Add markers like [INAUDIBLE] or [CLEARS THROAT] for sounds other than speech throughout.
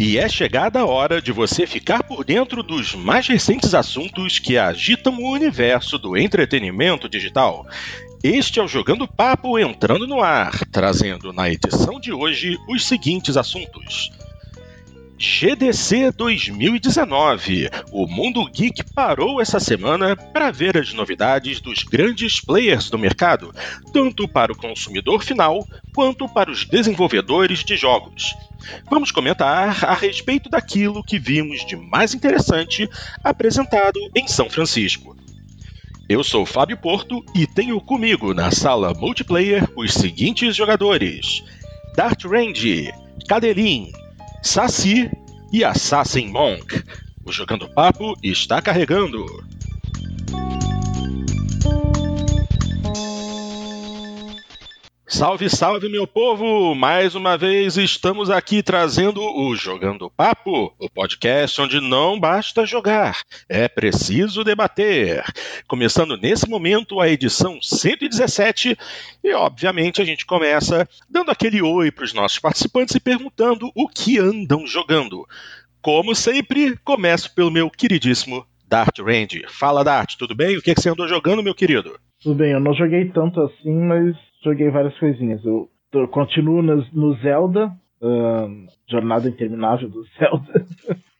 E é chegada a hora de você ficar por dentro dos mais recentes assuntos que agitam o universo do entretenimento digital. Este é o Jogando Papo entrando no ar, trazendo na edição de hoje os seguintes assuntos. GDC 2019. O mundo geek parou essa semana para ver as novidades dos grandes players do mercado, tanto para o consumidor final quanto para os desenvolvedores de jogos. Vamos comentar a respeito daquilo que vimos de mais interessante apresentado em São Francisco. Eu sou Fábio Porto e tenho comigo na sala multiplayer os seguintes jogadores: Dart Range, Cadelin, Saci e Assassin Monk. O Jogando Papo está carregando. Salve, salve, meu povo! Mais uma vez estamos aqui trazendo o Jogando Papo, o podcast onde não basta jogar, é preciso debater. Começando nesse momento a edição 117 e, obviamente, a gente começa dando aquele oi para os nossos participantes e perguntando o que andam jogando. Como sempre, começo pelo meu queridíssimo Dart Range. Fala, Dart, tudo bem? O que, é que você andou jogando, meu querido? Tudo bem, eu não joguei tanto assim, mas joguei várias coisinhas. Eu, eu continuo no, no Zelda, uh, Jornada Interminável do [LAUGHS] Zelda.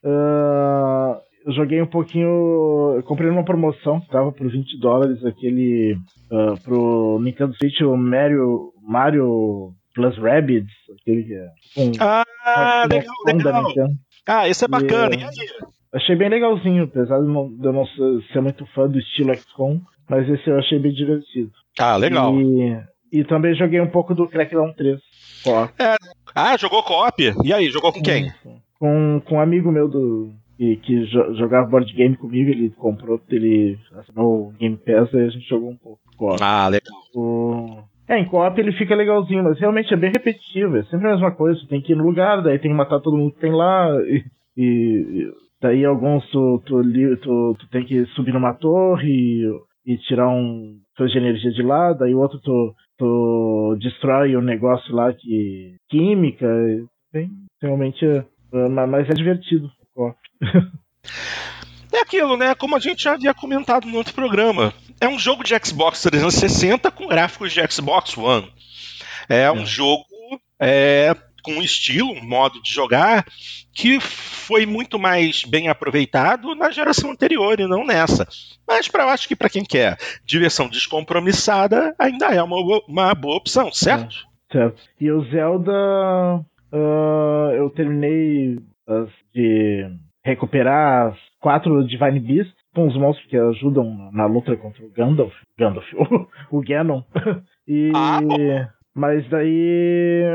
uh, eu joguei um pouquinho. Eu comprei numa promoção que tava por 20 dólares aquele uh, pro Nintendo Switch, o Mario, Mario Plus Rabbids, aquele que é. Um, ah, legal, legal. Ah, esse é bacana, e, e aí? Achei bem legalzinho, apesar de, não, de eu não ser muito fã do estilo XCOM, mas esse eu achei bem divertido. Ah, legal. E e também joguei um pouco do Crackdown 3. É. Ah, jogou co-op? E aí, jogou com quem? Com, com um amigo meu do, que, que jogava board game comigo, ele comprou, ele assinou o Game Pass e a gente jogou um pouco. Ah, legal. O... É, em co-op ele fica legalzinho, mas realmente é bem repetitivo, é sempre a mesma coisa, tu tem que ir no lugar, daí tem que matar todo mundo que tem lá, e, e daí alguns tu, tu, tu, tu, tem que subir numa torre e, e tirar um de energia de lá, daí o outro tu, tu destrói o um negócio lá que química, bem, realmente é, mas é divertido. [LAUGHS] É aquilo, né? Como a gente já havia comentado no outro programa. É um jogo de Xbox 360 com gráficos de Xbox One. É um é. jogo é, com um estilo, um modo de jogar que foi muito mais bem aproveitado na geração anterior e não nessa. Mas para eu acho que para quem quer diversão descompromissada, ainda é uma, uma boa opção, certo? É, certo. E o Zelda, uh, eu terminei de recuperar as quatro Divine Beasts com os monstros que ajudam na luta contra o Gandalf, Gandalf, [LAUGHS] o Ganon. [LAUGHS] e ah, mas daí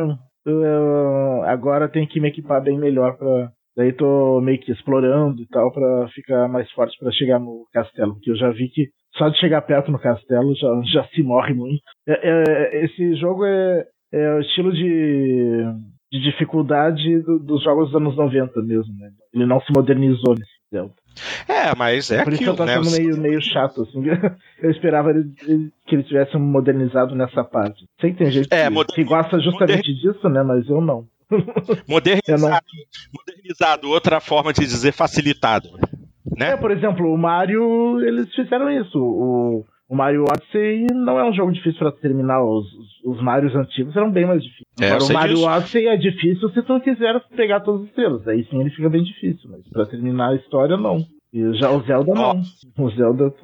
uh, agora tem que me equipar bem melhor para Daí tô meio que explorando e tal para ficar mais forte para chegar no castelo, porque eu já vi que só de chegar perto no castelo já, já se morre muito. É, é, esse jogo é, é o estilo de, de dificuldade do, dos jogos dos anos 90 mesmo, né? Ele não se modernizou nesse Zelda. É, mas é Por aquilo, isso eu tô né? sendo meio, meio chato, assim. [LAUGHS] Eu esperava que ele tivesse modernizado nessa parte. Sei que tem gente é, que, que, gosta justamente modern... disso, né? Mas eu não. [LAUGHS] Modernizado, não... modernizado, outra forma de dizer facilitado. Né? É, por exemplo, o Mario, eles fizeram isso. O, o Mario Odyssey não é um jogo difícil para terminar. Os, os, Marios antigos eram bem mais difíceis. É, Agora, o Mario disso. Odyssey é difícil se tu quiser pegar todas as estrelas. Aí sim ele fica bem difícil, mas para terminar a história, não. E já o Zelda oh. não. O Zelda,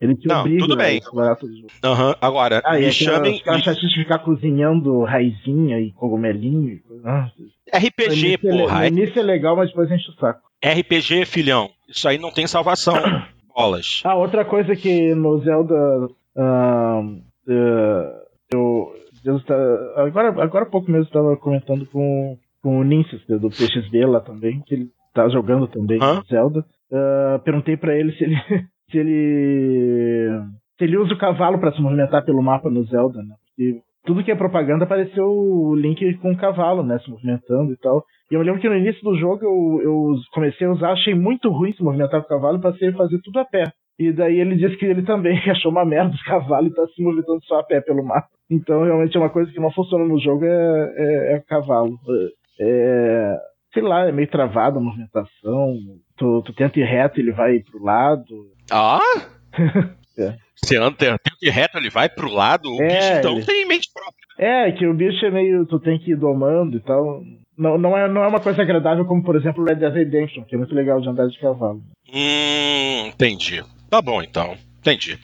ele te não, obriga tudo bem. a. Uhum. Agora, ah, me chamem... Os caras de ficar cozinhando raizinha e cogumelinho. E... RPG, no porra. É, no início é legal, mas depois enche o saco. RPG, filhão. Isso aí não tem salvação. [COUGHS] Bolas. Ah, outra coisa que no Zelda... Uh, uh, eu... Tá, agora, agora há pouco mesmo estava comentando com, com o Ninsis, do PXB lá também, que ele tá jogando também Hã? Zelda. Uh, perguntei para ele se ele [LAUGHS] se ele se ele usa o cavalo para se movimentar pelo mapa no Zelda, né? Porque tudo que é propaganda apareceu o Link com o cavalo, né, se movimentando e tal. E eu me lembro que no início do jogo eu, eu comecei a usar, achei muito ruim se movimentar com o cavalo e passei a fazer tudo a pé. E daí ele disse que ele também [LAUGHS] achou uma merda o cavalo e tá se movimentando só a pé pelo mapa. Então realmente é uma coisa que não funciona no jogo é, é, é cavalo. É, sei lá, é meio travado a movimentação. Tu, tu tenta ir reto, ele vai pro lado. Ah? [LAUGHS] é. Você anda, tenta ir reto, ele vai pro lado. O é, bicho então ele... tem mente própria. É, que o bicho é meio. Tu tem que ir domando e tal. Não, não, é, não é uma coisa agradável como, por exemplo, Red Dead Redemption, que é muito legal de andar de cavalo. Hum, entendi. Tá bom então. Entendi.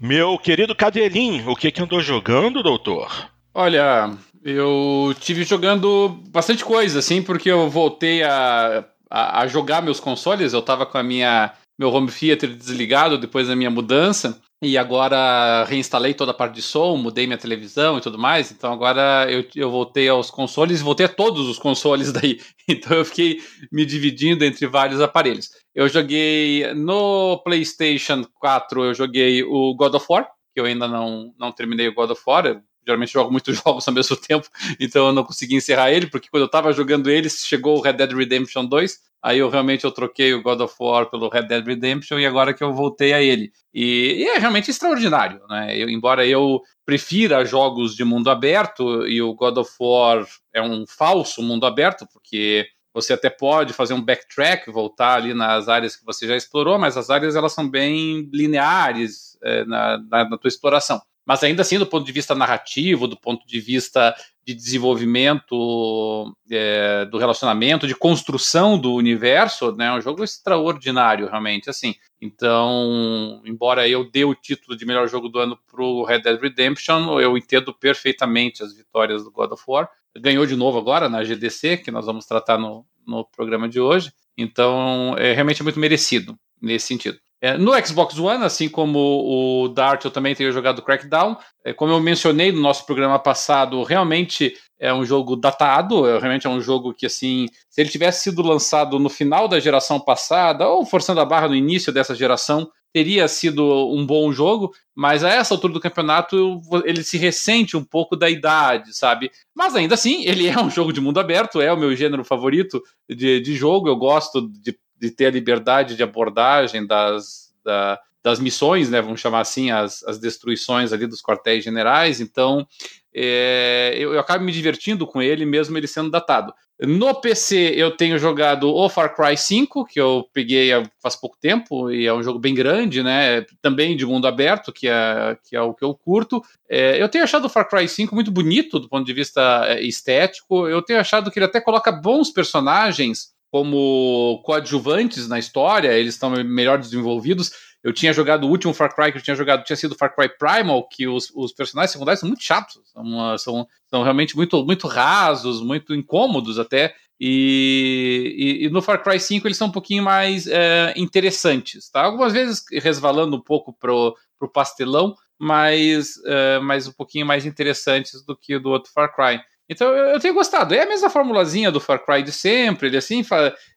Meu querido Cadelinho, o que que andou jogando, doutor? Olha, eu tive jogando bastante coisa, assim, porque eu voltei a, a, a, jogar meus consoles. Eu tava com a minha meu home theater desligado depois da minha mudança. E agora reinstalei toda a parte de som, mudei minha televisão e tudo mais. Então agora eu, eu voltei aos consoles, voltei a todos os consoles [LAUGHS] daí. Então eu fiquei me dividindo entre vários aparelhos. Eu joguei no PlayStation 4, eu joguei o God of War, que eu ainda não, não terminei o God of War geralmente jogo muitos [LAUGHS] jogos ao mesmo tempo, então eu não consegui encerrar ele, porque quando eu tava jogando ele, chegou o Red Dead Redemption 2, aí eu realmente eu troquei o God of War pelo Red Dead Redemption e agora que eu voltei a ele. E, e é realmente extraordinário, né? Eu, embora eu prefira jogos de mundo aberto e o God of War é um falso mundo aberto, porque você até pode fazer um backtrack, voltar ali nas áreas que você já explorou, mas as áreas elas são bem lineares é, na, na, na tua exploração. Mas ainda assim, do ponto de vista narrativo, do ponto de vista de desenvolvimento é, do relacionamento, de construção do universo, né, é um jogo extraordinário, realmente, assim. Então, embora eu dê o título de melhor jogo do ano pro Red Dead Redemption, eu entendo perfeitamente as vitórias do God of War. Ganhou de novo agora na GDC, que nós vamos tratar no, no programa de hoje. Então, é realmente muito merecido nesse sentido. É, no Xbox One, assim como o Dart, eu também tenho jogado Crackdown. É, como eu mencionei no nosso programa passado, realmente é um jogo datado, é, realmente é um jogo que, assim, se ele tivesse sido lançado no final da geração passada, ou forçando a barra no início dessa geração, teria sido um bom jogo, mas a essa altura do campeonato ele se ressente um pouco da idade, sabe? Mas ainda assim, ele é um jogo de mundo aberto, é o meu gênero favorito de, de jogo, eu gosto de de ter a liberdade de abordagem das, da, das missões, né, vamos chamar assim, as, as destruições ali dos quartéis generais, então é, eu, eu, acabo me divertindo com ele, mesmo ele sendo datado. No PC eu tenho jogado o Far Cry 5, que eu peguei faz pouco tempo, e é um jogo bem grande, né? Também de mundo aberto, que é, que é o que eu curto. É, eu tenho achado o Far Cry 5 muito bonito do ponto de vista é, estético. Eu tenho achado que ele até coloca bons personagens como coadjuvantes na história, eles estão melhor desenvolvidos. Eu tinha jogado o último Far Cry que eu tinha jogado, tinha sido Far Cry Primal, que os, os personagens secundários são muito chatos, são, são, são realmente muito, muito rasos, muito incômodos até. E, e, e, no Far Cry 5 eles são um pouquinho mais é, interessantes, tá? Algumas vezes resvalando um pouco pro, pro pastelão, mas, é, mas um pouquinho mais interessantes do que do outro Far Cry. Então eu, tenho gostado. É a mesma formulazinha do Far Cry de sempre. Ele assim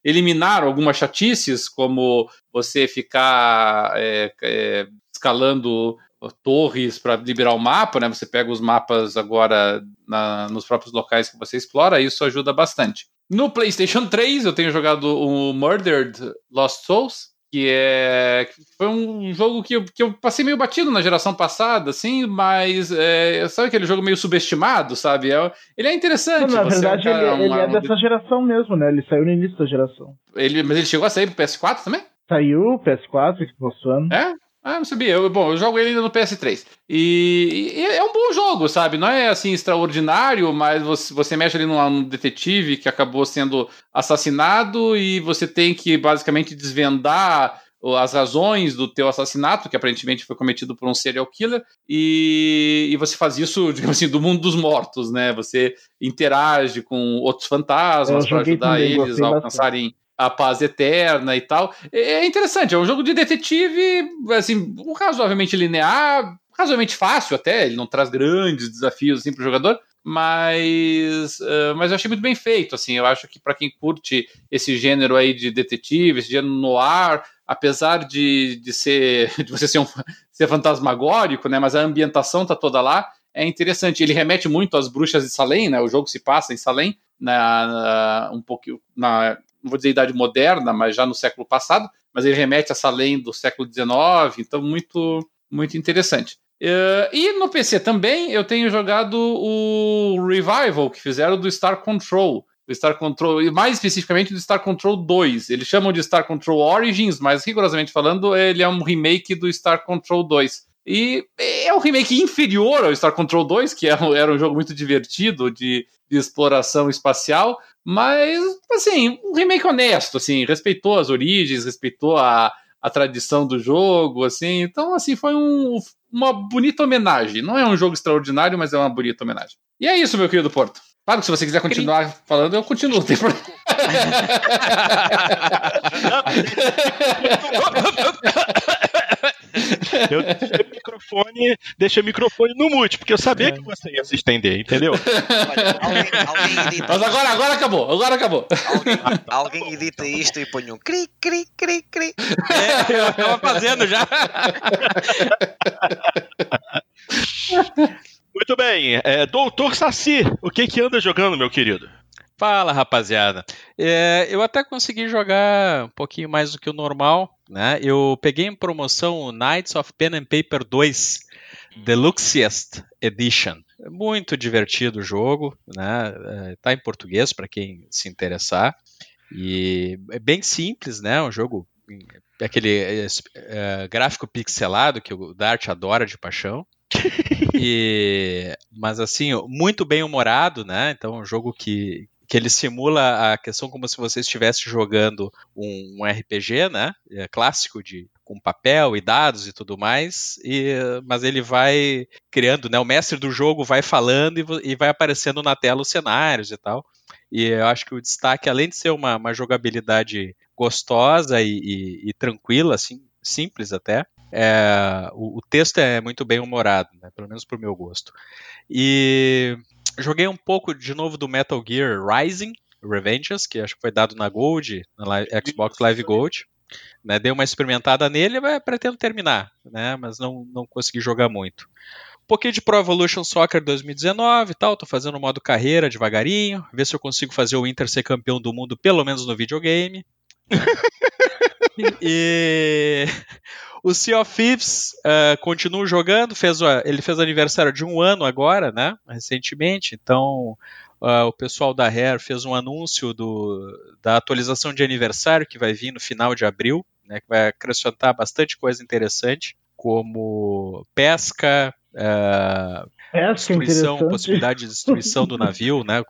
eliminar algumas chatices, como você ficar é, é, escalando torres para liberar o mapa, né? Você pega os mapas agora na, nos próprios locais que você explora, isso ajuda bastante. No PlayStation 3 eu tenho jogado o Murdered Lost Souls, que é foi um jogo que eu, que eu passei meio batido na geração passada, assim, mas é, sabe aquele jogo meio subestimado, sabe? É, ele é interessante. Não, na verdade, ele, uma, ele, é dessa geração mesmo, né? Ele saiu no início da geração. Ele, mas ele chegou a sair pro PS4 também? Saiu, PS4, Xbox One. É? Ah, não sabia. Eu, bom, eu jogo ele ainda no PS3. E, e, é um bom jogo, sabe? Não é assim extraordinário, mas você, você mexe ali num, num, detetive que acabou sendo assassinado e você tem que basicamente desvendar as razões do teu assassinato, que aparentemente foi cometido por um serial killer, e, e você faz isso, [LAUGHS] digamos assim, do mundo dos mortos, né? Você interage com outros fantasmas para ajudar eles a alcançarem. A paz eterna e tal. É, é interessante, é um jogo de detetive, assim, razoavelmente linear, razoavelmente fácil até, ele não traz grandes desafios assim, para o jogador, mas, uh, mas eu achei muito bem feito, assim, eu acho que para quem curte esse gênero aí de detetive, esse gênero no ar, apesar de, de ser [LAUGHS] de você ser um ser fantasmagórico, né, mas a ambientação tá toda lá, é interessante, ele remete muito às bruxas de Salem, né, o jogo se passa em Salem, na, na um pouquinho na não vou dizer idade moderna, mas já no século passado, mas ele remete a essa lei do século XIX, então muito, muito interessante. Uh, e no PC também eu tenho jogado o Revival que fizeram do Star Control, do Star Control, e mais especificamente do Star Control 2. Eles chamam de Star Control Origins, mas rigorosamente falando, ele é um remake do Star Control 2. E é um remake inferior ao Star Control 2, que era, era um jogo muito divertido de, de exploração espacial, mas, assim, um remake honesto, assim, respeitou as origens, respeitou a, a tradição do jogo, assim. Então, assim, foi um, uma bonita homenagem. Não é um jogo extraordinário, mas é uma bonita homenagem. E é isso, meu querido Porto. Claro que se você quiser continuar falando, eu continuo. Tem problema. Eu deixei o microfone, deixei o microfone no mute, porque eu sabia é. que você ia se estender, entendeu? Olha, alguém, alguém edita Mas agora, agora acabou, agora acabou. Alguém, alguém edita isto e põe um cri, cri, cri, cri. É, eu tava fazendo já. Muito bem, é, Doutor Saci, o que que anda jogando, meu querido? Fala, rapaziada. É, eu até consegui jogar um pouquinho mais do que o normal, né? Eu peguei em promoção o Knights of Pen and Paper 2 Deluxiest Edition. Muito divertido o jogo, né? É, tá em português para quem se interessar. E é bem simples, né? Um jogo aquele é, é, gráfico pixelado que o Dart adora de paixão. [LAUGHS] e, mas assim, muito bem humorado, né? Então, um jogo que, que ele simula a questão como se você estivesse jogando um, um RPG, né? É, clássico de com papel e dados e tudo mais, e, mas ele vai criando, né? O mestre do jogo vai falando e, e vai aparecendo na tela os cenários e tal. E eu acho que o destaque, além de ser uma, uma jogabilidade gostosa e, e, e, tranquila, assim, simples até, é, o, o, texto é muito bem humorado, né? Pelo menos pro meu gosto. E Joguei um pouco de novo do Metal Gear Rising, Revengeance, que acho que foi dado na Gold, na Xbox Live Gold. Né, dei uma experimentada nele e pretendo terminar, né, mas não, não consegui jogar muito. Um pouquinho de Pro Evolution Soccer 2019 e tal, tô fazendo o modo carreira devagarinho, ver se eu consigo fazer o Inter ser campeão do mundo, pelo menos no videogame. [LAUGHS] e o Sea of Thieves uh, continua jogando, fez, uh, ele fez aniversário de um ano agora, né? Recentemente, então uh, o pessoal da Rare fez um anúncio do, da atualização de aniversário que vai vir no final de abril, né? Que vai acrescentar bastante coisa interessante, como pesca, uh, pesca destruição, possibilidade de destruição do [LAUGHS] navio, né?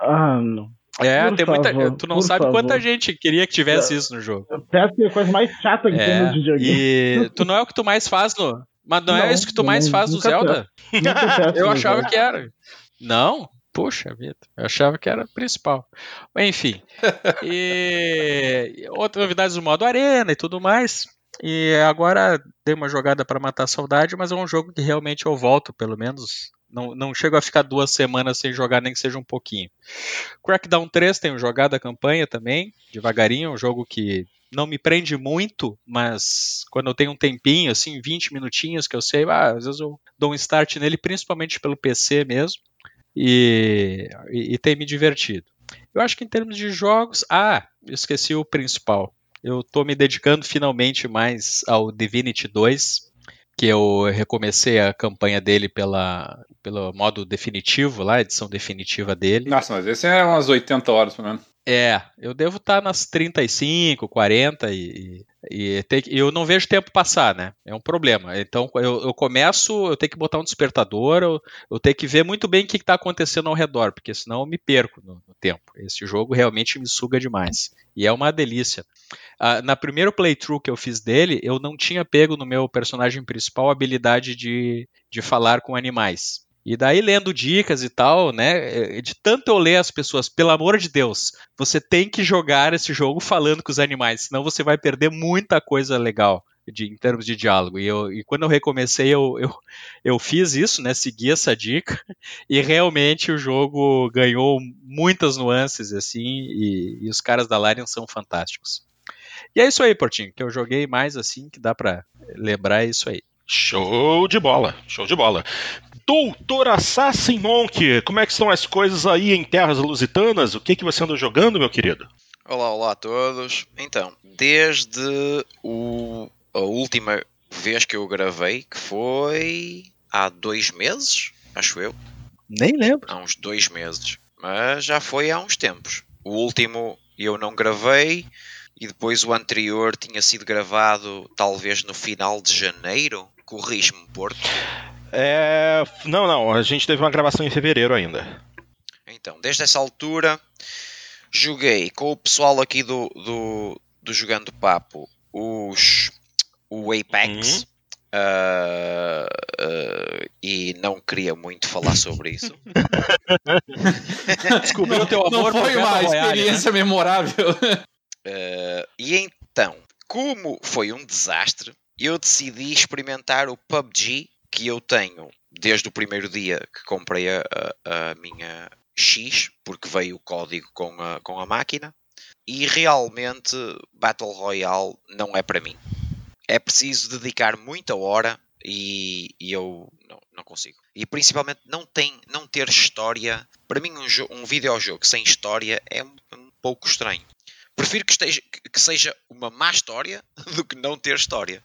Ah, não. É, por tem favor, muita. Tu não sabe favor. quanta gente queria que tivesse é, isso no jogo. Que é a coisa mais chata que é, tem no videogame. E tu não é o que tu mais faz no. Mas não, é não é isso que tu mais faz no Zelda? [LAUGHS] eu achava que era. Não? Puxa vida, eu achava que era o principal. Enfim. [LAUGHS] E outras novidades do modo arena e tudo mais. E agora dei uma jogada para matar a saudade, mas é um jogo que realmente eu volto, pelo menos não, não chego a ficar duas semanas sem jogar, nem que seja um pouquinho. Crackdown 3 tenho jogado a campanha também, devagarinho, é um jogo que não me prende muito, mas quando eu tenho um tempinho, assim, 20 minutinhos que eu sei, ah, às vezes eu dou um start nele, principalmente pelo PC mesmo, e, e, e tem me divertido. Eu acho que em termos de jogos, ah, esqueci o principal. Eu estou me dedicando finalmente mais ao Divinity 2, que eu recomecei a campanha dele pela, pelo modo definitivo lá, edição definitiva dele. Nossa, mas esse é umas 80 horas, pelo menos. É, eu devo estar tá nas 35, 40 e, e ter, eu não vejo tempo passar, né? É um problema. Então eu, eu começo, eu tenho que botar um despertador, eu, eu tenho que ver muito bem o que está acontecendo ao redor, porque senão eu me perco no, no, tempo. Esse jogo realmente me suga demais. E é uma delícia. Uh, na primeiro playthrough que eu fiz dele, eu não tinha pego no meu personagem principal a habilidade de, de falar com animais. E daí, lendo dicas e tal, né? É, de tanto eu ler as pessoas, pelo amor de Deus, você tem que jogar esse jogo falando com os animais, senão você vai perder muita coisa legal. De, em termos de diálogo. E, eu, e quando eu recomecei, eu, [LAUGHS] eu, eu, fiz isso, né? Segui essa dica, e realmente o jogo ganhou muitas nuances, assim, e, e os caras da Larian são fantásticos. E é isso aí, Portinho, que eu joguei mais assim, que dá para lembrar é isso aí. Show de bola, show de bola. Doutor Assassin Monk, como é que estão as coisas aí em terras lusitanas? O que, que você anda jogando, meu querido? Olá, olá a todos. Então, desde o, a última vez que eu gravei, que foi há dois meses, acho eu. Nem lembro. Há uns dois meses. mas já foi há uns tempos. O último eu não gravei e depois o anterior tinha sido gravado talvez no final de janeiro. Corrijo-me, Porto. É. Não, não, a gente teve uma gravação em fevereiro ainda. Então, desde essa altura, joguei com o pessoal aqui do, do, do Jogando Papo os, o Apex. Uhum. Uh, uh, e não queria muito falar sobre isso. [LAUGHS] Descobriu o teu amor Não foi uma né? experiência memorável. Uh, e então, como foi um desastre, eu decidi experimentar o PUBG que eu tenho desde o primeiro dia que comprei a, a- minha X, porque veio o código com a, com a máquina. E realmente, Battle Royale não é para mim. É preciso dedicar muita hora e, e eu não, não consigo. E principalmente não, tem, não ter história. Para mim, um, um videojogo sem história é um, um pouco estranho. Prefiro que, esteja, que seja uma má história [LAUGHS] do que não ter história.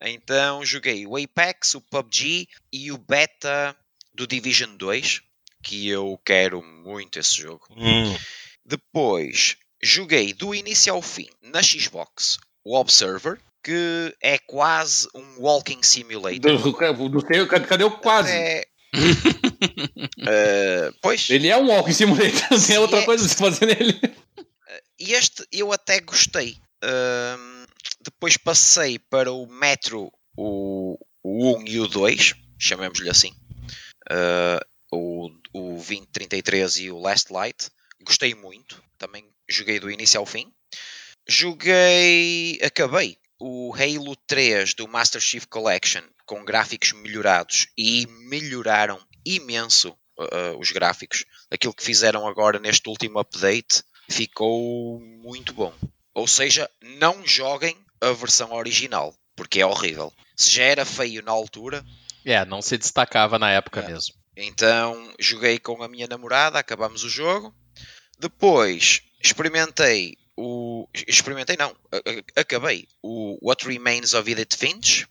Então joguei o Apex, o PUBG e o beta do Division 2, que eu quero muito esse jogo. Hum. Depois joguei do início ao fim na Xbox o Observer, que é quase um walking simulator. Do teu, cadê o quase? É... [LAUGHS] Eh, pois, Ele é um walking simulator, não tem outra é- coisa a se fazer nele. E este eu até gostei. Ahm, depois passei para o Metro, o, o 1 e o 2, chamemos-lhe assim. Ah, o, o 2033 e o Last Light. Gostei muito. Também joguei do início ao fim. Joguei. Acabei o Halo 3 do Master Chief Collection com gráficos melhorados e melhoraram imenso ah, os gráficos. Aquilo que fizeram agora neste último update ficou muito bom. Ou seja, não joguem a versão original, porque é horrível. Se já era feio na altura, É, não se destacava na época É. mesmo. então joguei com a minha namorada, acabamos o jogo. Depois experimentei o. Experimentei não, acabei o What Remains of Edith Finch.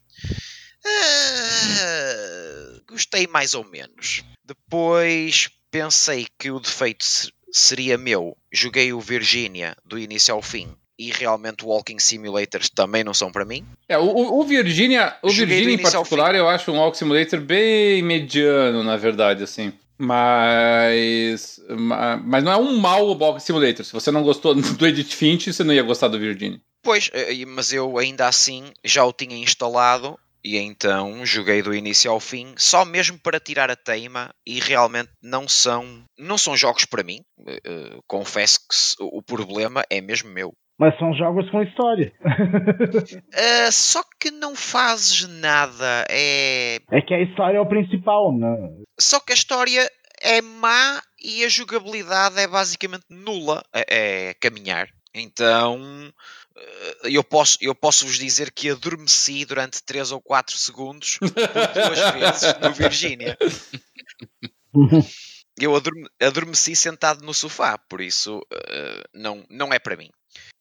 Ah, gostei mais ou menos. Depois pensei que o defeito se- seria meu. Joguei o Virginia do início ao fim. E realmente Walking Simulators também não são para mim. É, o, o- Virginia, o Joguei Virginia em particular, eu acho um walking simulator bem mediano, na verdade, assim. Mas. ma- Mas não é um mau walking simulator. Se você não gostou [LAUGHS] do Edith Finch, você não ia gostar do Virginia. Pois, mas eu ainda assim já o tinha instalado e então joguei do início ao fim, só mesmo para tirar a teima e realmente não são não são jogos para mim. Eh, confesso que o problema é mesmo meu. Mas são jogos com história. Ah, [LAUGHS] só que não fazes nada, é É que a história é o principal, né? só que a história é má e a jogabilidade é basicamente nula, é, é caminhar. Então eh, eu posso, eu posso vos dizer que adormeci durante 3 ou 4 segundos duas [LAUGHS] vezes no Virgínia. [LAUGHS] Eu adorme- adormeci sentado no sofá, por isso eh, não, não é para mim.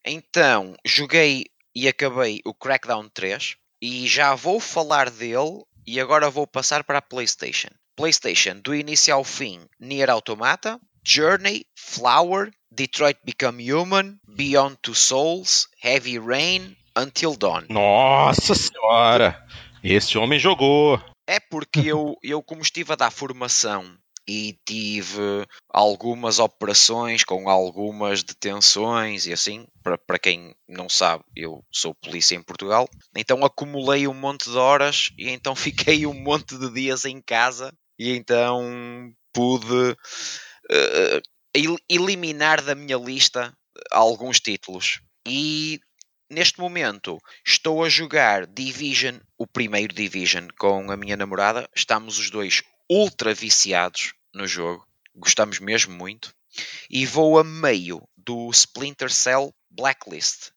Então joguei e acabei o Crackdown 3 e já vou falar dele e agora vou passar para a PlayStation. PlayStation, do início ao fim, Nier Automata, Journey, Flower, Detroit Become Human, Beyond Two Souls, Heavy Rain, Until Dawn. Nossa senhora! Esse homem jogou. É porque eu, eu como estive a dar formação e tive algumas operações com algumas detenções e assim, para, para quem não sabe, eu sou polícia em Portugal, então acumulei um monte de horas e então [LAUGHS] fiquei um monte de dias em casa e então pude el- eliminar da minha lista alguns títulos. E neste momento estou a jogar Division, o primeiro Division, com a minha namorada. Estamos os dois ultra viciados no jogo, gostamos mesmo muito. E vou a meio do Splinter Cell Blacklist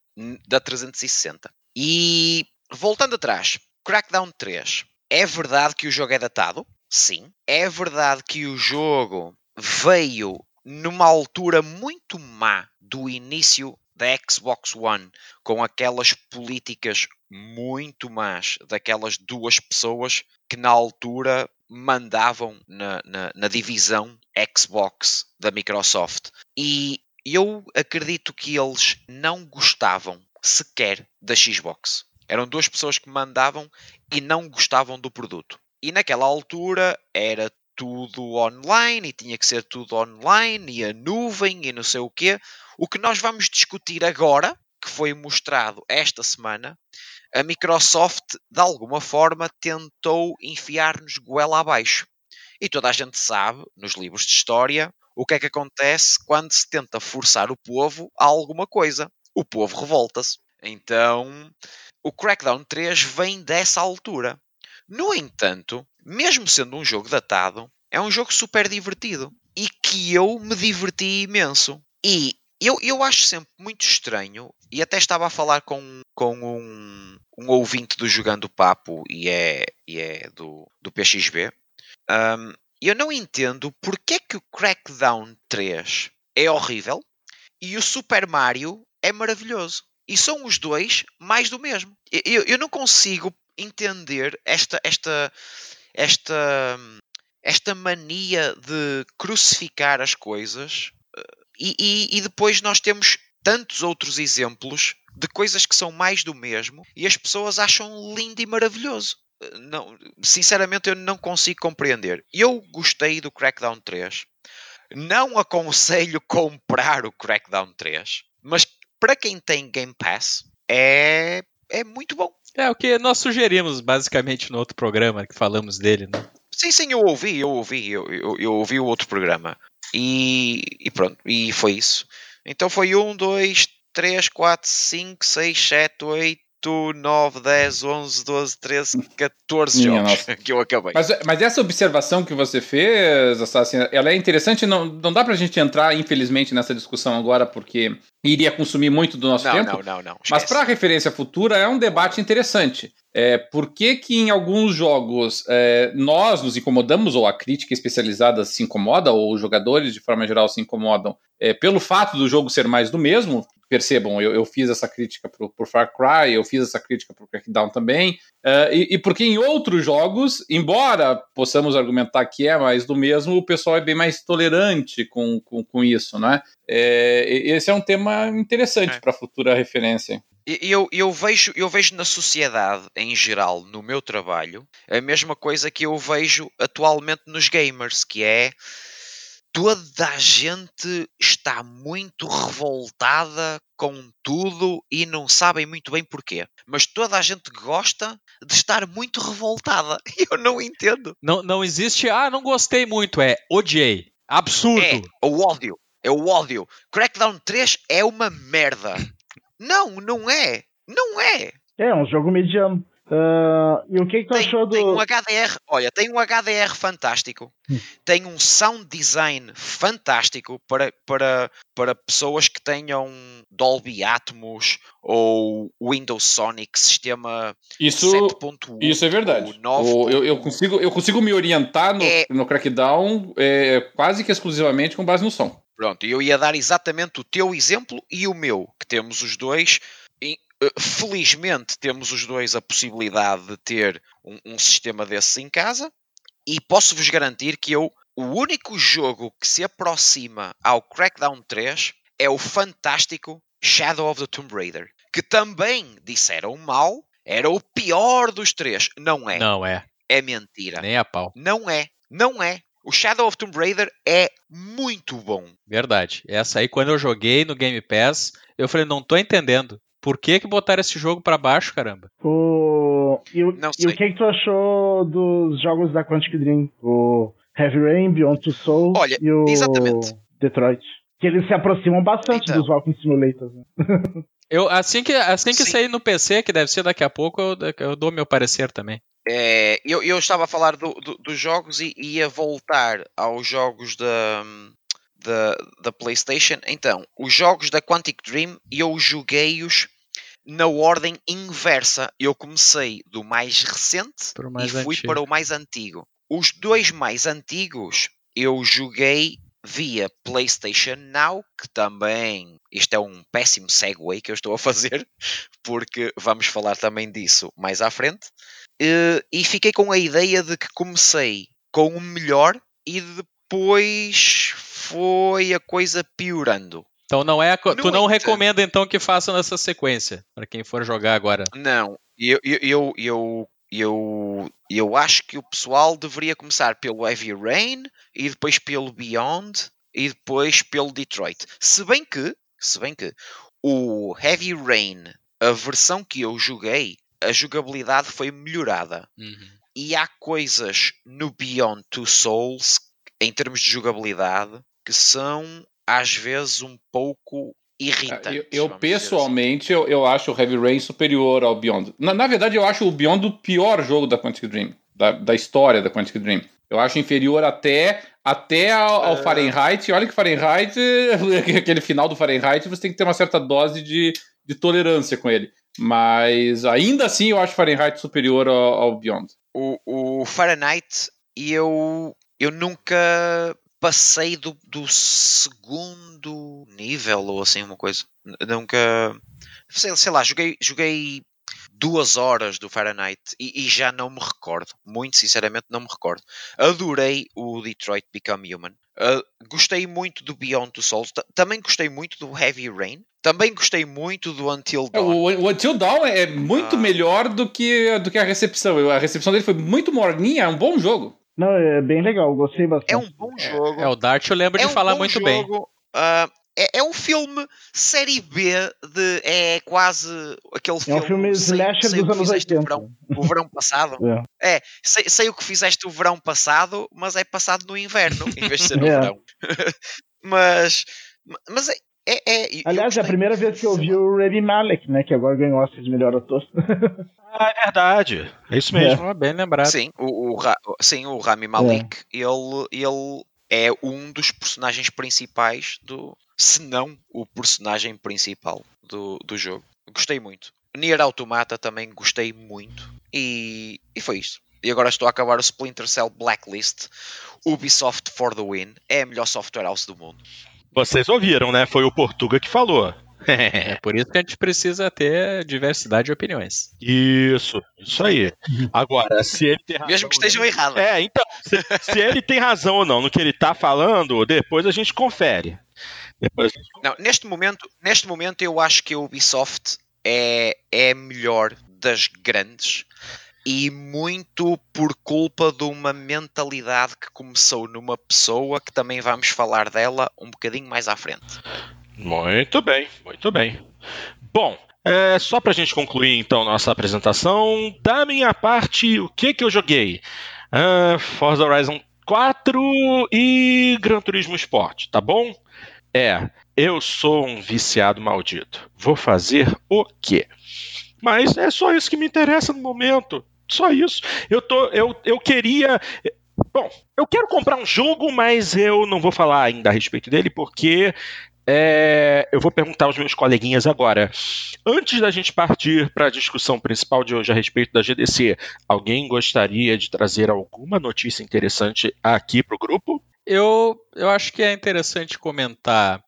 da 360. E voltando atrás, Crackdown 3. É verdade que o jogo é datado? Sim. É verdade que o jogo veio numa altura muito má do início da Xbox One, com aquelas políticas muito más daquelas duas pessoas que na altura mandavam na, na, na divisão Xbox da Microsoft. E eu acredito que eles não gostavam sequer da Xbox. Eram duas pessoas que mandavam e não gostavam do produto. E naquela altura era tudo online e tinha que ser tudo online e a nuvem e não sei o quê. O que nós vamos discutir agora, que foi mostrado esta semana, a Microsoft de alguma forma tentou enfiar-nos goela abaixo. E toda a gente sabe, nos livros de história, o que é que acontece quando se tenta forçar o povo a alguma coisa. O povo revolta-se. Então, o Crackdown 3 vem dessa altura. No entanto, mesmo sendo um jogo datado, é um jogo super divertido e que eu me diverti imenso. E eu, eu acho sempre muito estranho, e até estava a falar com, com um, um ouvinte do Jogando Papo e é, e é do, do PXB. Um, eu não entendo porque é que o Crackdown 3 é horrível e o Super Mario é maravilhoso. E são os dois mais do mesmo. Eu, eu não consigo entender esta, esta, esta, esta mania de crucificar as coisas e, e, e depois nós temos tantos outros exemplos de coisas que são mais do mesmo e as pessoas acham lindo e maravilhoso. Não, sinceramente, eu não consigo compreender. Eu gostei do Crackdown 3. Não aconselho comprar o Crackdown 3, mas para quem tem Game Pass, é, é muito bom. É o que nós sugerimos basicamente no outro programa que falamos dele, né? Sim, sim, eu ouvi, eu ouvi, eu, eu, eu ouvi o outro programa. E, e, pronto, e foi isso. Então foi 1, 2, 3, 4, 5, 6, 7, 8, 8, 9, 10, 11, 12, 13, 14 Minha jogos nossa. [LAUGHS] que eu acabei. Mas, mas, essa observação que você fez, Assassin, ela é interessante. Não, não dá pra gente entrar, infelizmente, nessa discussão agora, porque iria consumir muito do nosso não, tempo. Não, não, não. Mas para referência futura é um debate interessante. É, por que, que em alguns jogos é, nós nos incomodamos, ou a crítica especializada se incomoda, ou os jogadores de forma geral se incomodam, é, pelo fato do jogo ser mais do mesmo, percebam, eu, eu fiz essa crítica pro, pro Far Cry, eu fiz essa crítica pro Crackdown também, uh, e, e, porque em outros jogos, embora possamos argumentar que é mais do mesmo, o pessoal é bem mais tolerante com, com, com isso, né? É, esse é um tema interessante é. para futura referência. Eu, eu, vejo, eu vejo na sociedade em geral, no meu trabalho, a mesma coisa que eu vejo atualmente nos gamers, que é toda a gente está muito revoltada com tudo e não sabem muito bem porquê. Mas toda a gente gosta de estar muito revoltada. [LAUGHS] Eu não entendo. Não, não existe, ah, não gostei muito, é odiei. Absurdo. É, o ódio. É o ódio. Crackdown 3 é uma merda. [CLEARS THROAT] Não, não é. Não é. É, um jogo mediano. Uh, e o que, é que tu tem, achou do. Tem um HDR, olha, tem um HDR fantástico, hum. tem um sound design fantástico para, para, para pessoas que tenham Dolby Atmos ou Windows Sonic sistema isso, 7.1. Isso é verdade. 9. Eu, eu, consigo, eu consigo me orientar no, é, no Crackdown é, quase que exclusivamente com base no som. Pronto, eu ia dar exatamente o teu exemplo e o meu, que temos os dois felizmente temos os dois a possibilidade de ter um, um sistema desses em casa e posso-vos garantir que eu o único jogo que se aproxima ao Crackdown 3 é o fantástico Shadow of the Tomb Raider, que também disseram mal, era o pior dos três. Não é. Não é. É mentira. Nem a pau. Não é. Não é. O Shadow of Tomb Raider é muito bom. Verdade. Essa aí, quando eu joguei no Game Pass, eu falei, não tô entendendo. Por que que botaram esse jogo para baixo, caramba? O... E, o... e o que, que tu achou dos jogos da Quantic Dream? O Heavy Rain, Beyond Two Souls Olha, e o exatamente. Detroit. Que eles se aproximam bastante então. dos Walking Simulators. Né? [LAUGHS] eu, assim que, assim que sair no PC, que deve ser daqui a pouco, eu, eu dou meu parecer também. É, eu, eu, estava a falar do, do, dos jogos e ia voltar aos jogos da, da, da PlayStation. Então, os jogos da Quantic Dream eu joguei-os na ordem inversa. Eu comecei do mais recente mais e fui antigo. para o mais antigo. Os dois mais antigos eu joguei via PlayStation Now, que também isto é um péssimo segue que eu estou a fazer, [LAUGHS] porque vamos falar também disso mais à frente. Eh, e fiquei com a ideia de que comecei com o melhor e depois foi a coisa piorando. Então não é No tu não entanto- recomenda então que façam nessa sequência para quem for jogar agora. Não, eu, eu, eu, eu, eu, eu acho que o pessoal deveria começar pelo Heavy Rain e depois pelo Beyond e depois pelo Detroit. Se bem que, se bem que o Heavy Rain, a versão que eu joguei, a jogabilidade foi melhorada. E há coisas no Beyond Two Souls, em termos de jogabilidade, que são às vezes um pouco irritantes. Eu, eu dizer assim. pessoalmente, eu, eu acho o Heavy Rain superior ao Beyond. Na, na verdade, eu acho o Beyond o pior jogo da Quantic Dream, da, da história da Quantic Dream. Eu acho inferior até, até ao, ao É. Fahrenheit. E olha que Fahrenheit, [LAUGHS] aquele final do Fahrenheit, você tem que ter uma certa dose de, de tolerância com ele. Mas ainda assim, eu acho Fahrenheit superior ao, ao Beyond. o, o Fahrenheit eu, eu nunca passei do, do segundo nível ou assim uma coisa. Nunca. Sei, sei lá, joguei, joguei duas horas do Fahrenheit e, e já não me recordo. Muito sinceramente não me recordo. Adorei o Detroit Become Human. Uh, gostei muito do Beyond Two Souls. Ta- Também gostei muito do Heavy Rain. Também gostei muito do Until É, Dawn. o, o Until Dawn é muito Ah. melhor do que, do que a recepção. A recepção dele foi muito morninha, é um bom jogo. Não, é bem legal, gostei bastante. É um bom jogo. É, o Dart eu lembro É de um falar bom muito bem. jogo, ah, é, é um filme série B de é quase aquele É filme. um filme slasher dos que anos fizeste o 80. verão, o verão passado. [LAUGHS] É. É, sei, sei o que fizeste o verão passado, mas é passado no inverno em vez de ser no [LAUGHS] É. verão. [LAUGHS] mas mas é, é, é- Aliás, é a primeira vez que eu vi o Rami Malek, né? Que agora ganhou Oscar de melhor ator. [LAUGHS] Ah, é verdade. É isso mesmo. Ah, bem lembrado. Sim, o, o, sim, o Rami Malik, ele, ele é um dos personagens principais do. Se não o personagem principal do, do jogo. Gostei muito. Nier Automata também gostei muito. E, e foi isto. E agora estou a acabar o Splinter Cell Blacklist. Ubisoft for the win. É a melhor software house do mundo. Vocês ouviram, né? Foi o Portuga que falou. É por isso que a gente precisa ter diversidade de opiniões. Isso, isso aí. Agora, se ele tem razão. Mesmo que estejam erradas. É, então, se, se ele tem razão ou não no que ele tá falando, depois a gente confere. Depois a gente Não, neste momento, neste momento eu acho que a Ubisoft é, é a melhor das grandes e muito por culpa de uma mentalidade que começou numa pessoa que também vamos falar dela um bocadinho mais à frente. Muito bem, muito bem. Bom, é, só pra gente concluir então nossa apresentação, da minha parte, o que que eu joguei? Ah, Forza Horizon 4 e Gran Turismo Sport, tá bom? É, eu sou um viciado maldito. Vou fazer o quê? Mas é só isso que me interessa no momento. Só isso. Eu tô, eu, eu queria Bom, eu quero comprar um jogo, mas eu não vou falar ainda a respeito dele, porque é, eu vou perguntar aos meus coleguinhas agora. Antes da gente partir para a discussão principal de hoje a respeito da GDC, alguém gostaria de trazer alguma notícia interessante aqui para o grupo? Eu, eu acho que é interessante comentar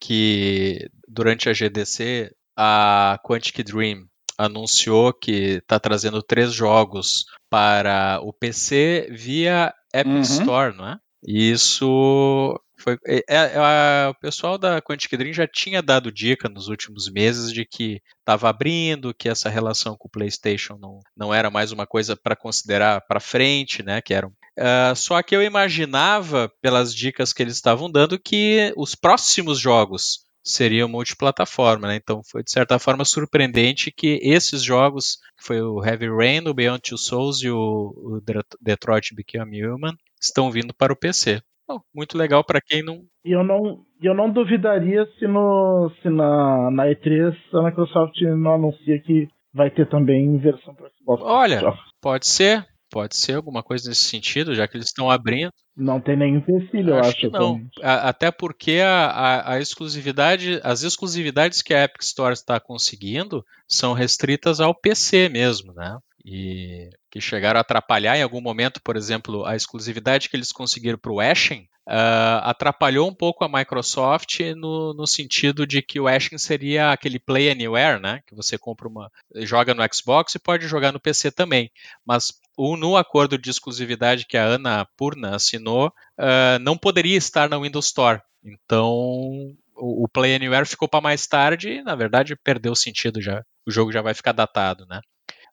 que durante a GDC a Quantic Dream anunciou que está trazendo três jogos para o PC via App Uhum. Store, não é? E isso foi. é- é- é- o pessoal da Quantic Dream já tinha dado dica nos últimos meses de que estava abrindo, que essa relação com o PlayStation não, não era mais uma coisa para considerar para frente, né? Que era um Uh, só que eu imaginava, pelas dicas que eles estavam dando, que os próximos jogos seriam multiplataforma, né? Então foi de certa forma surpreendente que esses jogos, que foi o Heavy Rain, o Beyond Two Souls e o, o Det- Detroit Become Human, estão vindo para o PC. Bom, muito legal para quem não. E eu não, eu não duvidaria se, no, se na, na E3 a Microsoft não anuncia que vai ter também versão para Xbox. Olha, pode ser, pode ser alguma coisa nesse sentido, já que eles estão abrindo. Não tem nenhum empecilho, eu acho. que não. A- Até porque a, a- a exclusividade, as exclusividades que a Epic Store está conseguindo são restritas ao PC mesmo, né? E que chegaram a atrapalhar em algum momento, por exemplo, a exclusividade que eles conseguiram para o Ashen uh, atrapalhou um pouco a Microsoft no, no, sentido de que o Ashen seria aquele Play Anywhere, né? Que você compra uma, joga no Xbox e pode jogar no PC também. Mas o, no acordo de exclusividade que a Ana Purna assinou, uh, não poderia estar na Windows Store. Então o, o Play Anywhere ficou para mais tarde e, na verdade, perdeu o sentido já. O jogo já vai ficar datado, né?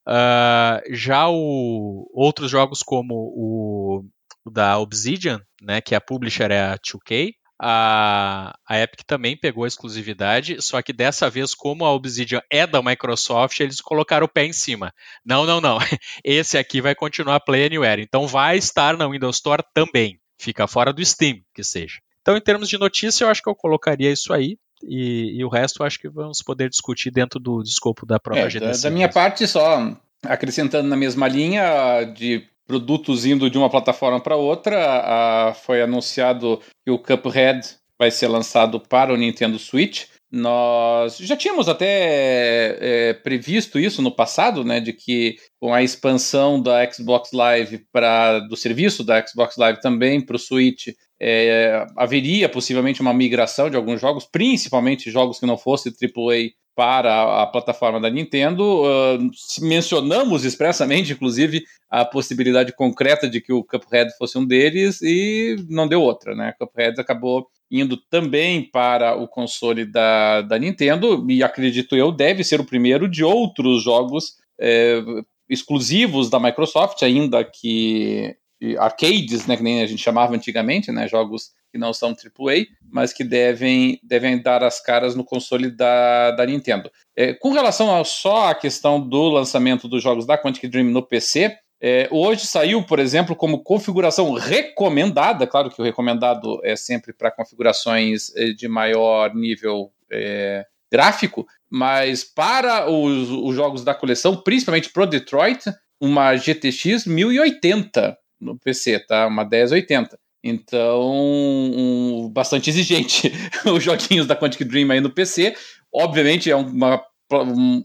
Uh, já o, outros jogos como o, da Obsidian, né, que a publisher é a 2K, a, a Epic também pegou a exclusividade, só que dessa vez, como a Obsidian é da Microsoft, eles colocaram o pé em cima. Não, não, não. [LAUGHS] Esse aqui vai continuar Play Anywhere, então vai estar na Windows Store também. Fica fora do Steam, que seja. Então, em termos de notícia, eu acho que eu colocaria isso aí. E, e, o resto acho que vamos poder discutir dentro do, do escopo da própria é, GDC. Da, da minha parte, só acrescentando na mesma linha de produtos indo de uma plataforma para outra, foi anunciado que o Cuphead vai ser lançado para o Nintendo Switch. Nós já tínhamos até é, previsto isso no passado, né, de que com a expansão da Xbox Live para do serviço da Xbox Live também para o Switch, é, haveria possivelmente uma migração de alguns jogos, principalmente jogos que não fossem AAA para a plataforma da Nintendo. Uh, mencionamos expressamente, inclusive, a possibilidade concreta de que o Cuphead fosse um deles e não deu outra, né? Cuphead acabou indo também para o console da, da Nintendo e acredito eu deve ser o primeiro de outros jogos é, exclusivos da Microsoft, ainda que arcades, né, que nem a gente chamava antigamente, né, jogos que não são AAA, mas que devem, devem dar as caras no console da, da Nintendo. É, com relação só a questão do lançamento dos jogos da Quantic Dream no PC, é, hoje saiu, por exemplo, como configuração recomendada, claro que o recomendado é sempre para configurações é, de maior nível é, gráfico, mas para os, os jogos da coleção, principalmente pro Detroit, uma GTX 1080 no PC, tá? Uma 1080. Então, um, bastante exigente [LAUGHS] os joguinhos da Quantic Dream aí no PC. Obviamente é uma,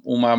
uma,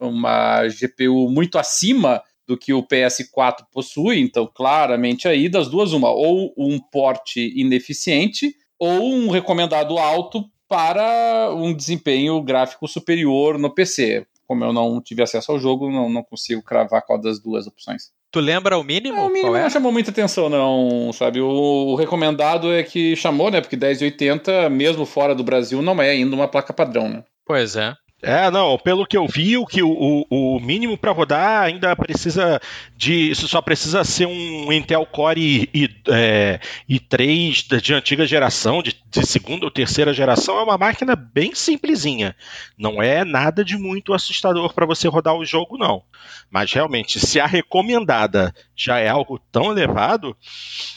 uma GPU muito acima do que o PS4 possui, então claramente aí das duas uma, ou um porte ineficiente ou um recomendado alto para um desempenho gráfico superior no PC. Como eu não tive acesso ao jogo, não, não consigo cravar qual das duas opções. Tu lembra o mínimo? É, o mínimo é? não chamou muita atenção, não, sabe? O, o, recomendado é que chamou, né? Porque 1080, mesmo fora do Brasil, não é ainda uma placa padrão, né? Pois é. É, não, pelo que eu vi, o, que o, o mínimo para rodar ainda precisa de. Isso só precisa ser um Intel Core i, é, i3 de antiga geração, de, de, segunda ou terceira geração. É uma máquina bem simplesinha. Não é nada de muito assustador para você rodar o jogo, não. Mas realmente, se a recomendada já é algo tão elevado,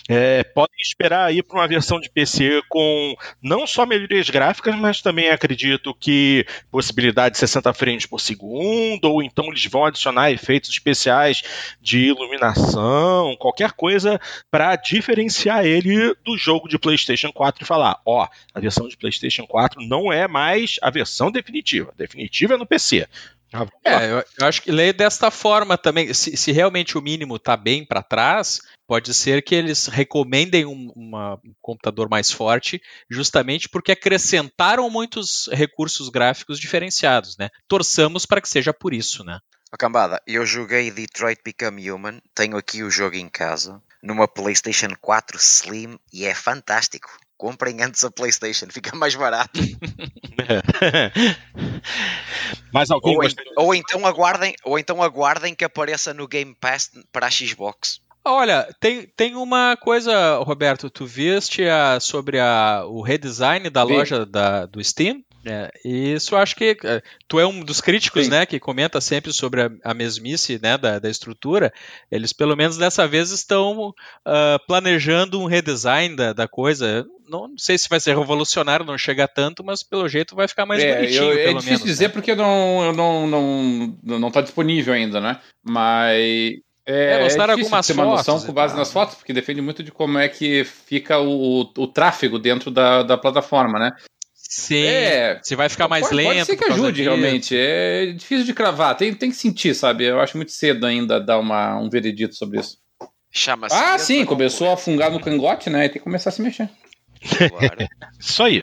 é, podem esperar aí para uma versão de PC com não só melhorias gráficas, mas também acredito que possibilidade de 60 frames por segundo, ou então eles vão adicionar efeitos especiais de iluminação, qualquer coisa para diferenciar ele do jogo de PlayStation 4 e falar: ó, a versão de PlayStation 4 não é mais a versão definitiva. Definitiva é no PC. Ah, é, eu, eu, acho que leio desta forma também. Se, se realmente o mínimo está bem para trás, pode ser que eles recomendem um, uma, um, computador mais forte, justamente porque acrescentaram muitos recursos gráficos diferenciados, né? Torçamos para que seja por isso, né? Oh, cambada, eu joguei Detroit Become Human, tenho aqui o jogo em casa, numa PlayStation 4 Slim e é fantástico comprem antes a PlayStation, fica mais barato. [LAUGHS] mais alguém ou, ou, então aguardem, ou então aguardem que apareça no Game Pass para a Xbox. Olha, tem, tem uma coisa, Roberto, tu viste a, sobre a, o redesign da Vi. loja da, do Steam? É, isso acho que é, tu é um dos críticos, Sim. né, que comenta sempre sobre a, a mesmice, né, da, da, estrutura. Eles pelo menos dessa vez estão uh, planejando um redesign da, da coisa. Não, não, sei se vai ser revolucionário, não chega tanto, mas pelo jeito vai ficar mais é, bonitinho. Eu, é difícil menos, dizer né? porque não, eu não, não, não está disponível ainda, né? Mas é, é mostraram é algumas ter uma noção com base nas fotos, porque depende muito de como é que fica o, o tráfego dentro da, da plataforma, né? Sim. É, se vai ficar mais pode, lento. Pode ser que ajude, realmente. É difícil de cravar. Tem, tem que sentir, sabe? Eu acho muito cedo ainda dar uma, um veredito sobre isso. Chama-se. Ah, sim, começou a fungar no cangote, né? E tem que começar a se mexer. Claro. [LAUGHS] Isso aí.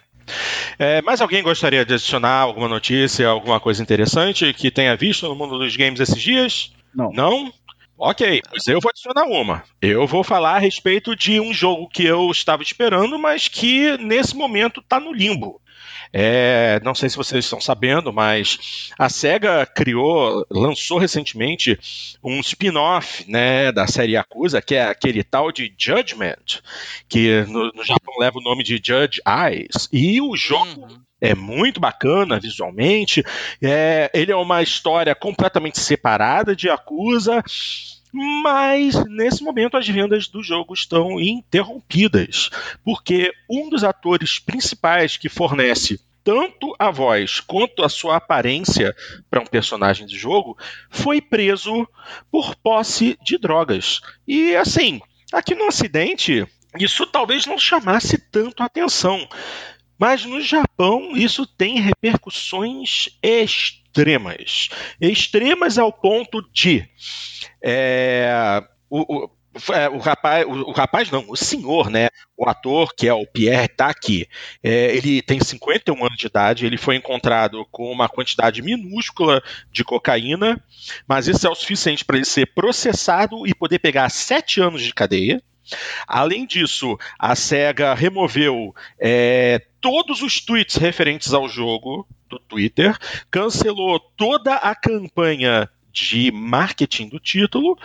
É, mais alguém gostaria de adicionar alguma notícia, alguma coisa interessante que tenha visto no mundo dos games esses dias? Não. Não? Ok, pois eu vou adicionar uma. Eu vou falar a respeito de um jogo que eu estava esperando, mas que nesse momento está no limbo. É, não sei se vocês estão sabendo, mas a SEGA criou, lançou recentemente um spin-off né, da série Yakuza, que é aquele tal de Judgment, que no, no Japão leva o nome de Judge Eyes. E o jogo Uhum. é muito bacana visualmente. É, ele é uma história completamente separada de Yakuza. Mas nesse momento as vendas do jogo estão interrompidas, porque um dos atores principais que fornece tanto a voz quanto a sua aparência para um personagem de jogo foi preso por posse de drogas. E assim, aqui no Ocidente, isso talvez não chamasse tanto atenção. Mas no Japão isso tem repercussões extremas. Extremas ao ponto de é, o, o, é, o rapaz, o, o rapaz não, o senhor, né? O ator, que é o Pierre Taki, é, ele tem 51 anos de idade, ele foi encontrado com uma quantidade minúscula de cocaína, mas isso é o suficiente para ele ser processado e poder pegar sete anos de cadeia. Além disso, a SEGA removeu é, todos os tweets referentes ao jogo do Twitter, cancelou toda a campanha de marketing do título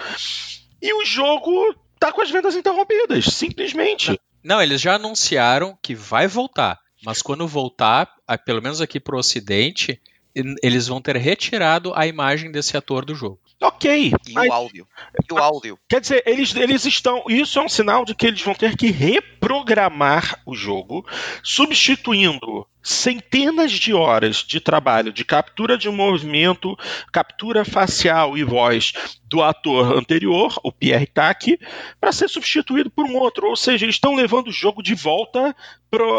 e o jogo tá com as vendas interrompidas, simplesmente. Não, eles já anunciaram que vai voltar, mas quando voltar, pelo menos aqui pro Ocidente, eles vão ter retirado a imagem desse ator do jogo. Ok, E mas o áudio. E o áudio. Quer dizer, eles, eles estão. Isso é um sinal de que eles vão ter que reprogramar o jogo, substituindo centenas de horas de trabalho de captura de movimento, captura facial e voz do ator anterior, o Pierre Taki, para ser substituído por um outro. Ou seja, eles estão levando o jogo de volta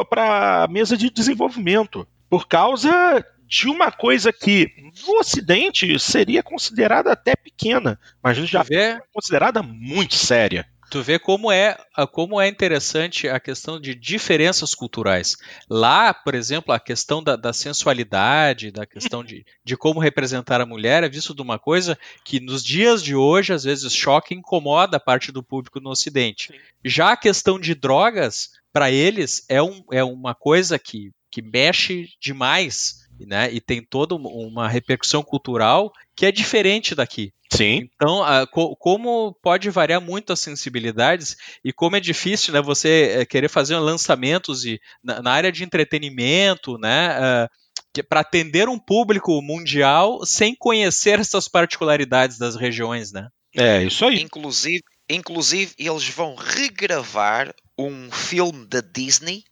para a mesa de desenvolvimento. Por causa de uma coisa que no Ocidente seria considerada até pequena, mas no Japão vê, é considerada muito séria. tu vê como é, como é interessante a questão de diferenças culturais. Lá, por exemplo, a questão da, da sensualidade, da questão de, de como representar a mulher é visto de uma coisa que nos dias de hoje às vezes choca e incomoda a parte do público no Ocidente. Já a questão de drogas, para eles, é, um, é uma coisa que, que mexe demais. Né? E tem toda uma- repercussão cultural que é diferente daqui. Sim. Então, ah, co- como pode variar muito as sensibilidades e como é difícil né, você eh, querer fazer lançamentos e, na, na área de entretenimento, né, para atender um público mundial sem conhecer essas particularidades das regiões, né? É, isso aí. Inclusive, inclusive, eles vão regravar um filme da Disney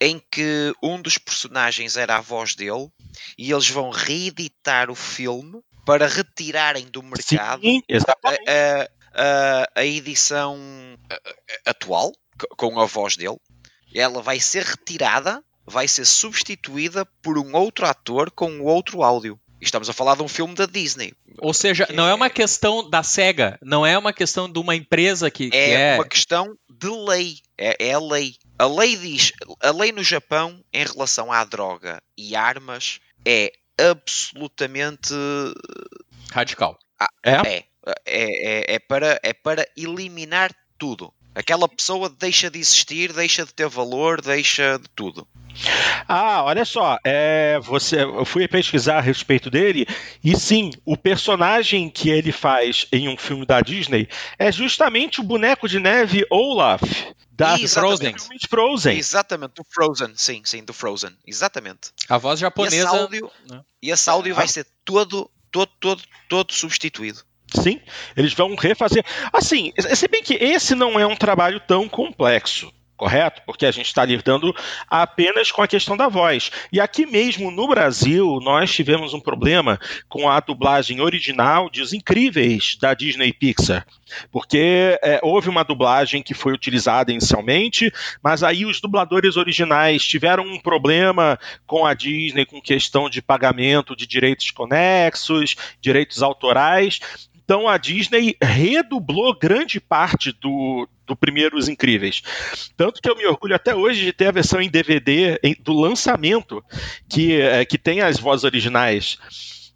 em que um dos personagens era a voz dele e eles vão reeditar o filme para retirarem do mercado Sim, a, a- a edição atual com a voz dele. Ela vai ser retirada, vai ser substituída por um outro ator com outro áudio. Estamos a falar de um filme da Disney. Ou seja, não é uma questão da SEGA, não é uma questão de uma empresa que, que é, é. uma questão de lei. É, é a lei. A lei diz, a lei no Japão em relação à droga e armas é absolutamente radical. É. é, é, é, é para é para eliminar tudo. Aquela pessoa deixa de existir, deixa de ter valor, deixa de tudo. Ah, olha só, é, você, eu fui pesquisar a respeito dele e sim, o personagem que ele faz em um filme da Disney é justamente o boneco de neve Olaf da Exatamente. filme de Frozen. Exatamente, do Frozen, sim, sim, do Frozen, exatamente. A voz E esse japonesa. áudio, né? e esse áudio vai ser todo, todo, todo, todo substituído. Sim, eles vão refazer. Assim, se bem que esse não é um trabalho tão complexo, correto? Porque a gente está lidando apenas com a questão da voz. E aqui mesmo no Brasil, nós tivemos um problema com a dublagem original de Os Incríveis da Disney Pixar. Porque é, houve uma dublagem que foi utilizada inicialmente, mas aí os dubladores originais tiveram um problema com a Disney com questão de pagamento de direitos conexos, direitos autorais. Então a Disney redublou grande parte do, do Primeiros Incríveis. Tanto que eu me orgulho até hoje de ter a versão em DVD em, do lançamento, que, é, que tem as vozes originais.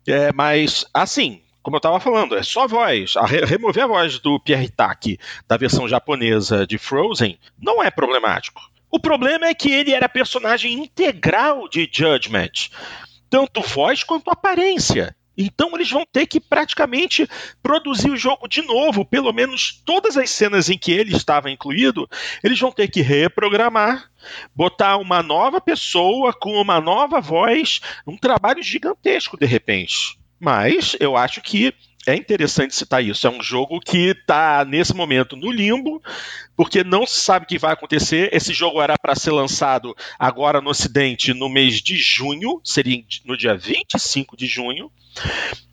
É, mas, assim, como eu estava falando, é só voz. A re remover a voz do Pierre Taki da versão japonesa de Frozen não é problemático. O problema é que ele era personagem integral de Judgment, tanto voz quanto aparência. Então eles vão ter que praticamente produzir o jogo de novo, pelo menos todas as cenas em que ele estava incluído, eles vão ter que reprogramar, botar uma nova pessoa com uma nova voz, um trabalho gigantesco de repente. Mas eu acho que é interessante citar isso. É um jogo que está nesse momento no limbo, porque não se sabe o que vai acontecer. Esse jogo era para ser lançado agora no Ocidente no mês de junho, seria no dia 25 de junho,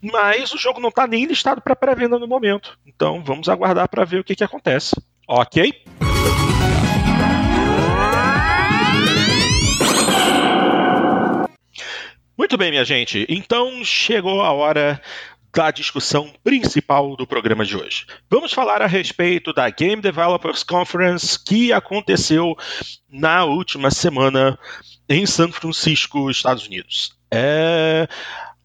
mas o jogo não está nem listado para pré-venda no momento. Então vamos aguardar para ver o que, que acontece. Ok? Muito bem, minha gente. Então chegou a hora da discussão principal do programa de hoje. Vamos falar a respeito da Game Developers Conference que aconteceu na última semana em São Francisco, Estados Unidos. É...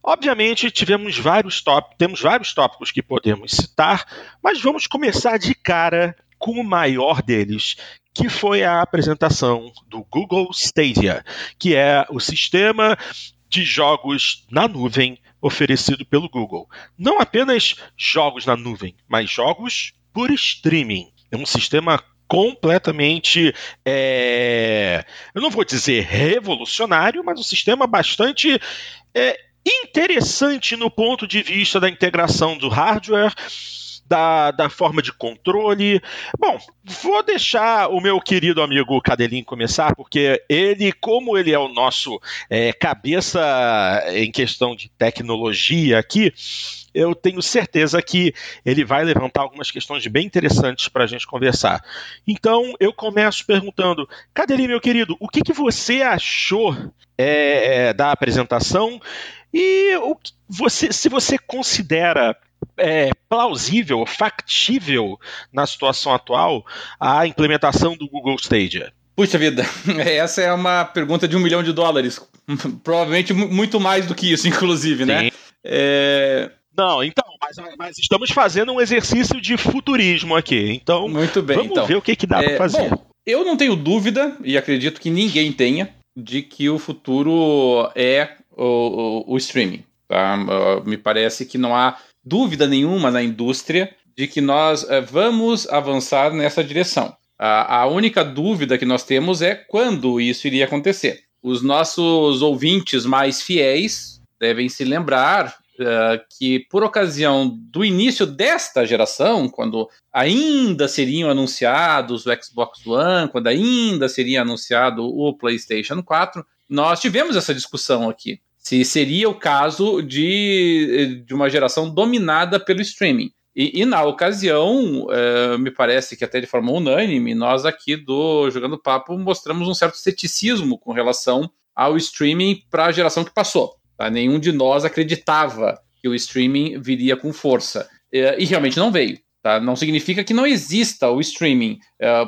Obviamente, tivemos vários tópicos, temos vários tópicos que podemos citar, mas vamos começar de cara com o maior deles, que foi a apresentação do Google Stadia, que é o sistema de jogos na nuvem oferecido pelo Google. Não apenas jogos na nuvem, mas jogos por streaming. É um sistema completamente, é, eu não vou dizer revolucionário, mas um sistema bastante é, interessante no ponto de vista da integração do hardware da, da forma de controle. Bom, vou deixar o meu querido amigo Cadelin começar, porque ele, como ele é o nosso é, cabeça em questão de tecnologia aqui, eu tenho certeza que ele vai levantar algumas questões bem interessantes para a gente conversar. Então, eu começo perguntando, Cadelin, meu querido, o que, que você achou é, é da apresentação e o, você, se você considera é, plausível, factível na situação atual a implementação do Google Stadia? Puxa vida, [LAUGHS] essa é uma pergunta de um milhão de dólares. [LAUGHS] Provavelmente muito mais do que isso, [LAUGHS] inclusive, né? Sim. né? É... Não, então, mas, mas, estamos fazendo um exercício de futurismo aqui. Então, muito bem, vamos então, ver o que, que dá é, para fazer. Bom, eu não tenho dúvida, e acredito que ninguém tenha, de que o futuro é o, o, o streaming. Tá? Uh, me parece que não há dúvida nenhuma na indústria de que nós uh, vamos avançar nessa direção. A, a única dúvida que nós temos é quando isso iria acontecer. Os nossos ouvintes mais fiéis devem se lembrar Uh, que por ocasião do início desta geração, quando ainda seriam anunciados o Xbox One, quando ainda seria anunciado o PlayStation 4, nós tivemos essa discussão aqui se seria o caso de, de uma geração dominada pelo streaming. E, e na ocasião, é, me parece que até de forma unânime, nós aqui do Jogando Papo mostramos um certo ceticismo com relação ao streaming para a geração que passou. Tá? Nenhum de nós acreditava que o streaming viria com força. É, e realmente não veio. Tá? Não significa que não exista o streaming.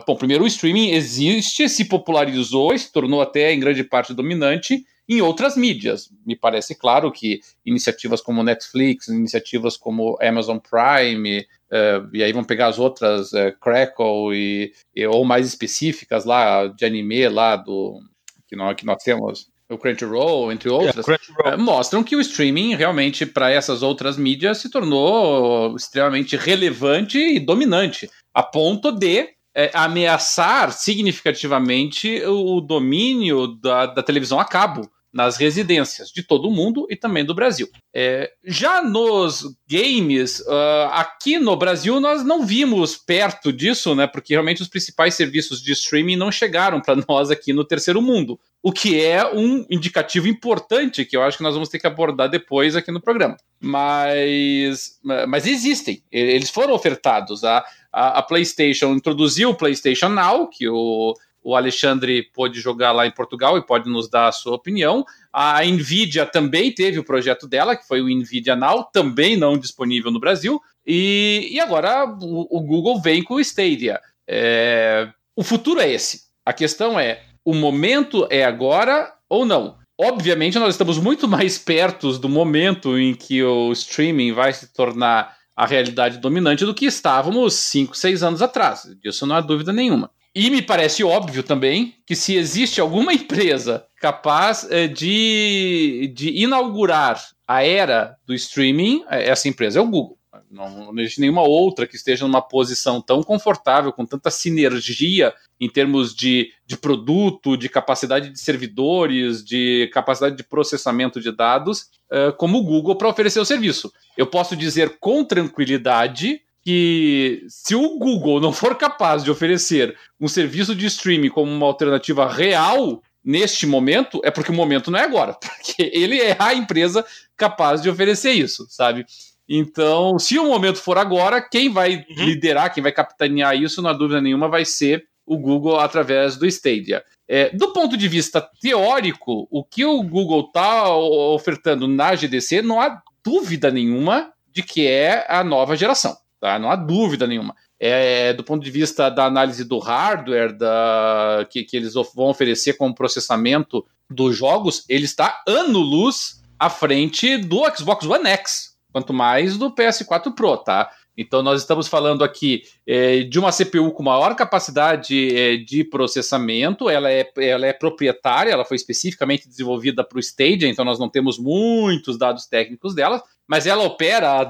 Bom, primeiro, o streaming existe, se popularizou, se tornou até em grande parte dominante, em outras mídias. Me parece claro que iniciativas como Netflix, iniciativas como Amazon Prime, uh, e aí vão pegar as outras, uh, Crackle, e, e, ou mais específicas lá, de anime lá do que nós, que nós temos, o Crunchyroll, entre outras, yeah, mostram que o streaming realmente para essas outras mídias se tornou extremamente relevante e dominante, a ponto de é, ameaçar significativamente o domínio da, da televisão a cabo nas residências de todo o mundo e também do Brasil. É, já nos games, uh, aqui no Brasil, nós não vimos perto disso, né? Porque realmente os principais serviços de streaming não chegaram para [LAUGHS] nós aqui no terceiro mundo. O que é um indicativo importante que eu acho que nós vamos ter que abordar depois aqui no programa. Mas, mas existem, eles foram ofertados. A, a, a PlayStation introduziu o PlayStation Now, que o o Alexandre pôde jogar lá em Portugal e pode nos dar a sua opinião. A Nvidia também teve o projeto dela, que foi o Nvidia Now, também não disponível no Brasil. E, e agora o, o, Google vem com o Stadia. É, o futuro é esse. A questão é: o momento é agora ou não? Obviamente, nós estamos muito mais perto do momento em que o streaming vai se tornar a realidade dominante do que estávamos 5, 6 anos atrás. Disso não há dúvida nenhuma. E me parece óbvio também que se existe alguma [LAUGHS] empresa capaz eh, de, de inaugurar a era do streaming, eh, essa empresa é o Google. Não, não, existe nenhuma outra que esteja numa posição tão confortável, com tanta sinergia em termos de, de produto, de capacidade de servidores, de capacidade de processamento de dados, uh, como o Google para oferecer o serviço. Eu posso dizer com tranquilidade que se o Google não for capaz de oferecer um serviço de streaming como uma alternativa real neste momento, é porque o momento não é agora, [LAUGHS] porque ele é a empresa capaz de oferecer isso, sabe? Então, se o momento for agora, quem vai uhum. liderar, quem vai capitanear isso, não há dúvida nenhuma, vai ser o Google através do Stadia. É, do ponto de vista teórico, o que o Google está ofertando na GDC, não há dúvida nenhuma de que é a nova geração. Tá? Não há dúvida nenhuma. É, do ponto de vista da análise do hardware da, que, que eles vão oferecer como processamento dos jogos, ele está ano-luz à frente do Xbox One X quanto mais do PS4 Pro, tá? Então nós estamos falando aqui é, de uma CPU com maior capacidade é, de processamento, ela é, ela é proprietária, ela foi especificamente desenvolvida para o Stadia, então nós não temos muitos dados técnicos dela, mas ela opera a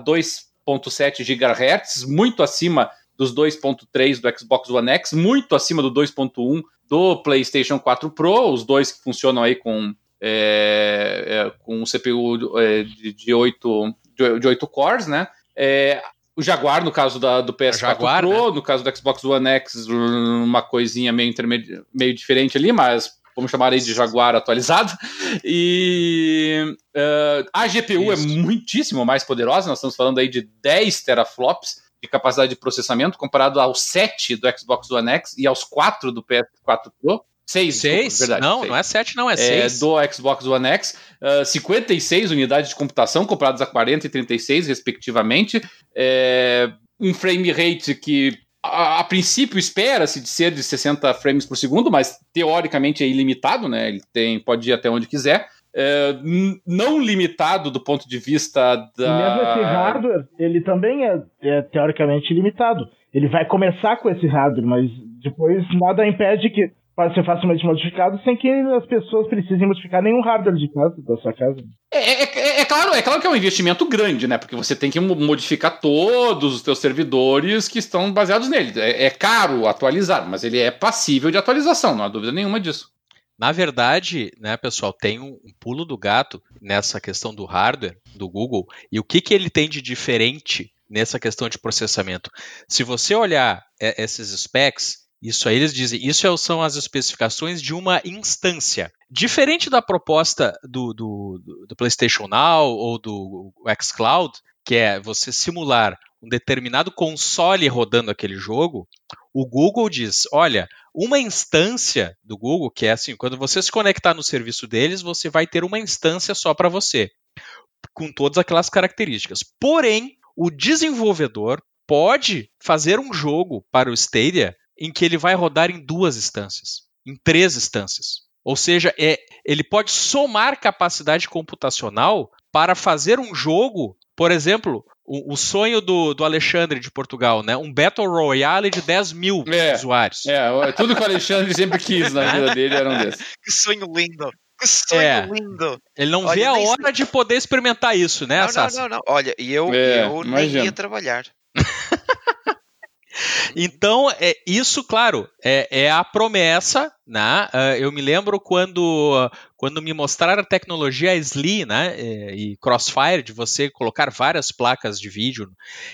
2.7 GHz, muito acima dos 2.3 do Xbox One X, muito acima do 2.1 do PlayStation 4 Pro, os dois que funcionam aí com, é, é, com um CPU é, de, de 8 de, de 8 cores, né? É, o Jaguar, no caso da, do PS4 Jaguar, Pro, né? no caso do Xbox One X, uma coisinha meio, meio diferente ali, mas vamos chamar aí de Jaguar atualizado. E uh, a GPU é Isso. é muitíssimo mais poderosa, nós estamos falando aí de 10 teraflops de capacidade de processamento, comparado aos 7 do Xbox One X e aos 4 do PS4 Pro. 6, seis? verdade. Não, seis. não é 7, não, é 6. É, do Xbox One X. Uh, ah, 56 unidades de computação, comparadas a 40 e 36, respectivamente. É, um frame rate que, a, a princípio, espera-se de ser de 60 frames por segundo, mas teoricamente é ilimitado, né? Ele tem, pode ir até onde quiser. É, não limitado do ponto de vista da. Mesmo esse hardware, ele também é, é teoricamente limitado. Ele vai começar com esse hardware, mas depois nada impede que pode ser facilmente modificado sem que as pessoas precisem modificar nenhum hardware de casa, da sua casa. É, é, é, é, claro, é claro que é um investimento grande, né? Porque você tem que modificar todos os seus servidores que estão baseados nele. É, é caro atualizar, mas ele é passível de atualização, não há dúvida nenhuma disso. Na verdade, né, pessoal, tem um, um pulo do gato nessa questão do hardware do Google e o que, que ele tem de diferente nessa questão de processamento. Se você olhar é, esses specs, isso aí eles dizem, isso é são as especificações de uma instância. Diferente da proposta do, do, do PlayStation Now ou do xCloud, que é você simular um determinado console rodando aquele jogo, o Google diz: olha, uma instância do Google, que é assim, quando você se conectar no serviço deles, você vai ter uma instância só para você, com todas aquelas características. Porém, o desenvolvedor pode fazer um jogo para o Stadia em que ele vai rodar em duas instâncias, em três instâncias. Ou seja, é, ele pode somar capacidade computacional para fazer um jogo, por exemplo, o, o sonho do, do, Alexandre de Portugal, né? Um Battle Royale de 10 mil é, usuários. É, tudo que o Alexandre sempre quis na vida dele era um desses. [LAUGHS] Que sonho lindo! Que sonho é, lindo! Ele não Olha, vê a hora sei. de poder experimentar isso, né, não, não, não, não, Olha, eu, é, eu nem ia trabalhar. Então, é, isso, claro, é, é a promessa, né? Uh, eu me lembro quando, quando me mostraram a tecnologia SLI, né? É, e Crossfire, de você colocar várias placas de vídeo,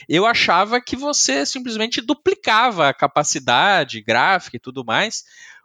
eu achava que você simplesmente duplicava a capacidade gráfica e tudo mais.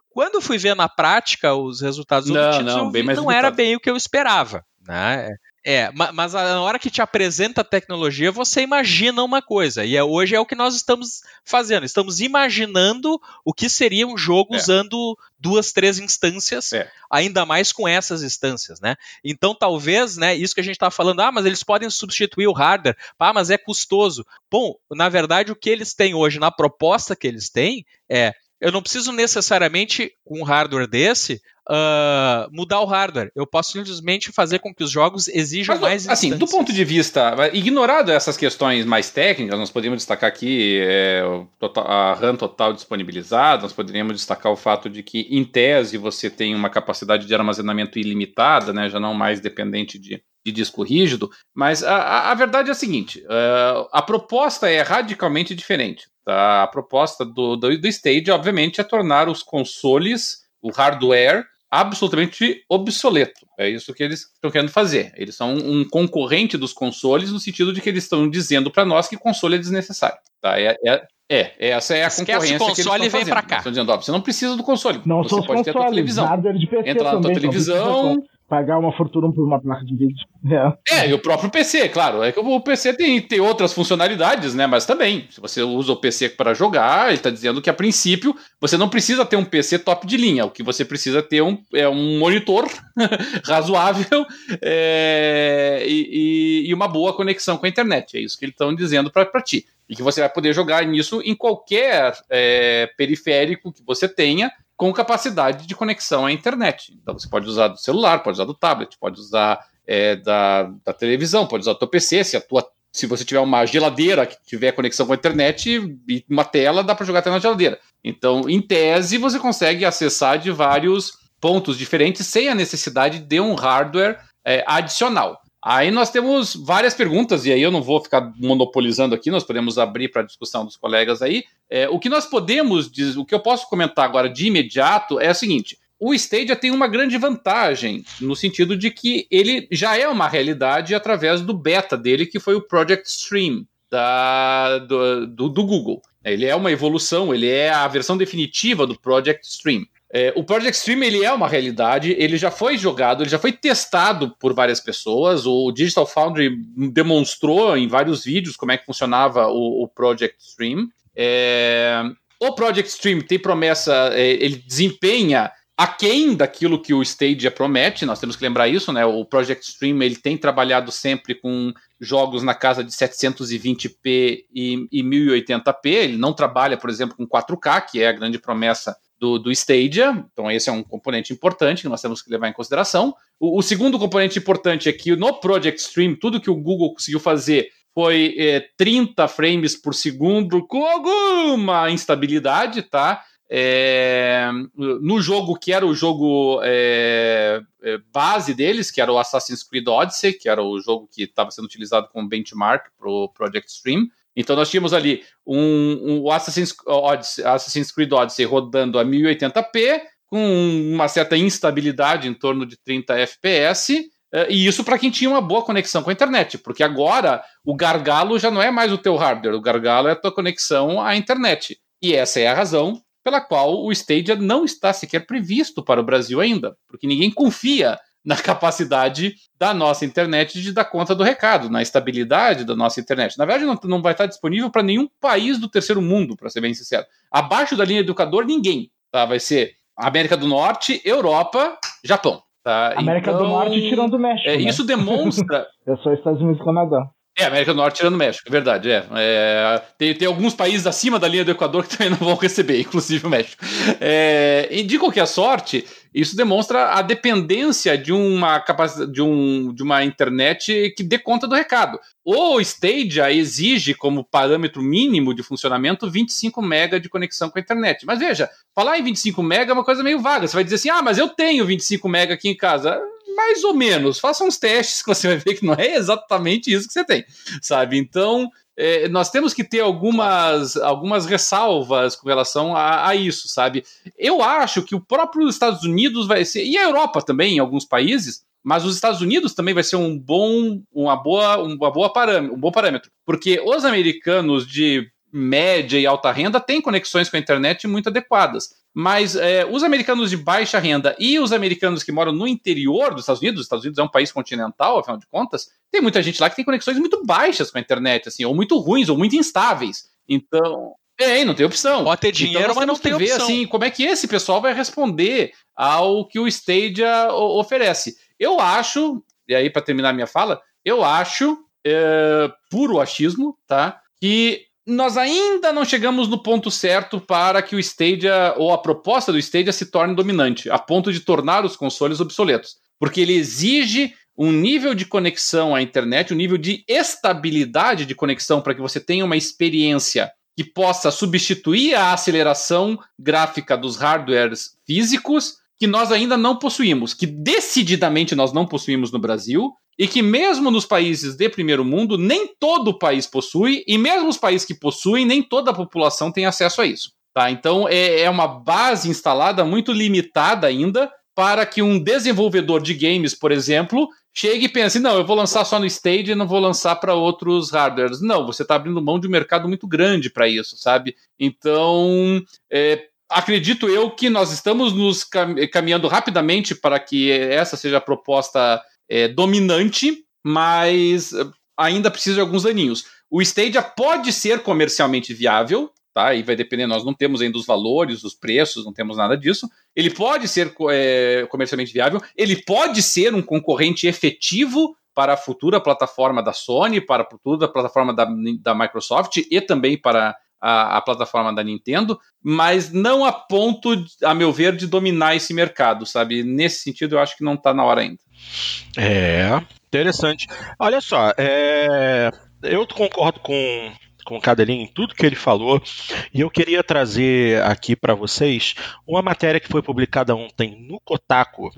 Quando fui ver na prática os resultados não, obtidos, não, não era bem o que eu esperava. Né? É, mas na hora que te apresenta a tecnologia, você imagina uma coisa. E é, hoje é o que nós estamos fazendo. Estamos imaginando o que seria um jogo é. usando duas, três instâncias, é. ainda mais com essas instâncias, né? Então, talvez, né, isso que a gente está falando, ah, mas eles podem substituir o hardware, ah, mas é custoso. Bom, na verdade, o que eles têm hoje, na proposta que eles têm, é eu não preciso necessariamente, com um hardware desse, uh, mudar o hardware. Eu posso simplesmente fazer com que os jogos exijam Mas, mais Assim, do ponto de vista, ignorado essas questões mais técnicas, nós poderíamos destacar aqui é, a RAM total disponibilizada, nós poderíamos destacar o fato de que, em tese, você tem uma capacidade de armazenamento ilimitada, né, já não mais dependente de, de disco rígido, mas a, a, a verdade é a seguinte: uh, a proposta é radicalmente diferente. Tá? A proposta do, do, do Stage, obviamente, é tornar os consoles, o hardware, absolutamente obsoleto. É isso que eles estão querendo fazer. Eles são um concorrente dos consoles no sentido de que eles estão dizendo para nós que console é desnecessário. Tá? É, é, é, essa é a Esquece concorrência console que eles vem para cá. Estão dizendo, ó, você não precisa do console. Não você pode ter a tua televisão. De PC Entra lá na tua televisão, pagar uma fortuna por uma placa de vídeo. [LAUGHS] É. é, e o próprio PC, claro. É que o PC tem, tem outras funcionalidades, né? Mas também, se você usa o PC para jogar, ele está dizendo que a princípio você não precisa ter um PC top de linha. O que você precisa ter um, é um monitor [LAUGHS] razoável é, e, e, uma boa conexão com a internet. É isso que eles estão dizendo para ti. E que você vai poder jogar nisso em qualquer é, periférico que você tenha com capacidade de conexão à internet. Então você pode usar do celular, pode usar do tablet, pode usar é, da, da, televisão, pode usar do teu PC, se a tua se você tiver uma geladeira que tiver conexão com a internet e uma tela, dá para jogar até na geladeira. Então, em tese, você consegue acessar de vários pontos diferentes sem a necessidade de um hardware é, adicional. Aí nós temos várias perguntas, e aí eu não vou ficar monopolizando aqui, nós podemos abrir para a discussão dos colegas aí. É, o que nós podemos, o que eu posso comentar agora de imediato é o seguinte: o Stadia tem uma grande vantagem, no sentido de que ele já é uma realidade através do beta dele, que foi o Project Stream da, do, do, do Google. Ele é uma evolução, ele é a versão definitiva do Project Stream. É, o Project Stream ele é uma realidade, ele já foi jogado, ele já foi testado por várias pessoas. O Digital Foundry demonstrou em vários vídeos como é que funcionava o, o Project Stream. É, o Project Stream tem promessa, é, ele desempenha aquém daquilo que o Stadia promete, nós temos que lembrar isso, né? O Project Stream ele tem trabalhado sempre com jogos na casa de 720p e, e 1080p, ele não trabalha, por exemplo, com 4K, que é a grande promessa do, do Stadia, então esse é um componente importante que nós temos que levar em consideração. O, o segundo componente importante é que no Project Stream, tudo que o Google conseguiu fazer foi é, 30 frames por segundo com alguma instabilidade, tá? É, no jogo que era o jogo é, é base deles, que era o Assassin's Creed Odyssey, que era o jogo que estava sendo utilizado como benchmark para o Project Stream, então nós tínhamos ali um, um Assassin's, Odyssey, Assassin's Creed Odyssey rodando a 1080p, com uma certa instabilidade em torno de 30 FPS, eh, e isso para quem tinha uma boa conexão com a internet, porque agora o gargalo já não é mais o teu hardware, o gargalo é a tua conexão à internet. E essa é a razão pela qual o Stadia não está sequer previsto para o Brasil ainda, porque ninguém confia na capacidade da nossa internet de dar conta do recado, na estabilidade da nossa internet. Na verdade, não, não vai estar disponível para nenhum país do terceiro mundo, para ser bem sincero. Abaixo da linha educador, ninguém. Tá? Vai ser América do Norte, Europa, Japão. Tá? América então, do Norte tirando o México. É, né? Isso demonstra. [LAUGHS] é só Estados Unidos e Canadá. É, América do Norte tirando o México, é verdade. É. é tem, tem, alguns países acima da linha do Equador [LAUGHS] que também não vão receber, inclusive o México. É, e de qualquer sorte, isso demonstra a dependência de uma capacidade de, um, de uma internet que dê conta do recado. O Stadia exige como parâmetro mínimo de funcionamento 25 MB de conexão com a internet. Mas veja, falar em 25 MB é uma coisa meio vaga. Você vai dizer assim: "Ah, mas eu tenho 25 MB aqui em casa" mais ou menos. Faça uns testes que você vai ver que não é exatamente isso que você tem, sabe? Então, é, nós temos que ter algumas, algumas ressalvas com relação a, a, isso, sabe? Eu acho que o próprio Estados Unidos vai ser, e a Europa também, em alguns países, mas os Estados Unidos também vai ser um bom, uma boa, uma boa parâmetro, um bom parâmetro, porque os americanos de média e alta renda têm conexões com a internet muito adequadas. Mas é, os americanos de baixa renda e os americanos que moram no interior dos Estados Unidos, os Estados Unidos é um país continental, afinal de contas, tem muita gente lá que tem conexões muito baixas com a internet, assim, ou muito ruins, ou muito instáveis. Então, é, não tem opção. Pode ter dinheiro, então, mas não tem ver, opção. assim, como é que esse pessoal vai responder ao que o Stadia oferece. Eu acho, e aí para terminar minha fala, eu acho, é, puro achismo, tá? Que nós ainda não chegamos no ponto certo para que o Stadia ou a proposta do Stadia se torne dominante, a ponto de tornar os consoles obsoletos, porque ele exige um nível de conexão à internet, um nível de estabilidade de conexão para que você tenha uma experiência que possa substituir a aceleração gráfica dos hardwares físicos que nós ainda não possuímos, que decididamente nós não possuímos no Brasil e que mesmo nos países de primeiro mundo nem todo país possui e mesmo os países que possuem nem toda a população tem acesso a isso. Tá? Então é, é uma base instalada muito limitada ainda para que um desenvolvedor de games, por exemplo, chegue e pense: não, eu vou lançar só no Stage e não vou lançar para outros hardwares. Não, você está abrindo mão de um mercado muito grande para isso, sabe? Então, é, acredito eu que nós estamos nos caminhando rapidamente para que essa seja a proposta é, dominante, mas ainda precisa de alguns aninhos. O Stadia pode ser comercialmente viável, tá? Aí vai depender, nós não temos ainda os valores, os preços, não temos nada disso. Ele pode ser é, comercialmente viável, ele pode ser um concorrente efetivo para a futura plataforma da Sony, para a futura plataforma da, da Microsoft e também para a, a, plataforma da Nintendo, mas não a ponto, a meu ver, de dominar esse mercado, sabe? Nesse sentido, eu acho que não está na hora ainda. É, interessante. Olha só, é, eu concordo com com o Cadelinho em tudo que ele falou, e eu queria trazer aqui para vocês uma matéria que foi publicada ontem no Kotaku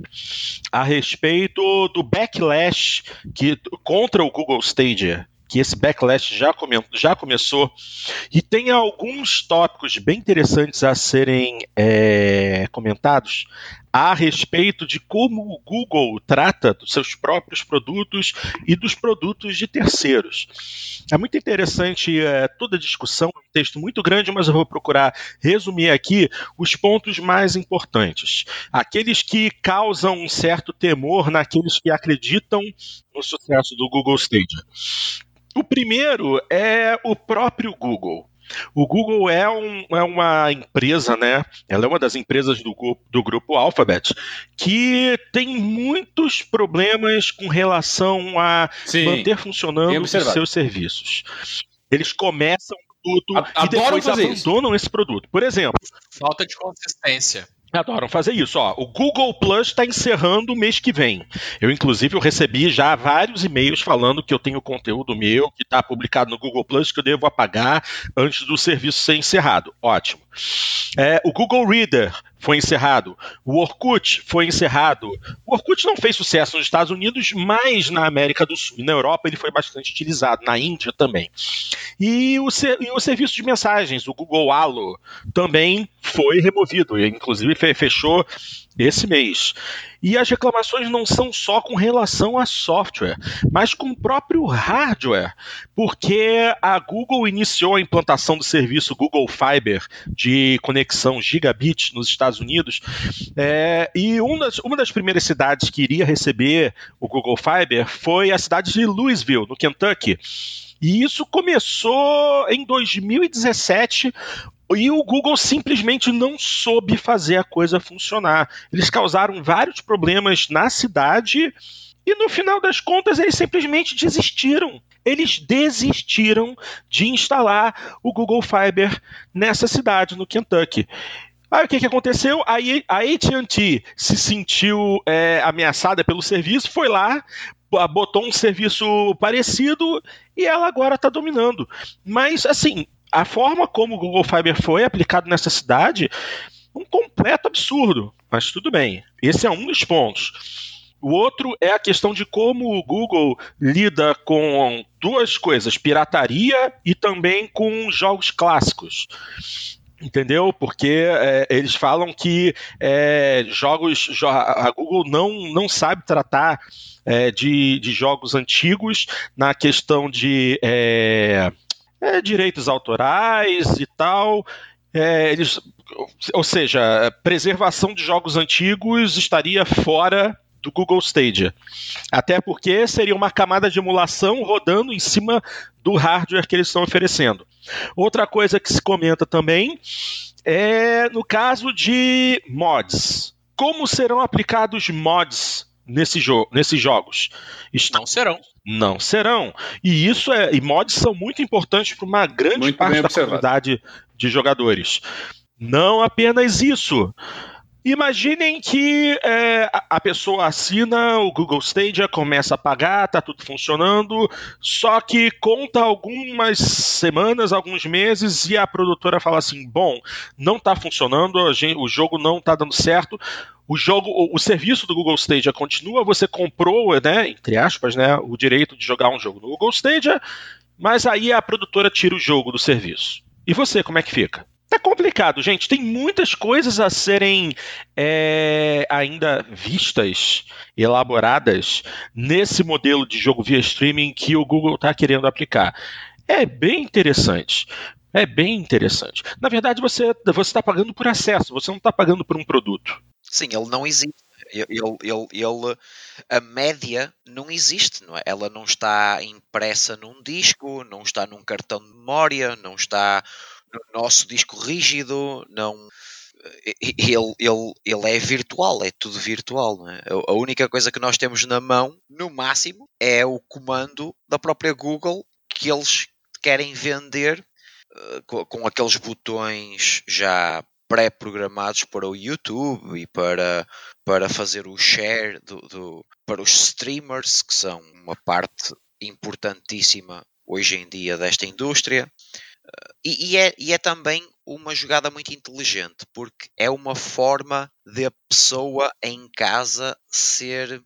a respeito do backlash que, contra o Google Stadia que esse backlash já, já começou e tem alguns tópicos bem interessantes a serem é, comentados a respeito de como o Google trata dos seus próprios produtos e dos produtos de terceiros. É muito interessante é, toda a discussão, um texto muito grande, mas eu vou procurar resumir aqui os pontos mais importantes. Aqueles que causam um certo temor naqueles que acreditam no sucesso do Google Stadia. O primeiro é o próprio Google. O Google é, um, é, uma empresa, né? Ela é uma das empresas do, do grupo Alphabet que tem muitos problemas com relação a Sim, manter funcionando os seus serviços. Eles começam um produto a, e depois abandonam isso. esse produto. Por exemplo, falta de consistência. Adoram fazer isso. Ó, o Google Plus está encerrando o mês que vem. Eu, inclusive, eu recebi já vários e-mails falando que eu tenho conteúdo meu que está publicado no Google Plus que eu devo apagar antes do serviço ser encerrado. Ótimo. É, o Google Reader foi encerrado. O Orkut foi encerrado. O Orkut não fez sucesso nos Estados Unidos, mas na América do Sul e na Europa ele foi bastante utilizado, na Índia também. E o, e o serviço de mensagens, o Google Allo, também foi removido, inclusive fechou esse mês. E as reclamações não são só com relação a software, mas com o próprio hardware, porque a Google iniciou a implantação do serviço Google Fiber de conexão gigabit nos Estados Unidos, é, e das, uma das primeiras cidades que iria receber o Google Fiber foi a cidade de Louisville, no Kentucky. E isso começou em 2017, e o Google simplesmente não soube fazer a coisa funcionar. Eles causaram vários problemas na cidade e no final das contas eles simplesmente desistiram. Eles desistiram de instalar o Google Fiber nessa cidade, no Kentucky. Aí o que, que aconteceu? A AT&T se sentiu é, ameaçada pelo serviço, foi lá, botou um serviço parecido e ela agora está dominando. Mas assim, a forma como o Google Fiber foi aplicado nessa cidade, um completo absurdo. Mas tudo bem, esse é um dos pontos. O outro é a questão de como o Google lida com duas coisas: pirataria e também com jogos clássicos. Entendeu? Porque é, eles falam que é, jogos. A Google não, não sabe tratar é, de, de jogos antigos na questão de é, direitos autorais e tal. É, eles, ou seja, preservação de jogos antigos estaria fora do Google Stadia. Até porque seria uma camada de emulação rodando em cima do hardware que eles estão oferecendo. Outra coisa que se comenta também é no caso de mods. Como serão aplicados mods nesse jo nesses jogos? Estão... Não serão. Não serão. E isso é. E mods são muito importantes para uma grande muito parte da comunidade de jogadores. Não apenas isso. Imaginem que é, a pessoa assina o Google Stadia, começa a pagar, tá tudo funcionando, só que conta algumas semanas, alguns meses e a produtora fala assim: bom, não tá funcionando, gente, o jogo não tá dando certo. O jogo, o, o serviço do Google Stadia continua, você comprou, né, entre aspas, né, o direito de jogar um jogo no Google Stadia, mas aí a produtora tira o jogo do serviço. E você, como é que fica? Tá complicado, gente. Tem muitas coisas a serem é, ainda vistas, elaboradas nesse modelo de jogo via streaming que o Google está querendo aplicar. É bem interessante. É bem interessante. Na verdade, você está pagando por acesso, você não está pagando por um produto. Sim, ele não existe. Ele, ele, ele, a média não existe, não é? ela não está impressa num disco, não está num cartão de memória, não está no nosso disco rígido, não. Ele, ele, ele é virtual, é tudo virtual. É? A única coisa que nós temos na mão, no máximo, é o comando da própria Google que eles querem vender uh, com, com aqueles botões já pré-programados para o YouTube e para, para fazer o share do, do, para os streamers, que são uma parte importantíssima hoje em dia desta indústria. E, e, é, e é também uma jogada muito inteligente, porque é uma forma de a pessoa em casa ser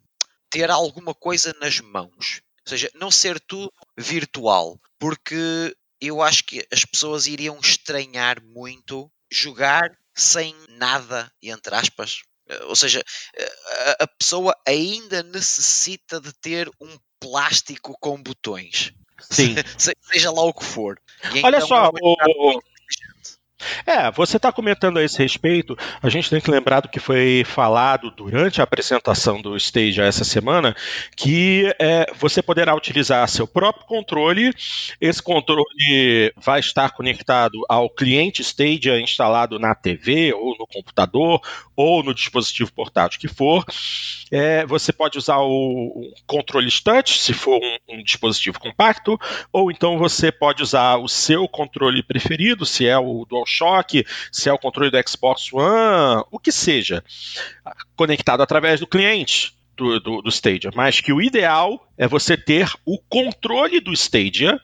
ter alguma coisa nas mãos. Ou seja, não ser tudo virtual, porque eu acho que as pessoas iriam estranhar muito jogar sem nada, entre aspas. Ou seja, a, a pessoa ainda necessita de ter um plástico com botões. Sim. [LAUGHS] Seja lá o que for. E Olha então só, o, é, você está comentando a esse respeito. A gente tem que lembrar do que foi falado durante a apresentação do Stage essa semana, que é, você poderá utilizar seu próprio controle. Esse controle vai estar conectado ao cliente Stadia instalado na TV ou no computador ou no dispositivo portátil que for. É, você pode usar o, controle touch, se for um, um dispositivo compacto, ou então você pode usar o seu controle preferido, se é o DualShock DualShock, se é o controle do Xbox One, o que seja, conectado através do cliente. Do, do, do, Stadia, mas que o ideal é você ter o controle do Stadia,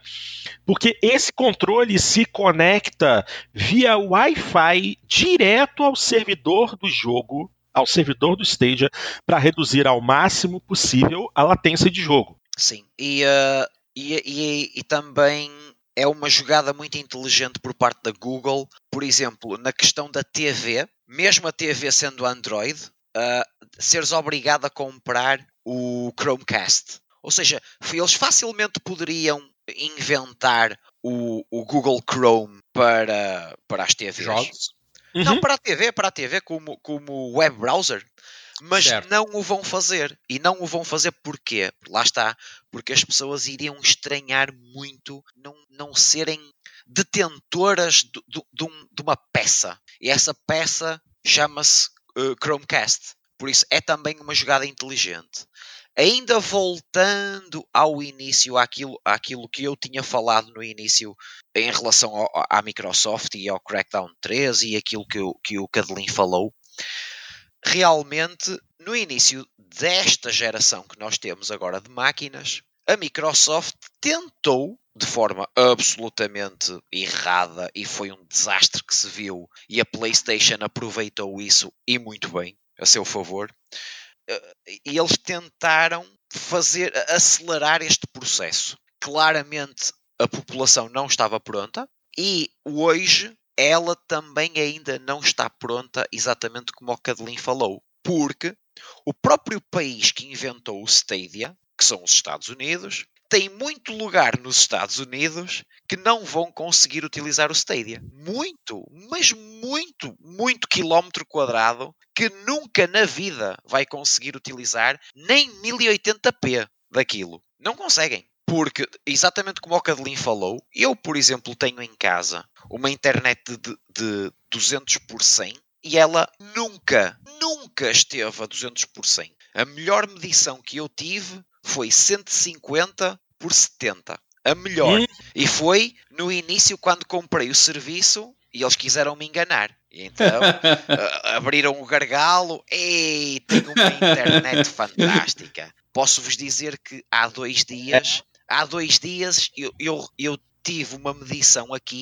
porque esse controle se conecta via Wi-Fi direto ao servidor do jogo, ao servidor do Stadia, para reduzir ao máximo possível a latência de jogo. Sim, e, uh, e, e, e também é uma jogada muito inteligente por parte da Google. Por exemplo, na questão da TV, mesmo a TV sendo Android, uh, seres obrigado a comprar o Chromecast. Ou seja, eles facilmente poderiam inventar o, o Google Chrome para, para as TVs. Jogos? Uhum. Não, para a TV, para a TV como, como web browser mas certo. não o vão fazer. E não o vão fazer porquê? Lá está, porque as pessoas iriam estranhar muito não, não serem detentoras de, de, de, um, de uma peça. E essa peça chama-se uh, Chromecast. Por isso é também uma jogada inteligente. Ainda voltando ao início, àquilo, àquilo que eu tinha falado no início em relação ao, à Microsoft e ao Crackdown 3 e aquilo que, eu, que o Cadelin falou, realmente, no início desta geração que nós temos agora de máquinas, a Microsoft tentou, de forma absolutamente errada, e foi um desastre que se viu, e a PlayStation aproveitou isso e muito bem, a seu favor. Eh, e eles tentaram fazer acelerar este processo. Claramente a população não estava pronta e hoje ela também ainda não está pronta, exatamente como o Cadelin falou, porque o próprio país que inventou o Stadia, que são os Estados Unidos, tem muito lugar nos Estados Unidos que não vão conseguir utilizar o Stadia. Muito, mas muito, muito quilómetro quadrado que nunca na vida vai conseguir utilizar nem 1080p daquilo. Não conseguem. Porque, exatamente como o Cadelin falou, eu, por exemplo, tenho em casa uma internet de, de 200 por 100 e ela nunca, nunca esteve a 200 por 100. A melhor medição que eu tive foi 150 por 70. A melhor. Hum. E foi no início quando comprei o serviço e eles quiseram me enganar. Então [LAUGHS] a- abriram o gargalo. Ei, tenho uma internet [LAUGHS] fantástica. Posso-vos dizer que há dois dias, há dois dias eu, eu, eu tive uma medição aqui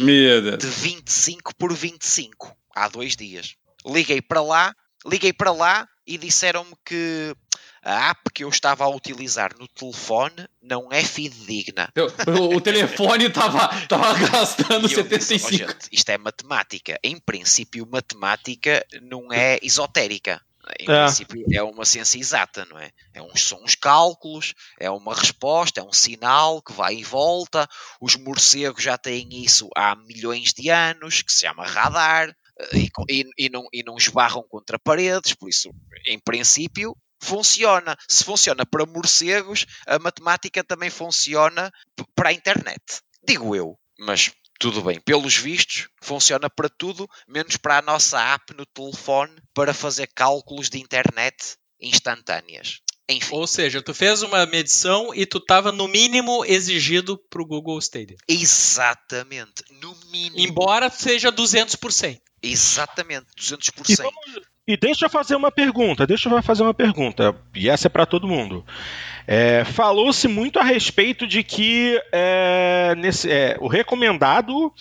de 25 por 25 há dois dias. Liguei para lá, liguei para lá e disseram-me que a app que eu estava a utilizar no telefone não é fidedigna. O, o telefone tava, tava gastando [LAUGHS] E eu disse, "Oh, 75. gente, isto é matemática. Em princípio, matemática não é esotérica. Em É. princípio, é uma ciência exata, não é? é uns, são uns cálculos, é uma resposta, é um sinal que vai e volta. Os morcegos já têm isso há milhões de anos, que se chama radar, eh, e, e- e não, e não esbarram contra paredes, por isso, em princípio, funciona. Se funciona para morcegos, a matemática também funciona para a internet. Digo eu, mas tudo bem. Pelos vistos, funciona para tudo, menos para a nossa app no telefone para fazer cálculos de internet instantâneas. Enfim, Ou seja, tu fez uma medição e tu estava no mínimo exigido para o Google Stadia. exatamente. No mínimo. Embora seja 200%. Exatamente, 200%. E, vamos- e deixa eu fazer uma pergunta, deixa eu fazer uma pergunta, e essa é para todo mundo. É, Falou-se muito a respeito de que é, nesse, é, o recomendado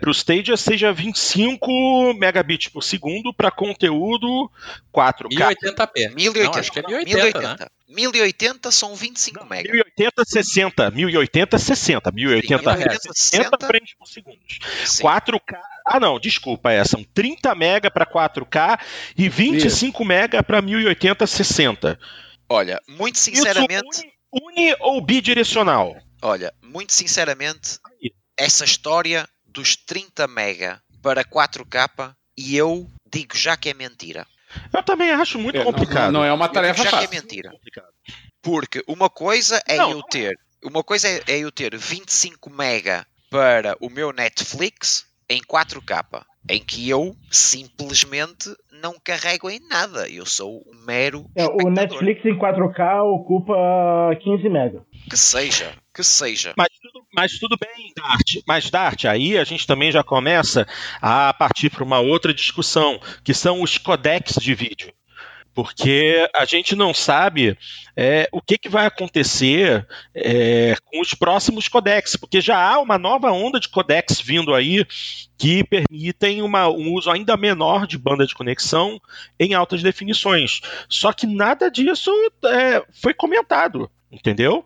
para o Stadia seja 25 megabits por segundo para conteúdo 4K. 1080p. 1080. Não, acho que é 1080, né? 1080. 1080 são 25 mega. 1080, 60. 1080, 60. 1080 Sim, Hz, 60 frames por segundo. Sim. 4K. Ah, não, desculpa, é, são 30 mega para 4K e 25 mega para 1080, 60. Olha, muito sinceramente, Isso uni, uni ou bidirecional? olha, muito sinceramente, essa história dos 30 mega para 4K e eu digo já que é mentira. Eu também acho muito É, não- complicado. Não, é uma Eu tarefa digo já que é fácil. mentira. Porque uma coisa é Não, eu não ter, uma coisa é, é eu ter 25 mega para o meu Netflix em 4K, em que eu simplesmente não carrego em nada. Eu sou um mero É, o. Netflix em 4K ocupa 15 mega. Que seja, que seja. Mas tudo, mas tudo bem, Dart. Mas, Dart, aí a gente também já começa a partir para uma outra discussão, que são os codecs de vídeo. Porque a gente não sabe é, o que, que vai acontecer é, com os próximos codecs, porque já há uma nova onda de codecs vindo aí que permitem uma- um uso ainda menor de banda de conexão em altas definições. Só que nada disso é, foi comentado, entendeu?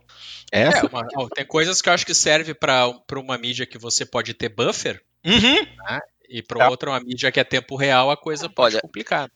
É, Essa uma- ó, tem coisas que eu acho que serve para uma mídia que você pode ter buffer Uhum. e para É. outra uma mídia que é tempo real, a coisa pode Olha, complicar.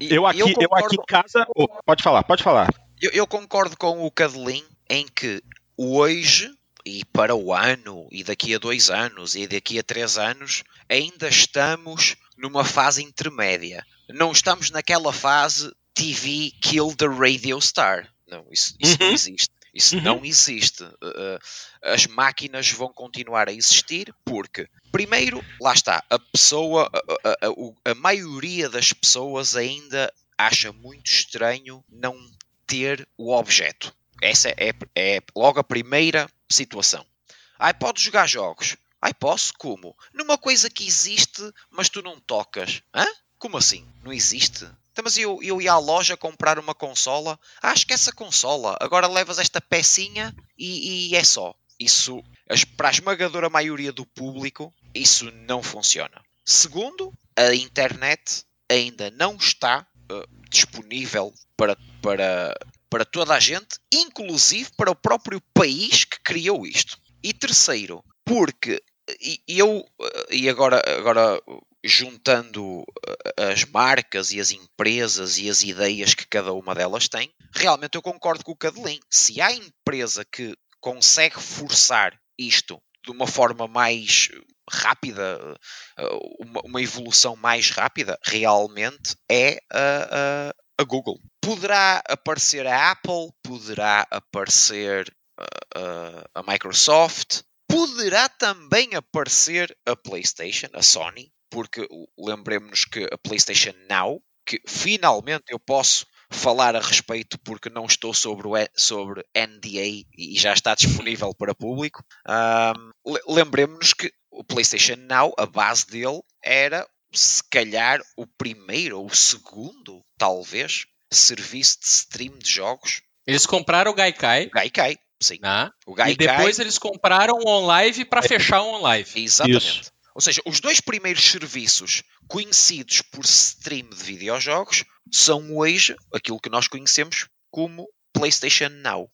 E- Eu aqui, eu, concordo- aqui em casa. Oh, pode falar, pode falar. Eu, eu concordo com o Cadelin em que hoje e para o ano e daqui a dois anos e daqui a três anos ainda estamos numa fase intermédia. Não estamos naquela fase TV kill the radio star. Não, isso, isso não Uhum. existe. Isso Uhum. não existe. Uh, uh, as máquinas vão continuar a existir porque, primeiro, lá está, a pessoa, a, a- a- a maioria das pessoas ainda acha muito estranho não ter o objeto. Essa é, é logo a primeira situação. Ai, podes jogar jogos. Ai, posso? Como? Numa coisa que existe, mas tu não tocas. Hã? Como assim? Não existe? Então, mas eu, eu ia à loja comprar uma consola. Ah, esquece a consola. Agora levas esta pecinha e, e é só. Isso, para a esmagadora maioria do público, isso não funciona. Segundo, a internet ainda não está eh, disponível para, para, para toda a gente, inclusive para o próprio país que criou isto. E terceiro, porque eu, eh, e agora, agora juntando eh, as marcas e as empresas e as ideias que cada uma delas tem, realmente eu concordo com o Cadelin. Se há empresa que consegue forçar isto de uma forma mais rápida, uh, uma, evolução mais rápida, realmente é a, a, a Google. Poderá aparecer a Apple, poderá aparecer a, a Microsoft, poderá também aparecer a PlayStation, a Sony, porque lembremos-nos que a PlayStation Now, que finalmente eu posso falar a respeito porque não estou sobre, o, sobre NDA e já está disponível para público. Um, lembremos-nos que o PlayStation Now, a base dele era se calhar o primeiro ou o segundo, talvez, serviço de stream de jogos. Eles compraram o Gaikai. Gaikai, sim. Ah, o Gaikai, e depois eles compraram o OnLive para é, fechar o OnLive. Exatamente. Isso. Ou seja, os dois primeiros serviços conhecidos por stream de videojogos são hoje aquilo que nós conhecemos como PlayStation Now.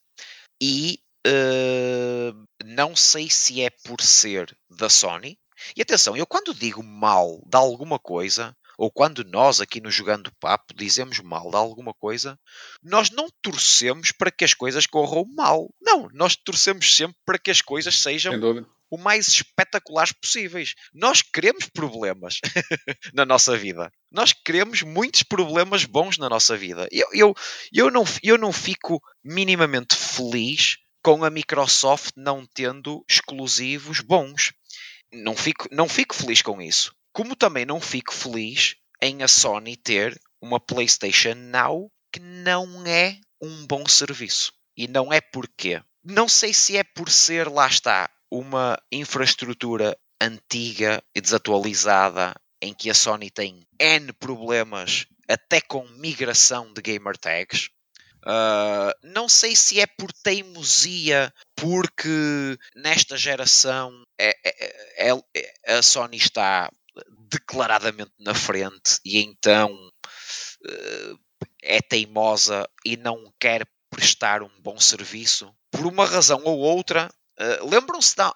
E uh, não sei se é por ser da Sony. E atenção, eu quando digo mal de alguma coisa, ou quando nós aqui no Jogando Papo dizemos mal de alguma coisa, nós não torcemos para que as coisas corram mal. Não, nós torcemos sempre para que as coisas sejam o mais espetaculares possíveis. Nós queremos problemas [LAUGHS] na nossa vida. Nós queremos muitos problemas bons na nossa vida. Eu, eu, eu, não, eu não fico minimamente feliz com a Microsoft não tendo exclusivos bons. Não fico, não fico feliz com isso. Como também não fico feliz em a Sony ter uma PlayStation Now que não é um bom serviço. E não é porquê. Não sei se é por ser, lá está, uma infraestrutura antiga e desatualizada em que a Sony tem N problemas até com migração de gamer tags. Uh, não sei se é por teimosia, porque nesta geração é, é, é, é, a Sony está declaradamente na frente e então uh, é teimosa e não quer prestar um bom serviço. Por uma razão ou outra, Uh, Lembram-se da,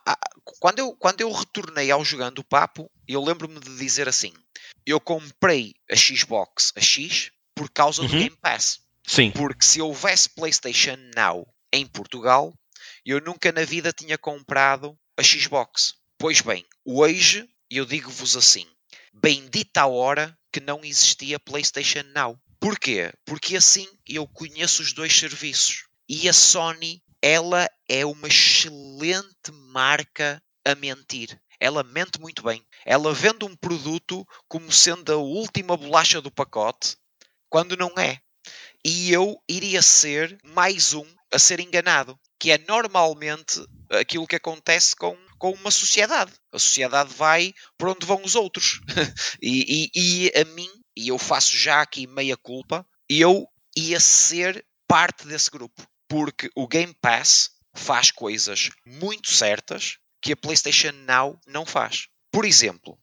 quando, eu, quando eu retornei ao jogando o papo, eu lembro-me de dizer assim: eu comprei a Xbox a X por causa uhum. do Game Pass. Sim. Porque se houvesse PlayStation Now em Portugal, eu nunca na vida tinha comprado a Xbox. Pois bem, hoje eu digo-vos assim: bendita a hora que não existia PlayStation Now. Porquê? Porque assim eu conheço os dois serviços. E a Sony ela é uma excelente marca a mentir. Ela mente muito bem. Ela vende um produto como sendo a última bolacha do pacote, quando não é. E eu iria ser mais um a ser enganado, que é normalmente aquilo que acontece com, com uma sociedade. A sociedade vai para onde vão os outros. [LAUGHS] e, e, e a mim, e eu faço já aqui meia culpa, eu ia ser parte desse grupo porque o Game Pass faz coisas muito certas que a PlayStation Now não faz. Por exemplo,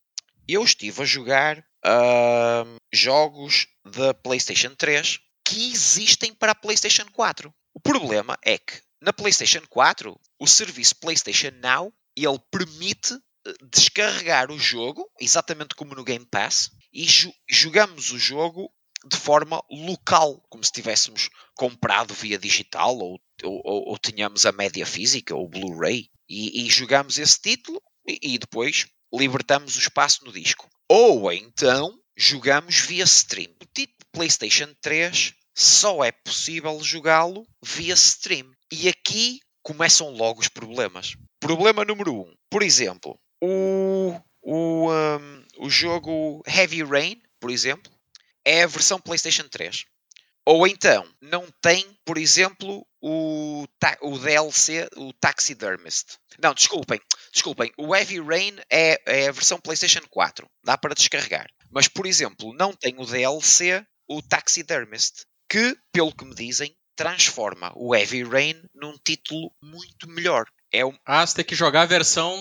eu estive a jogar uh, jogos da PlayStation 3 que existem para a PlayStation 4. O problema é que na PlayStation 4 o serviço PlayStation Now ele permite eh, descarregar o jogo, exatamente como no Game Pass, e jogamos o jogo de forma local, como se tivéssemos comprado via digital ou, ou, ou tínhamos a média física ou Blu-ray e, e jogamos esse título e, e depois libertamos o espaço no disco. Ou então jogamos via stream. O título PlayStation 3 só é possível jogá-lo via stream. E aqui começam logo os problemas. Problema número 1. Um, por exemplo, o, o, um, o jogo Heavy Rain, por exemplo, é a versão PlayStation 3. Ou então, não tem, por exemplo, o, o DLC, o Taxidermist. Não, desculpem, desculpem. O Heavy Rain é, é a versão PlayStation 4. Dá para descarregar. Mas, por exemplo, não tem o DLC, o Taxidermist. Que, pelo que me dizem, transforma o Heavy Rain num título muito melhor. É um... Ah, você tem que jogar a versão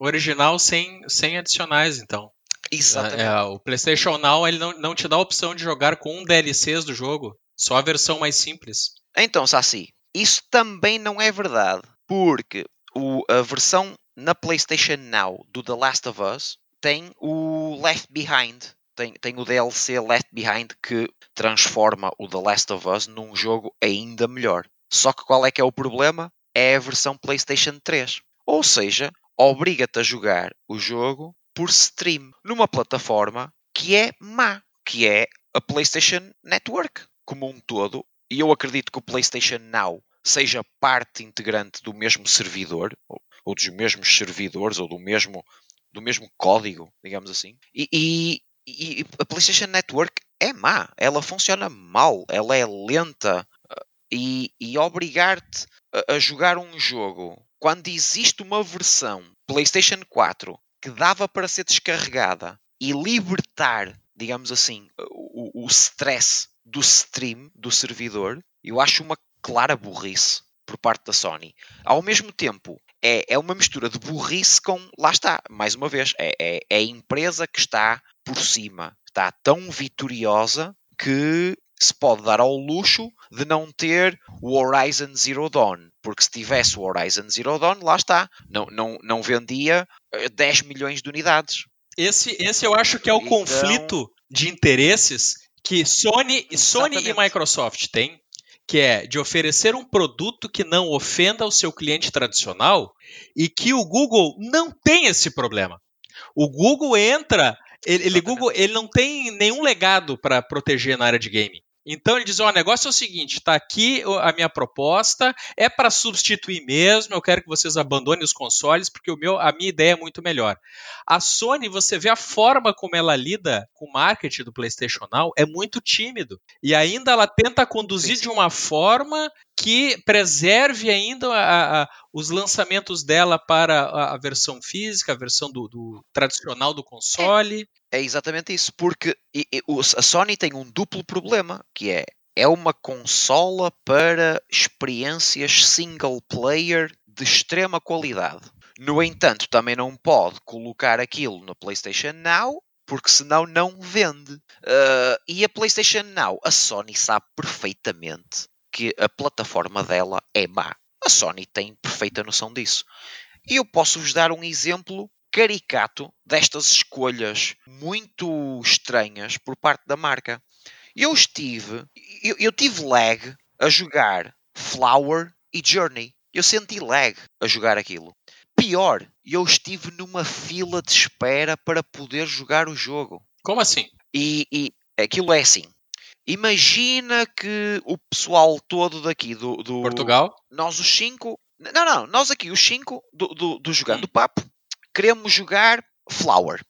original sem, sem adicionais, então. Exatamente. É, o PlayStation Now ele não, não te dá a opção de jogar com um DLCs do jogo, só a versão mais simples. Então, Saci, isso também não é verdade, porque o, a versão na PlayStation Now do The Last of Us tem o Left Behind. Tem, tem o DLC Left Behind que transforma o The Last of Us num jogo ainda melhor. Só que qual é que é o problema? é a versão PlayStation 3. Ou seja, obriga-te a jogar o jogo por stream, numa plataforma que é má, que é a PlayStation Network como um todo. E eu acredito que o PlayStation Now seja parte integrante do mesmo servidor, ou, ou dos mesmos servidores, ou do mesmo, do mesmo código, digamos assim. E, e, e a PlayStation Network é má, ela funciona mal, ela é lenta. E, e obrigar-te a, a jogar um jogo quando existe uma versão PlayStation 4 que dava para ser descarregada e libertar, digamos assim, o, o stress do stream do servidor, eu acho uma clara burrice por parte da Sony. Ao mesmo tempo, é, é uma mistura de burrice com. Lá está, mais uma vez, é, é, é a empresa que está por cima, está tão vitoriosa que se pode dar ao luxo de não ter o Horizon Zero Dawn, porque se tivesse o Horizon Zero Dawn, lá está, não, não, não vendia 10 eh, milhões de unidades. Esse, esse eu acho que é o então... conflito de interesses que Sony, Sony e Microsoft têm, que é de oferecer um produto que não ofenda o seu cliente tradicional e que o Google não tem esse problema. O Google entra, ele, ele Google, ele não tem nenhum legado para proteger na área de game. Então ele diz: o negócio é o seguinte, está aqui a minha proposta, é para substituir mesmo, eu quero que vocês abandonem os consoles, porque o meu, a minha ideia é muito melhor. A Sony, você vê a forma como ela lida com o marketing do PlayStation Now, é muito tímido. E ainda ela tenta conduzir sim, sim. de uma forma que preserve ainda a, a, os lançamentos dela para a, a, versão física, a versão do, do tradicional do console. É, exatamente isso, porque a Sony tem um duplo problema, que é é uma consola para experiências single player de extrema qualidade. No entanto, também não pode colocar aquilo no PlayStation Now porque senão não vende. Uh, e a PlayStation Now, a Sony sabe perfeitamente que a plataforma dela é má. A Sony tem perfeita noção disso. E eu posso vos dar um exemplo caricato destas escolhas muito estranhas por parte da marca. Eu estive, eu, eu tive lag a jogar Flower e Journey. Eu senti lag a jogar aquilo. Pior, eu estive numa fila de espera para poder jogar o jogo. Como assim? E, e aquilo é assim. Imagina que o pessoal todo daqui do, do Portugal, nós os cinco, não, não, nós aqui os cinco do, do, do jogando hum. papo, queremos jogar Flower.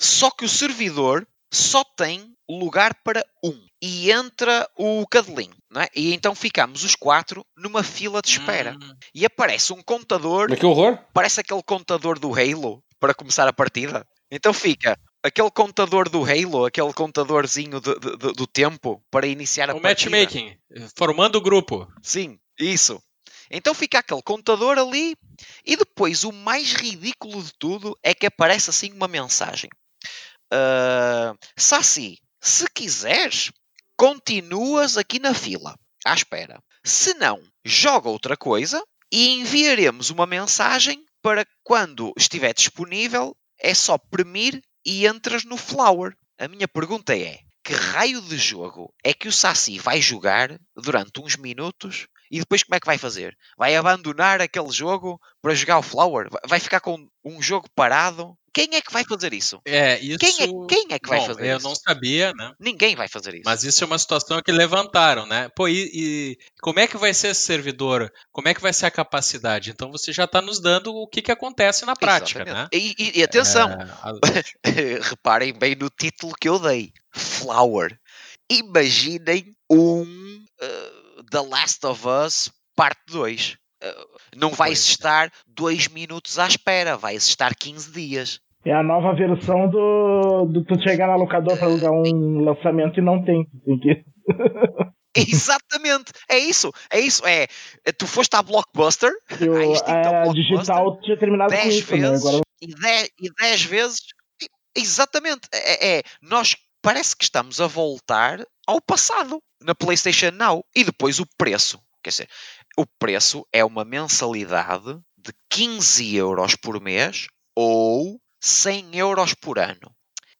Só que o servidor só tem lugar para um e entra o cadelinho, não é? E então ficamos os quatro numa fila de espera hum. e aparece um contador. Mas que horror! Parece aquele contador do Halo para começar a partida. Então fica aquele contador do Halo, aquele contadorzinho do, do, do tempo para iniciar a o partida. matchmaking, formando o grupo. Sim, isso. Então fica aquele contador ali e depois o mais ridículo de tudo é que aparece assim uma mensagem. Uh, se quiseres, continuas aqui na fila, à espera. Se não, joga outra coisa e enviaremos uma mensagem para quando estiver disponível, é só premir e entras no Flower. A minha pergunta é: que raio de jogo é que o Saci vai jogar durante uns minutos e depois como é que vai fazer? Vai abandonar aquele jogo para jogar o Flower? Vai ficar com um jogo parado? Quem é que vai fazer isso? É, isso... Quem, é, quem é que vai Bom, fazer eu isso? Eu não sabia, né? Ninguém vai fazer isso. Mas isso é uma situação que levantaram, né? Pô, e, e como é que vai ser esse servidor? Como é que vai ser a capacidade? Então você já está nos dando o que, que acontece na prática, Exatamente. né? E, e, e atenção, é, a... [LAUGHS] reparem bem no título que eu dei. Flower. Imaginem um uh, The Last of Us parte 2. Uh, não vai estar dois minutos à espera, vai estar 15 dias. É a nova versão do, do tu chegar na locadora para alugar um lançamento e não tem. tem que... [LAUGHS] Exatamente, é isso, é isso, é. Tu foste à Blockbuster, Eu, a, Blockbuster, digital tinha terminado com isso, vezes, né? Agora... e, dez, e dez vezes, exatamente, é, é, nós parece que estamos a voltar ao passado na PlayStation Now e depois o preço, quer dizer, o preço é uma mensalidade de 15 euros por mês ou 100 euros por ano.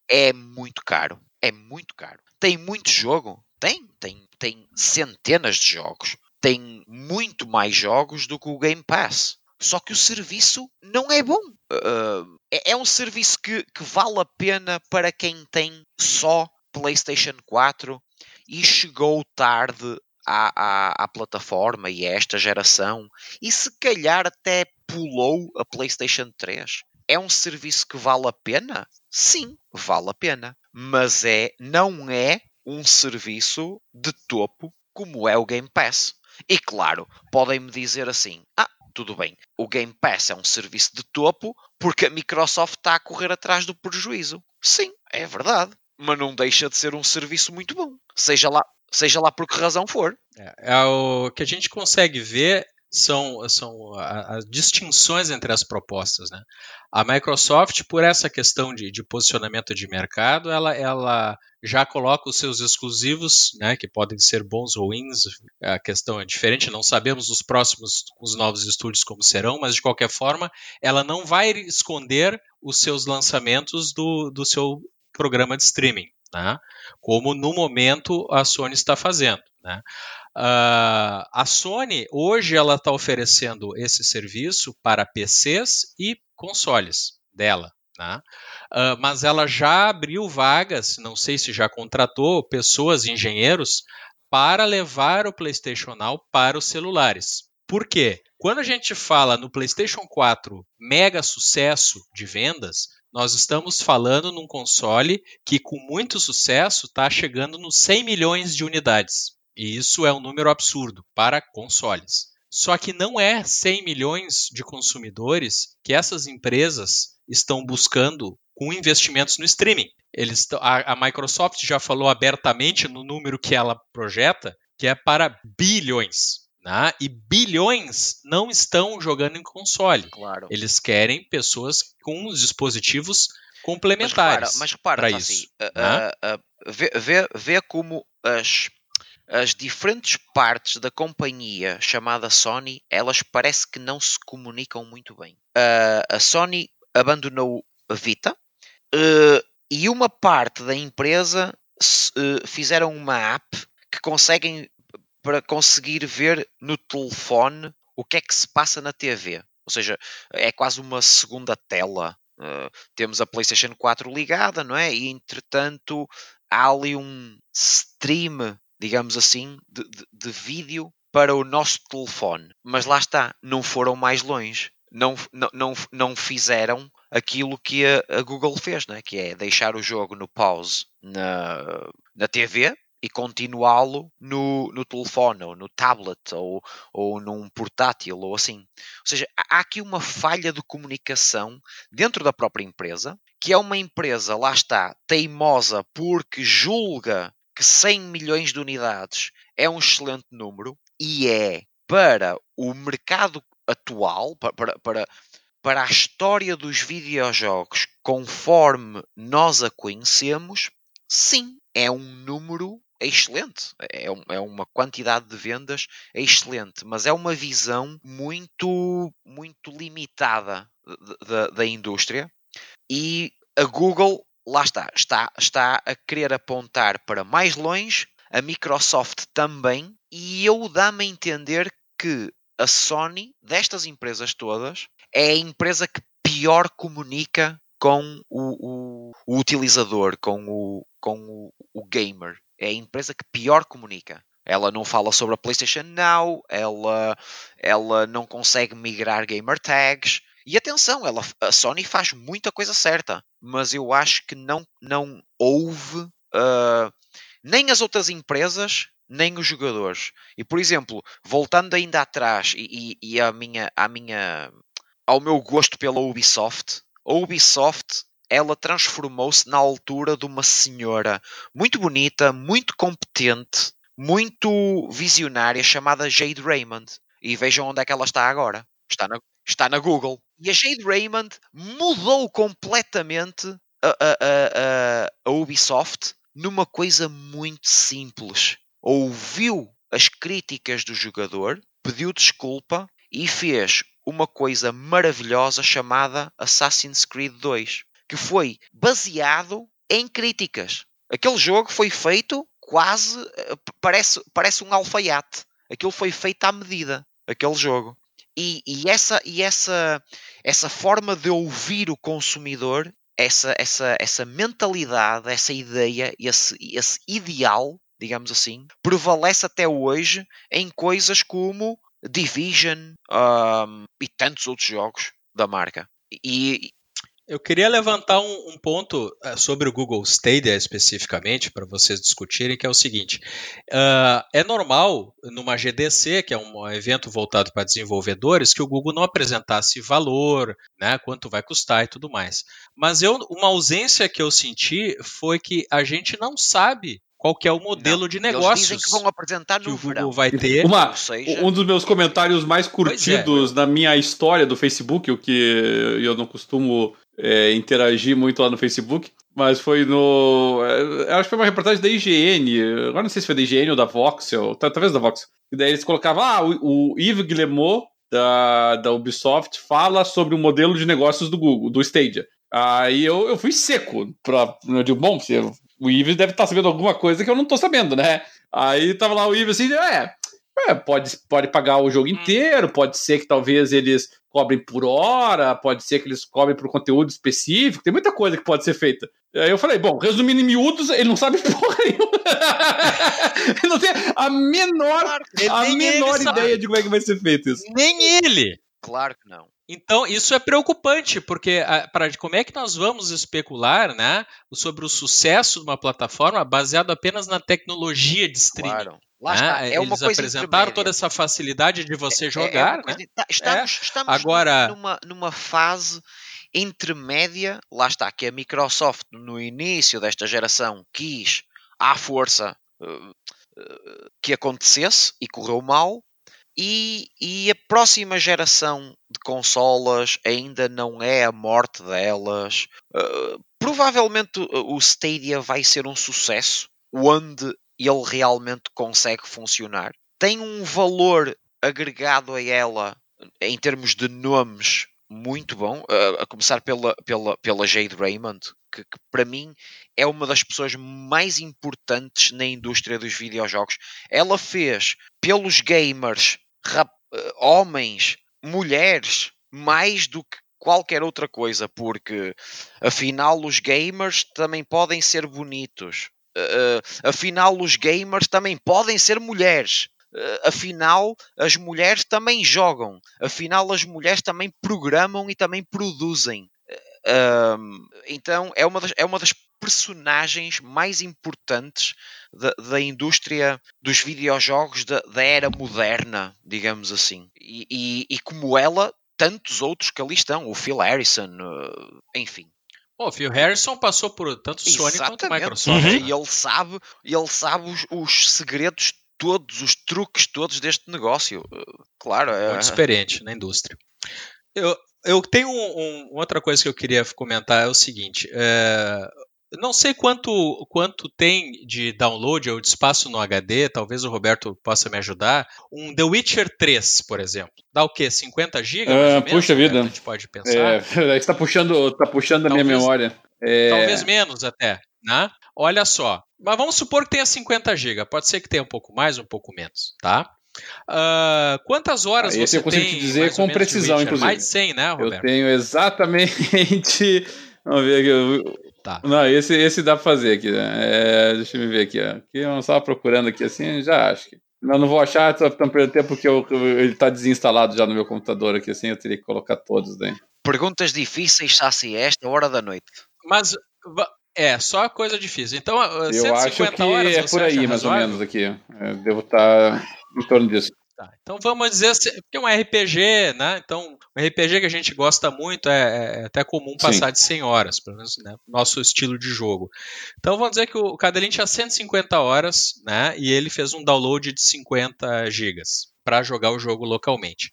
É muito caro. É muito caro. Tem muito jogo? Tem. Tem, tem centenas de jogos. tem muito mais jogos do que o Game Pass. Só que o serviço não é bom. Uh, é, é, um serviço que, que vale a pena para quem tem só PlayStation 4 e chegou tarde à, à, à, plataforma e a esta geração e se calhar até pulou a PlayStation 3. É um serviço que vale a pena? Sim, vale a pena. Mas é, não é um serviço de topo como é o Game Pass. E claro, podem-me dizer assim: ah, tudo bem, o Game Pass é um serviço de topo porque a Microsoft está a correr atrás do prejuízo. Sim, é verdade. Mas não deixa de ser um serviço muito bom. Seja lá, seja lá por que razão for. É, é o que a gente consegue ver são, são as distinções entre as propostas. Né? A Microsoft, por essa questão de, de, posicionamento de mercado, ela, ela já coloca os seus exclusivos, né, que podem ser bons ou ruins, a questão é diferente, não sabemos os próximos, os novos estúdios como serão, mas de qualquer forma, ela não vai esconder os seus lançamentos do, do seu programa de streaming, né, como no momento a Sony está fazendo. Né. Uh, a Sony hoje ela está oferecendo esse serviço para PCs e consoles dela. Né? Uh, mas ela já abriu vagas, não sei se já contratou pessoas, engenheiros, para levar o PlayStation Now para os celulares. Por quê? Quando a gente fala no PlayStation 4 mega sucesso de vendas, nós estamos falando num console que, com muito sucesso, está chegando nos 100 milhões de unidades. E isso é um número absurdo para consoles. Só que não é 100 milhões de consumidores que essas empresas estão buscando com investimentos no streaming. Eles, a, a Microsoft já falou abertamente no número que ela projeta, que é para bilhões. Né? E bilhões não estão jogando em console. Claro. Eles querem pessoas com os dispositivos complementares. Mas repara, mas repara isso, assim, uh, uh, vê, vê, vê como as as diferentes partes da companhia chamada Sony, elas parece que não se comunicam muito bem. Uh, a Sony abandonou a Vita uh, e uma parte da empresa uh, fizeram uma app que conseguem para conseguir ver no telefone o que é que se passa na TV. Ou seja, é quase uma segunda tela. Uh, temos a PlayStation 4 ligada, não é? E entretanto há ali um stream digamos assim, de, de, de vídeo para o nosso telefone. Mas lá está, não foram mais longe. Não, não, não, não fizeram aquilo que a, a Google fez, né? que é deixar o jogo no pause na, na TV e continuá-lo no, no telefone, ou no tablet, ou, ou num portátil, ou assim. Ou seja, há aqui uma falha de comunicação dentro da própria empresa, que é uma empresa, lá está, teimosa porque julga que 100 milhões de unidades é um excelente número e é para o mercado atual, para, para, para a história dos videojogos conforme nós a conhecemos, sim, é um número excelente. É, é uma quantidade de vendas excelente, mas é uma visão muito, muito limitada da, da indústria. E a Google lá está, está, está a querer apontar para mais longe, a Microsoft também, e eu dá-me a entender que a Sony, destas empresas todas, é a empresa que pior comunica com o, o, o utilizador, com, o, com o, o gamer. É a empresa que pior comunica. Ela não fala sobre a PlayStation Now, ela, ela não consegue migrar gamer tags, e atenção, ela, a Sony faz muita coisa certa, mas eu acho que não, não houve uh, nem as outras empresas nem os jogadores. E por exemplo, voltando ainda atrás e, e, e minha, a minha, ao meu gosto pela Ubisoft, a Ubisoft ela transformou-se na altura de uma senhora muito bonita, muito competente, muito visionária, chamada Jade Raymond. E vejam onde é que ela está agora. Está na, está na Google. E a Jade Raymond mudou completamente a, a, a, a Ubisoft numa coisa muito simples. Ouviu as críticas do jogador, pediu desculpa e fez uma coisa maravilhosa chamada Assassin's Creed 2, que foi baseado em críticas. Aquele jogo foi feito quase, eh, parece, parece um alfaiate. aquilo foi feito à medida, aquele jogo. E, e, essa, e essa, essa forma de ouvir o consumidor, essa, essa, essa mentalidade, essa ideia, esse, esse ideal, digamos assim, prevalece até hoje em coisas como Division um, e tantos outros jogos da marca. E, eu queria levantar um, um, ponto eh, sobre o Google Stadia especificamente para vocês discutirem, que é o seguinte: uh, é normal numa GDC, que é um evento voltado para desenvolvedores, que o Google não apresentasse valor, né, quanto vai custar e tudo mais. Mas eu, uma ausência que eu senti foi que a gente não sabe qual que é o modelo não, de negócios eles dizem que vão apresentar no verão. vai ter. Uma. Um dos meus comentários mais é. curtidos é. na minha história do Facebook, o que eu não costumo é, interagir muito lá no Facebook, mas foi no. É, acho que foi uma reportagem da IGN, agora não sei se foi da IGN ou da Voxel, talvez da Voxel. E daí eles colocavam, ah, o, o Yves Guillemot, da, da Ubisoft, fala sobre o modelo de negócios do Google, do Stadia. Aí eu, eu fui seco. Pra, eu digo, bom, o Yves deve estar tá sabendo alguma coisa que eu não estou sabendo, né? Aí tava lá o Yves assim, é, é, pode, pode pagar o jogo hum. inteiro, pode ser que talvez eles cobrem por hora, pode ser que eles cobrem por conteúdo específico, tem muita coisa que pode ser feita. Aí eu falei, bom, resumindo em miúdos, ele não sabe [LAUGHS] porra nenhuma. [LAUGHS] ele não tem a menor, a menor ideia de como é que vai ser feito isso. Nem ele! Claro que não. Então, isso é preocupante, porque para como é que nós vamos especular né, sobre o sucesso de uma plataforma baseado apenas na tecnologia de streaming? Claro. Lá está. É Eles apresentaram toda essa facilidade de você jogar. É, é né? Tá, estamos, é. estamos Agora... numa, numa fase intermédia, lá está, que a Microsoft no início desta geração quis à força uh, uh, que acontecesse e correu mal. E, e, a próxima geração de consolas ainda não é a morte delas. Uh, provavelmente o Stadia vai ser um sucesso, onde ele realmente consegue funcionar. Tem um valor agregado a ela em termos de nomes muito bom, a começar pela, pela, pela Jade Raymond, que, que, para mim é uma das pessoas mais importantes na indústria dos videojogos. Ela fez pelos gamers, rap, eh, homens, mulheres, mais do que qualquer outra coisa, porque afinal os gamers também podem ser bonitos, afinal, os gamers também podem ser mulheres. Uh, afinal, as mulheres também jogam. Afinal, as mulheres também programam e também produzem. Então, é uma, das, é uma das personagens mais importantes da, da indústria dos videojogos da, da, era moderna, digamos assim. E, e, e, como ela, tantos outros que ali estão, o Phil Harrison, enfim. O Phil Harrison passou por tanto Sony Exatamente. quanto Microsoft. Uhum. E ele sabe, ele sabe os, os, segredos todos, os truques todos deste negócio. Claro, é. Muito experiente na indústria. Eu, eu tenho um, um, outra coisa que eu queria comentar é o seguinte: é, não sei quanto, quanto tem de download ou de espaço no HD, talvez o Roberto possa me ajudar. Um The Witcher 3, por exemplo. Dá o quê? 50 GB? Uh, puxa vida. A gente pode pensar. É, [LAUGHS] está puxando, tá puxando talvez, a minha memória. É... Talvez menos até. Né? Olha só. Mas vamos supor que tenha 50 GB. Pode ser que tenha um pouco mais, um pouco menos. Tá? Uh, quantas horas ah, você eu consigo tem? te dizer com precisão, inclusive. Mais de 100, né, Roberto? Eu tenho exatamente. [LAUGHS] Vamos ver aqui. Tá. Não, esse, esse dá pra fazer aqui. Né? É, deixa eu ver aqui. Ó. Aqui eu estava procurando aqui assim, já acho que. Não, não vou achar, só estão perdendo tempo porque eu, ele está desinstalado já no meu computador aqui, assim, eu teria que colocar todos daí. Perguntas difíceis, Sassi, esta hora da noite. Mas é, só coisa difícil. Então, eu acho que é por aí, mais ou menos, aqui. Eu devo estar tá em torno disso. Tá, então vamos dizer que é um RPG, né? Então, um RPG que a gente gosta muito é, é até comum passar Sim. de 100 horas, pelo menos né, nosso estilo de jogo. Então vamos dizer que o Cadelin tinha 150 horas, né? E ele fez um download de 50 gigas para jogar o jogo localmente.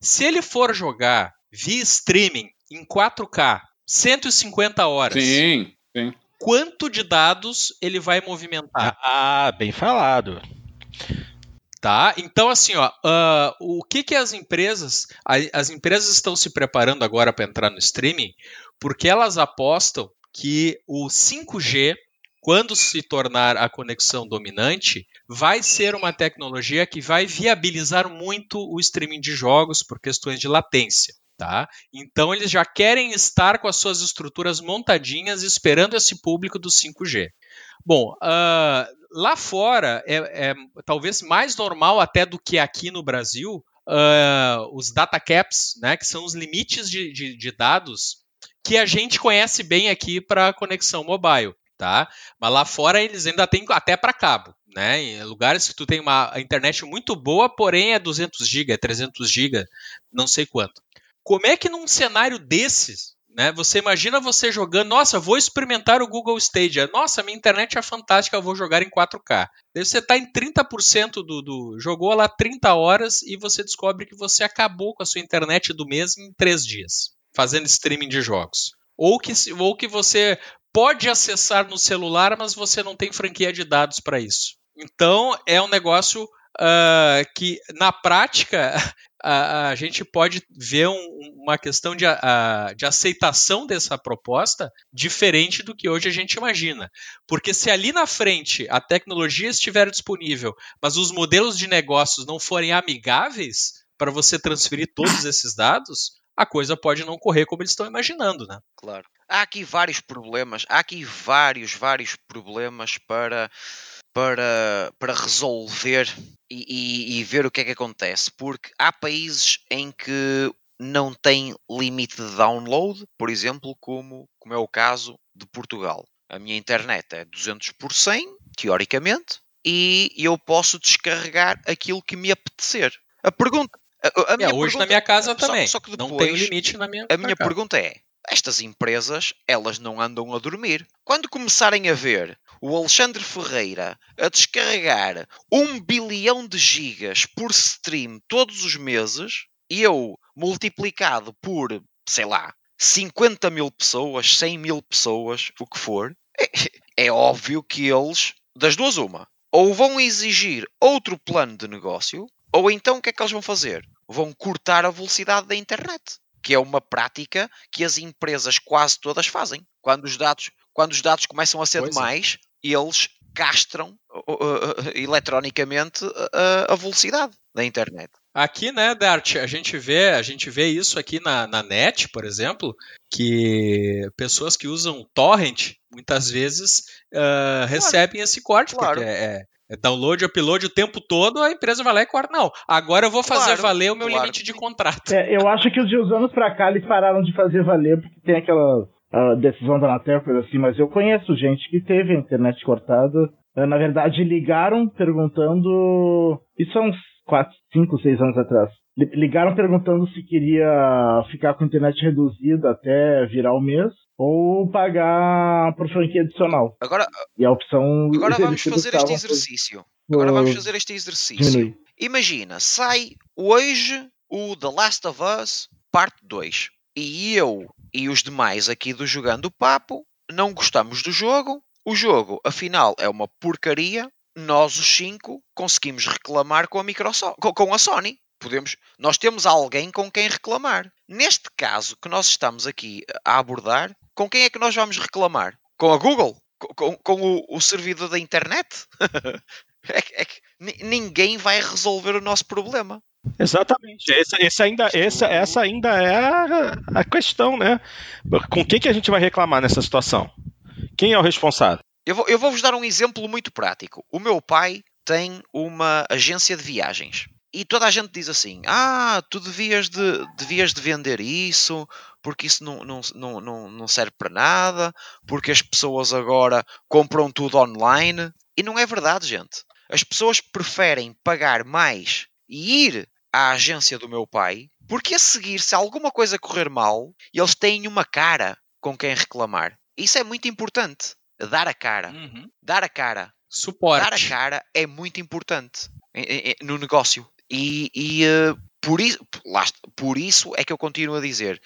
Se ele for jogar via streaming em 4K, 150 horas. Sim, sim. Quanto de dados ele vai movimentar? Ah, bem falado. Tá? Então, assim, ó, uh, o que, que as empresas. As empresas estão se preparando agora para entrar no streaming porque elas apostam que o 5G quando se tornar a conexão dominante, vai ser uma tecnologia que vai viabilizar muito o streaming de jogos por questões de latência. Tá? Então eles já querem estar com as suas estruturas montadinhas esperando esse público do 5G. Bom, uh, lá fora é, é, talvez mais normal até do que aqui no Brasil uh, os data caps, né, que são os limites de, de, de dados que a gente conhece bem aqui para conexão mobile, tá? Mas lá fora eles ainda têm até para cabo, né? Em lugares que tu tem uma internet muito boa, porém é 200 GB, é 300 GB, não sei quanto. Como é que num cenário desses né? Você imagina você jogando, nossa, vou experimentar o Google Stadia. Nossa, minha internet é fantástica, eu vou jogar em 4K. Daí você está em 30% do, do. Jogou lá 30 horas e você descobre que você acabou com a sua internet do mês em 3 dias, fazendo streaming de jogos. Ou que, ou que você pode acessar no celular, mas você não tem franquia de dados para isso. Então é um negócio uh, que, na prática, [LAUGHS] a, a gente pode ver um, uma questão de, a, de aceitação dessa proposta diferente do que hoje a gente imagina. Porque se ali na frente a tecnologia estiver disponível, mas os modelos de negócios não forem amigáveis para você transferir todos [COUGHS] esses dados, a coisa pode não correr como eles estão imaginando, né? Claro. Há aqui vários problemas, há aqui vários, vários problemas para para, para resolver e, e, e, ver o que é que acontece, porque há países em que não tem limite de download, por exemplo, como, como é o caso de Portugal. A minha internet é 200 por 100, teoricamente, e eu posso descarregar aquilo que me apetecer. A pergunta. A, a minha é, hoje pergunta, na minha casa também. Só, só que depois, não tem limite na minha. A minha pergunta é: estas empresas, elas não andam a dormir. Quando começarem a ver o Alexandre Ferreira a descarregar um bilhão de gigas por stream todos os meses, eu multiplicado por, sei lá, 50 mil pessoas, 100 mil pessoas, o que for, é, é óbvio que eles, das duas uma, ou vão exigir outro plano de negócio, ou então o que é que eles vão fazer? Vão cortar a velocidade da internet, que é uma prática que as empresas quase todas fazem. Quando os dados, quando os dados começam a ser pois demais, é eles castram uh, uh, uh, eletronicamente a velocidade da internet. Aqui, né, Dart, a gente vê, a gente vê isso aqui na, na net, por exemplo, que pessoas que usam torrent muitas vezes uh, claro. recebem esse corte, claro. porque é, é, download, upload o tempo todo, a empresa vai lá e corta. Não, agora eu vou fazer claro, valer o meu limite de contrato. É, eu acho que de uns anos pra cá eles pararam de fazer valer, porque tem aquela a decisão da Anatel, coisa assim, mas eu conheço gente que teve a internet cortada. Eh, na verdade, ligaram perguntando. Isso há uns 4, 5, 6 anos atrás. Ligaram perguntando se queria ficar com a internet reduzida até virar o mês ou pagar por franquia adicional. Agora, e a opção. Agora vamos fazer este exercício. Agora vamos fazer este exercício. Diminui. Imagina, sai hoje o The Last of Us Parte 2 e eu e os demais aqui do Jogando Papo não gostamos do jogo. O jogo, afinal, é uma porcaria. Nós, os cinco, conseguimos reclamar com a, Microsoft, com a Sony. Podemos, nós temos alguém com quem reclamar. Neste caso que nós estamos aqui a abordar, com quem é que nós vamos reclamar? Com a Google? Com, com o, o, servidor da internet? [LAUGHS] é, é que ninguém vai resolver o nosso problema. Exatamente. Esse, esse ainda, esse, essa ainda é a, a, questão, né? Com quem que a gente vai reclamar nessa situação? Quem é o responsável? Eu vou, eu vou vos dar um exemplo muito prático. O meu pai tem uma agência de viagens. E toda a gente diz assim: Ah, tu devias de, devias de vender isso, porque isso não, não, não, não, não serve para nada, porque as pessoas agora compram tudo online. E não é verdade, gente. As pessoas preferem pagar mais e ir à agência do meu pai, porque a seguir, se alguma coisa correr mal, eles têm uma cara com quem reclamar. Isso é muito importante. Dar a cara. Uhum. Dar a cara. Suporte. Dar a cara é muito importante no negócio. E, e uh, por, isso, por isso é que eu continuo a dizer.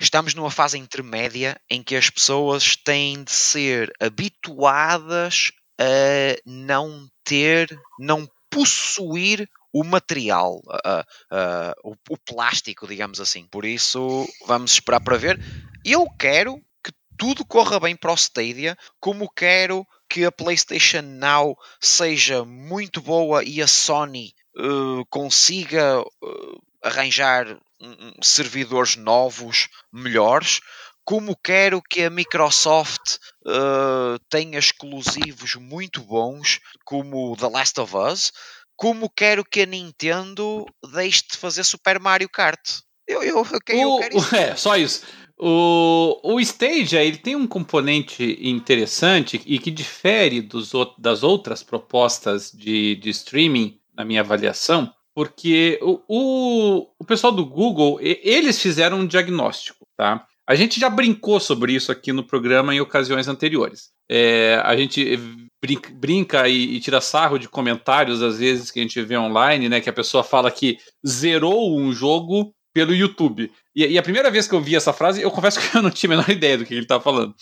Estamos numa fase intermédia em que as pessoas têm de ser habituadas a não ter, não possuir o material, uh, uh, o, o, plástico, digamos assim. Por isso, vamos esperar para ver. Eu quero que tudo corra bem para o Stadia, como quero que a PlayStation Now seja muito boa e a Sony uh, consiga uh, arranjar um, servidores novos, melhores, como quero que a Microsoft uh, tenha exclusivos muito bons, como The Last of Us, como quero que a Nintendo deixe de fazer Super Mario Kart. Eu, eu, eu, eu quero isso. [LAUGHS] É, só isso. O, o Stadia ele tem um componente interessante e que difere dos, das outras propostas de, de streaming, na minha avaliação, porque o, o, o pessoal do Google, eles fizeram um diagnóstico, tá? A gente já brincou sobre isso aqui no programa em ocasiões anteriores. É, a gente brinca, brinca e, e, tira sarro de comentários, às vezes, que a gente vê online, né? Que a pessoa fala que zerou um jogo pelo YouTube. E, e, a primeira vez que eu vi essa frase, eu confesso que [LAUGHS] eu não tinha a menor ideia do que ele estava falando.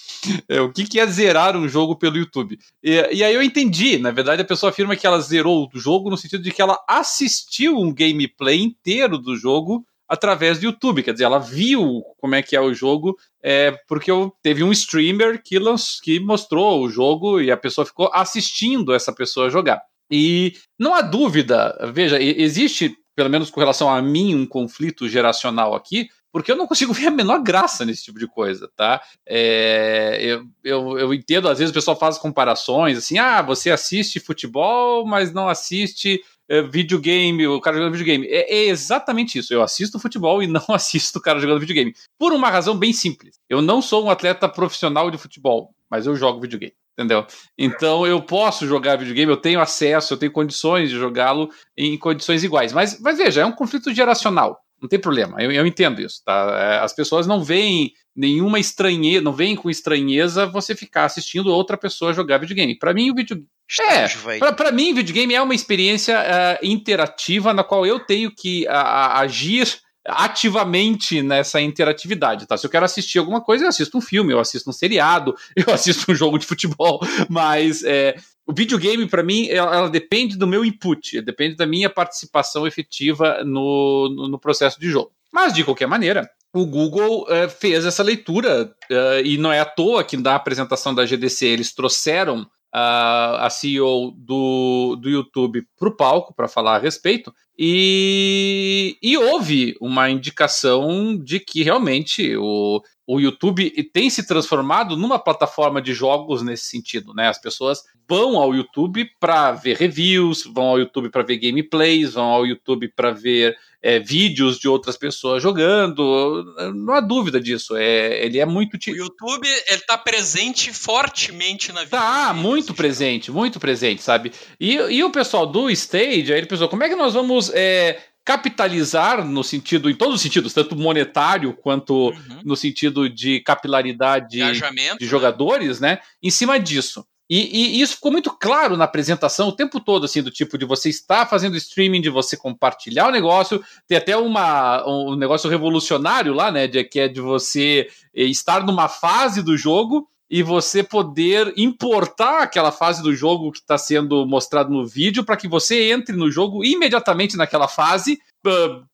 É, o que, que é zerar um jogo pelo YouTube? E, e, aí eu entendi. Na verdade, a pessoa afirma que ela zerou o jogo no sentido de que ela assistiu um gameplay inteiro do jogo através do YouTube. Quer dizer, ela viu como é que é o jogo, é, porque eu, teve um streamer que, que mostrou o jogo e a pessoa ficou assistindo essa pessoa jogar. E não há dúvida, veja, existe, pelo menos com relação a mim, um conflito geracional aqui, porque eu não consigo [LAUGHS] ver a menor graça nesse tipo de coisa, tá? É, eu, eu, eu, entendo, às vezes o pessoal faz comparações, assim, ah, você assiste futebol, mas não assiste é, videogame, o cara jogando videogame. É, é, exatamente isso. Eu assisto futebol e não [LAUGHS] assisto o cara jogando videogame. Por uma razão bem simples. Eu não sou um atleta profissional de futebol, mas eu jogo videogame. Entendeu? Então eu posso jogar videogame, eu tenho acesso, eu tenho condições de jogá-lo em condições iguais. Mas, mas veja, é um conflito geracional. Não tem problema, eu, eu entendo isso, tá? É, as pessoas não veem nenhuma estranheza, não veem com estranheza você ficar assistindo outra pessoa jogar videogame. Para mim, o videogame. É, para mim, videogame é uma experiência uh, interativa na qual eu tenho que uh, agir ativamente nessa interatividade, tá? Se eu quero assistir alguma coisa, eu assisto um filme, eu assisto um seriado, [LAUGHS] eu assisto um jogo de futebol, mas é, o videogame, para mim, ela, ela, depende do meu input, depende da minha participação efetiva no, no, no processo de jogo. Mas, de qualquer maneira, o Google uh, fez essa leitura, uh, e não é à toa que na apresentação da GDC eles trouxeram a, a CEO do, do YouTube para o palco para falar a respeito, e, e houve uma indicação de que realmente o, o YouTube tem se transformado numa plataforma de jogos nesse sentido, né? As pessoas vão ao YouTube para ver reviews, vão ao YouTube para ver gameplays, vão ao YouTube para ver é, vídeos de outras pessoas jogando. Não há dúvida disso. É, ele é muito. O YouTube ele tá presente fortemente na vida. Tá, muito presente, muito presente, sabe? E, e o pessoal do Stage, aí ele pensou: como é que nós vamos. É, capitalizar no sentido, em todos os sentidos, tanto monetário quanto uhum. no sentido de capilaridade de né? jogadores, né? Em cima disso. E, e, isso ficou muito claro na apresentação o tempo todo, assim, do tipo de você estar fazendo streaming, de você compartilhar o negócio. Tem até uma, um negócio revolucionário lá, né? De, que é de você eh, estar numa fase do jogo e você poder importar aquela fase do jogo que está sendo mostrado no vídeo para que você entre no jogo imediatamente naquela fase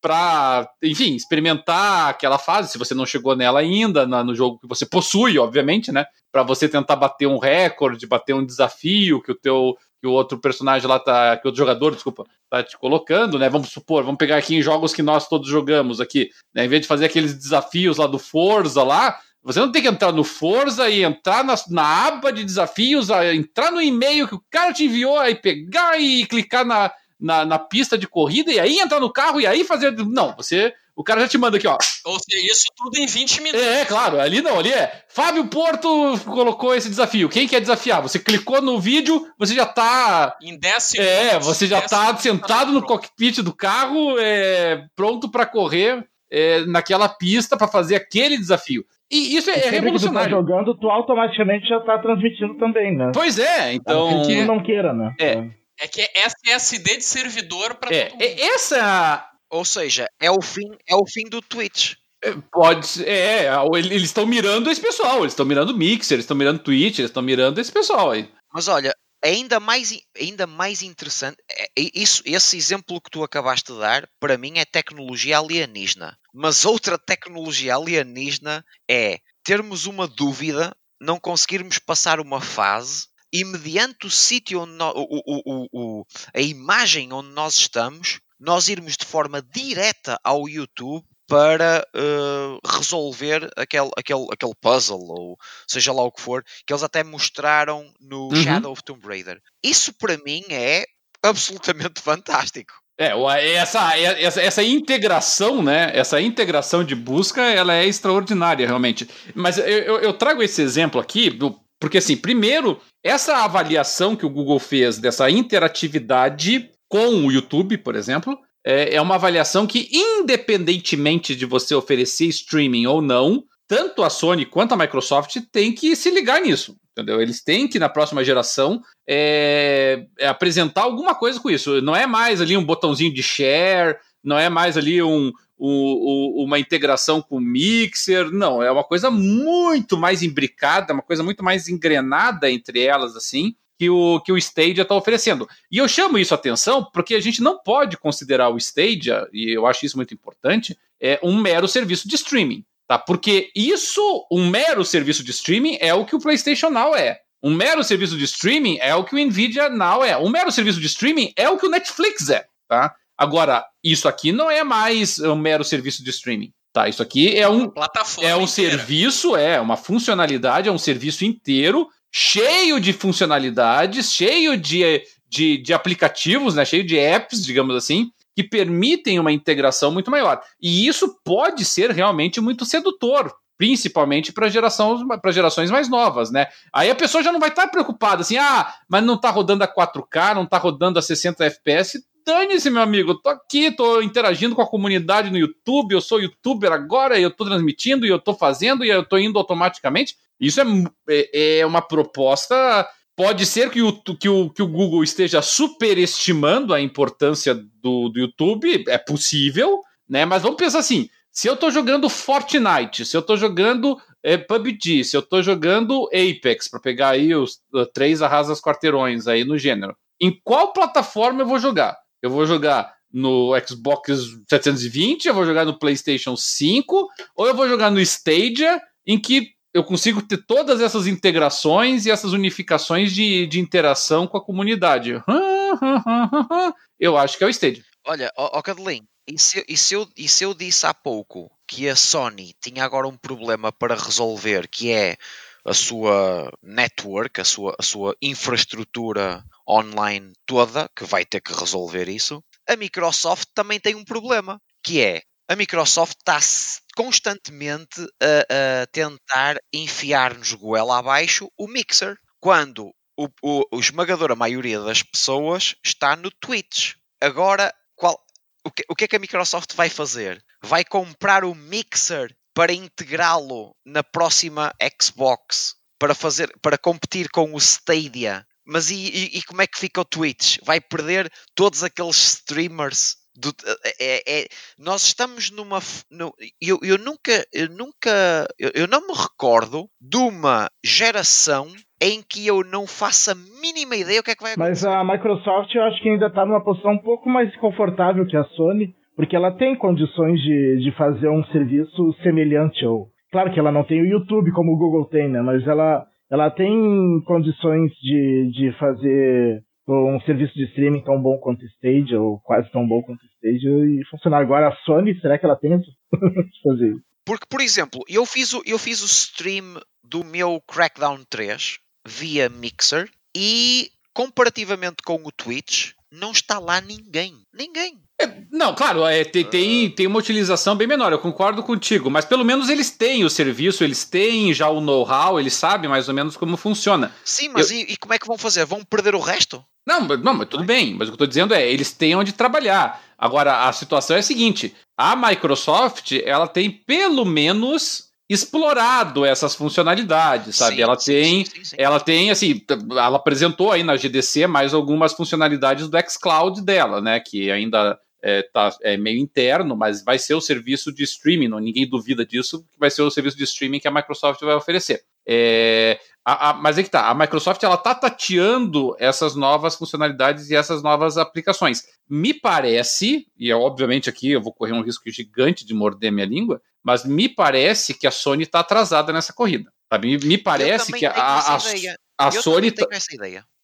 para, enfim, experimentar aquela fase, se você não chegou nela ainda, na, no jogo que você possui, obviamente, né? Para você tentar bater um recorde, bater um desafio que o teu que o outro personagem lá tá, que o outro jogador, desculpa, tá te colocando, né? Vamos supor, vamos pegar aqui em jogos que nós todos jogamos aqui, né? Em vez de fazer aqueles desafios lá do Forza lá, você não tem que entrar no Forza e entrar na, na aba de desafios, entrar no e-mail que o cara te enviou, aí pegar e clicar na, na, na, pista de corrida e aí entrar no carro e aí fazer. Não, você. O cara já te manda aqui, ó. Ou seja, isso tudo em 20 minutos. É, é, claro. Ali não, ali é. Fábio Porto colocou esse desafio. Quem quer desafiar? Você clicou no vídeo, você já tá. Em 10 segundos. É, você já tá sentado no cockpit do carro, é, pronto para correr é, naquela pista para fazer aquele desafio. E isso é, é revolucionário. Que tu tá jogando, tu automaticamente já tá transmitindo também, né? Pois é, então. Que não queira, né? É. É que é SSD de servidor para é, todo mundo. É, essa. Ou seja, é o fim, é o fim do Twitch. É, pode ser, é, é eles estão mirando esse pessoal, eles estão mirando Mixer, eles estão mirando Twitch, eles estão mirando esse pessoal aí. Mas olha, ainda mais, ainda mais interessante, isso, esse exemplo que tu acabaste de dar, para mim é tecnologia alienígena. Mas outra tecnologia alienígena é termos uma dúvida, não conseguirmos passar uma fase e mediante o sítio onde nó- o, o- o- a imagem onde nós estamos, nós irmos de forma direta ao YouTube para eh, resolver aquele, aquele, aquele puzzle, ou seja lá o que for, que eles até mostraram no Uhum. Shadow of Tomb Raider. Isso para mim é absolutamente [LAUGHS] fantástico. É, o- essa, essa, essa integração, né? Essa integração de busca, ela é extraordinária, realmente. Mas eu, eu- trago esse exemplo aqui, porque assim, primeiro, essa avaliação que o Google fez dessa interatividade com o YouTube, por exemplo, é, é uma avaliação que, independentemente de você oferecer streaming ou não, tanto a Sony quanto a Microsoft tem que se ligar nisso. Entendeu? Eles têm que, na próxima geração, é, é apresentar alguma coisa com isso. Não é mais ali um botãozinho de share, não é mais ali um, um- um- uma integração com o Mixer, não, é uma coisa muito mais imbricada, uma coisa muito mais engrenada entre elas, assim, que o, que o Stadia está oferecendo. E eu chamo isso atenção porque a gente não pode considerar o Stadia, e eu acho isso muito importante, é um mero serviço de streaming. Tá? Porque isso, um mero serviço de streaming, é o que o PlayStation Now é. Um mero serviço de streaming é o que o Nvidia Now é. Um mero serviço de streaming é o que o Netflix é. Tá? Agora, isso aqui não é mais um mero serviço de streaming. Tá? Isso aqui é um, Plataforma é um inteira. serviço, é uma funcionalidade, é um serviço inteiro, cheio de funcionalidades, cheio de, de, de aplicativos, né, cheio de apps, digamos assim, que permitem uma integração muito maior. E isso pode ser realmente muito sedutor, principalmente para geração, gerações mais novas, né? Aí a pessoa já não vai estar preocupada assim, ah, mas não está rodando a 4K, não está rodando a 60 FPS. Dane-se, meu amigo, tô aqui, tô interagindo com a comunidade no YouTube, eu sou youtuber agora, eu tô transmitindo e eu tô fazendo e eu tô indo automaticamente. Isso é, é, é uma proposta. Pode ser que o, que, o, que o Google esteja superestimando a importância do, do YouTube, é possível, né? Mas vamos pensar assim: se eu tô jogando Fortnite, se eu tô jogando é, PUBG, se eu tô jogando Apex, para pegar aí os uh, três arrasas quarteirões aí no gênero, em qual plataforma eu vou jogar? Eu vou jogar no Xbox 720, eu vou jogar no PlayStation 5, ou eu vou jogar no Stadia, em que eu consigo ter todas essas integrações e essas unificações de, de interação com a comunidade. Eu acho que é o Stadia. Olha, ó, ó Cadelin, e se, e, eu, e se eu disse há pouco que a Sony tinha agora um problema para resolver, que é a sua network, a sua, a sua infraestrutura online toda, que vai ter que resolver isso, a Microsoft também tem um problema, que é a Microsoft está constantemente a, a tentar enfiar-nos goela abaixo o Mixer, quando o, o, a esmagadora maioria das pessoas está no Twitch. Agora, qual, o, que, o que é que a Microsoft vai fazer? Vai comprar o Mixer para integrá-lo na próxima Xbox para fazer para competir com o Stadia. Mas e, e- e como é que fica o Twitch? Vai perder todos aqueles streamers? Do- é- é- nós estamos numa. no- eu, eu nunca. Eu, nunca eu, eu não me recordo de uma geração em que eu não faço a mínima ideia o que é que vai Mas acontecer. a Microsoft eu acho que ainda tá numa posição um pouco mais confortável que a Sony, porque ela tem condições de, de fazer um serviço semelhante ao. Claro que ela não tem o YouTube como o Google tem, né? Mas ela, ela tem condições de, de fazer um serviço de streaming tão bom quanto o Stadia, ou quase tão bom quanto o Stadia, e funcionar. Agora a Sony, será que ela tem [LAUGHS] fazer isso? Porque, por exemplo, eu fiz, o, eu fiz o stream do meu Crackdown 3 via Mixer e, comparativamente com o Twitch, não está lá ninguém. Ninguém. Não, claro, é, tem, tem, tem uma utilização bem menor, eu concordo contigo, mas pelo menos eles têm o serviço, eles têm já o know-how, eles sabem mais ou menos como funciona. Sim, mas e, e como é que vão fazer? Vão perder o resto? Não, não, mas tudo bem, mas o que eu estou dizendo é, eles têm onde trabalhar. Agora, a situação é a seguinte, a Microsoft, ela tem pelo menos explorado essas funcionalidades, sabe? Sim, ela sim, tem sim. ela tem, assim, ela apresentou aí na GDC mais algumas funcionalidades do xCloud dela, né? Que ainda é, tá, é meio interno, mas vai ser o serviço de streaming, não, ninguém duvida disso, que vai ser o serviço de streaming que a Microsoft vai oferecer. É, a, a, mas é que tá, a Microsoft ela tá tateando essas novas funcionalidades e essas novas aplicações. Me parece, e é, obviamente aqui eu vou correr um risco gigante de morder minha língua, mas me parece que a Sony está atrasada nessa corrida. Sabe? Me, me parece que a, a, a Sony. Tá,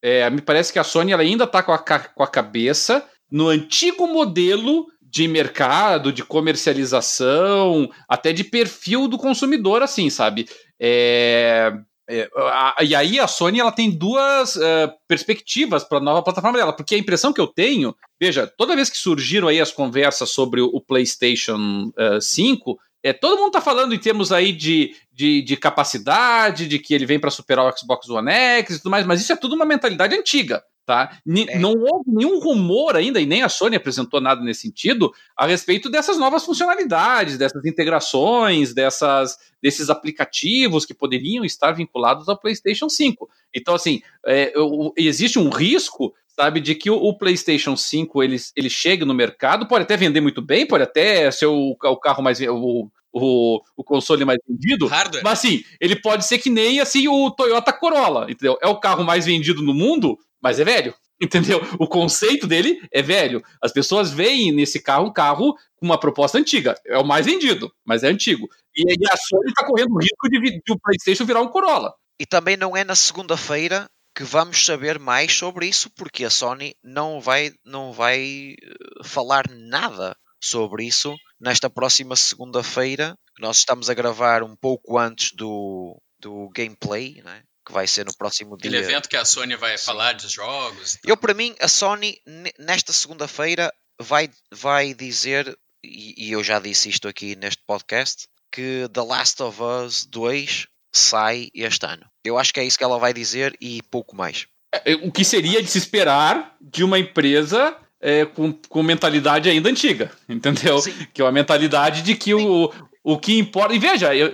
é, me parece que a Sony ela ainda está com a, com a cabeça no antigo modelo de mercado, de comercialização, até de perfil do consumidor, assim, sabe? É, é, a, e aí a Sony ela tem duas uh, perspectivas para a nova plataforma dela, porque a impressão que eu tenho, veja, toda vez que surgiram aí as conversas sobre o, o PlayStation uh, 5, é, todo mundo está falando em termos aí de, de, de, capacidade, de que ele vem para superar o Xbox One X e tudo mais, mas isso é tudo uma mentalidade antiga. Tá? É. Não houve nenhum rumor ainda, e nem a Sony apresentou nada nesse sentido, a respeito dessas novas funcionalidades, dessas integrações, dessas, desses aplicativos que poderiam estar vinculados ao PlayStation 5. Então, assim, é, existe um risco, sabe, de que o, PlayStation 5 ele, ele chegue no mercado, pode até vender muito bem, pode até ser o, o carro mais. O, o, o console mais vendido. Hardware. Mas assim, ele pode ser que nem assim o Toyota Corolla, entendeu? É o carro mais vendido no mundo, mas é velho. Entendeu? O conceito dele é velho. As pessoas veem nesse carro um carro com uma proposta antiga. É o mais vendido, mas é antigo. E, a Sony está correndo o risco de, de o PlayStation virar um Corolla. E também não é na segunda-feira que vamos saber mais sobre isso, porque a Sony não vai, não vai eh, falar nada sobre isso nesta próxima segunda-feira. Nós estamos a gravar um pouco antes do, do gameplay, né? Que vai ser no próximo dia. Aquele evento que a Sony vai Sim. falar dos jogos. Eu, para mim, a Sony, nesta segunda-feira, vai, vai dizer, e, e, eu já disse isto aqui neste podcast, que The Last of Us 2 sai este ano. Eu acho que é isso que ela vai dizer e pouco mais. É, é, o que seria de se esperar de uma empresa é, com, com mentalidade ainda antiga, [LAUGHS] entendeu? Sim. Que é uma mentalidade de que o, o que importa. E veja, eu,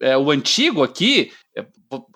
é, o antigo aqui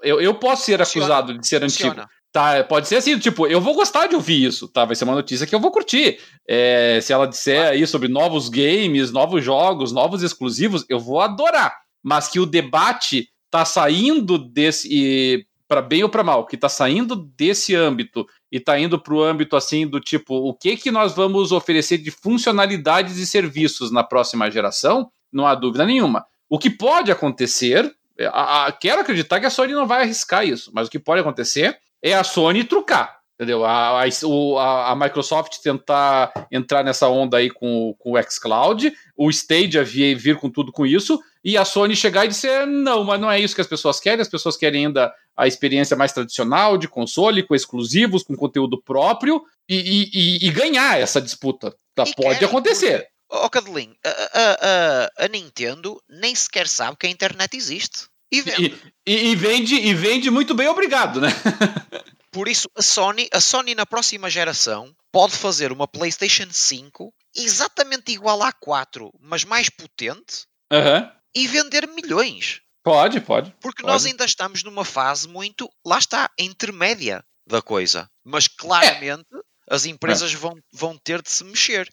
eu, eu posso ser acusado de ser antigo. Funciona. Tá, pode ser assim, tipo, eu vou gostar de ouvir isso, tá? Vai ser uma notícia que eu vou curtir. É, se ela disser aí sobre novos games, novos jogos, novos exclusivos, eu vou adorar. Mas que o debate tá saindo desse, para bem ou para mal, que tá saindo desse âmbito e tá indo para o âmbito assim do tipo, o que que nós vamos oferecer de funcionalidades e serviços na próxima geração? Não há dúvida nenhuma. O que pode acontecer é, a, a, quero acreditar que a Sony não vai arriscar isso, mas o que pode acontecer é a Sony trucar. Entendeu? A, a, a Microsoft tentar entrar nessa onda aí com, com o xCloud, o Stadia vir, vir com tudo com isso, e a Sony chegar e dizer: não, mas não é isso que as pessoas querem, as pessoas querem ainda a experiência mais tradicional de console, com exclusivos, com conteúdo próprio, e, e, e ganhar essa disputa. Tá, pode acontecer. Ó oh, Cadelin, a, a, a, a, Nintendo nem sequer sabe que a internet existe. E vende. E, e, vende, e vende muito bem, obrigado, né? [LAUGHS] Por isso, a Sony, a Sony na próxima geração pode fazer uma PlayStation 5 exatamente igual à 4, mas mais potente uhum. e vender milhões. Pode, pode. Porque pode. nós ainda estamos numa fase muito, lá está, intermédia da coisa. Mas claramente é. as empresas é. vão, vão ter de se mexer.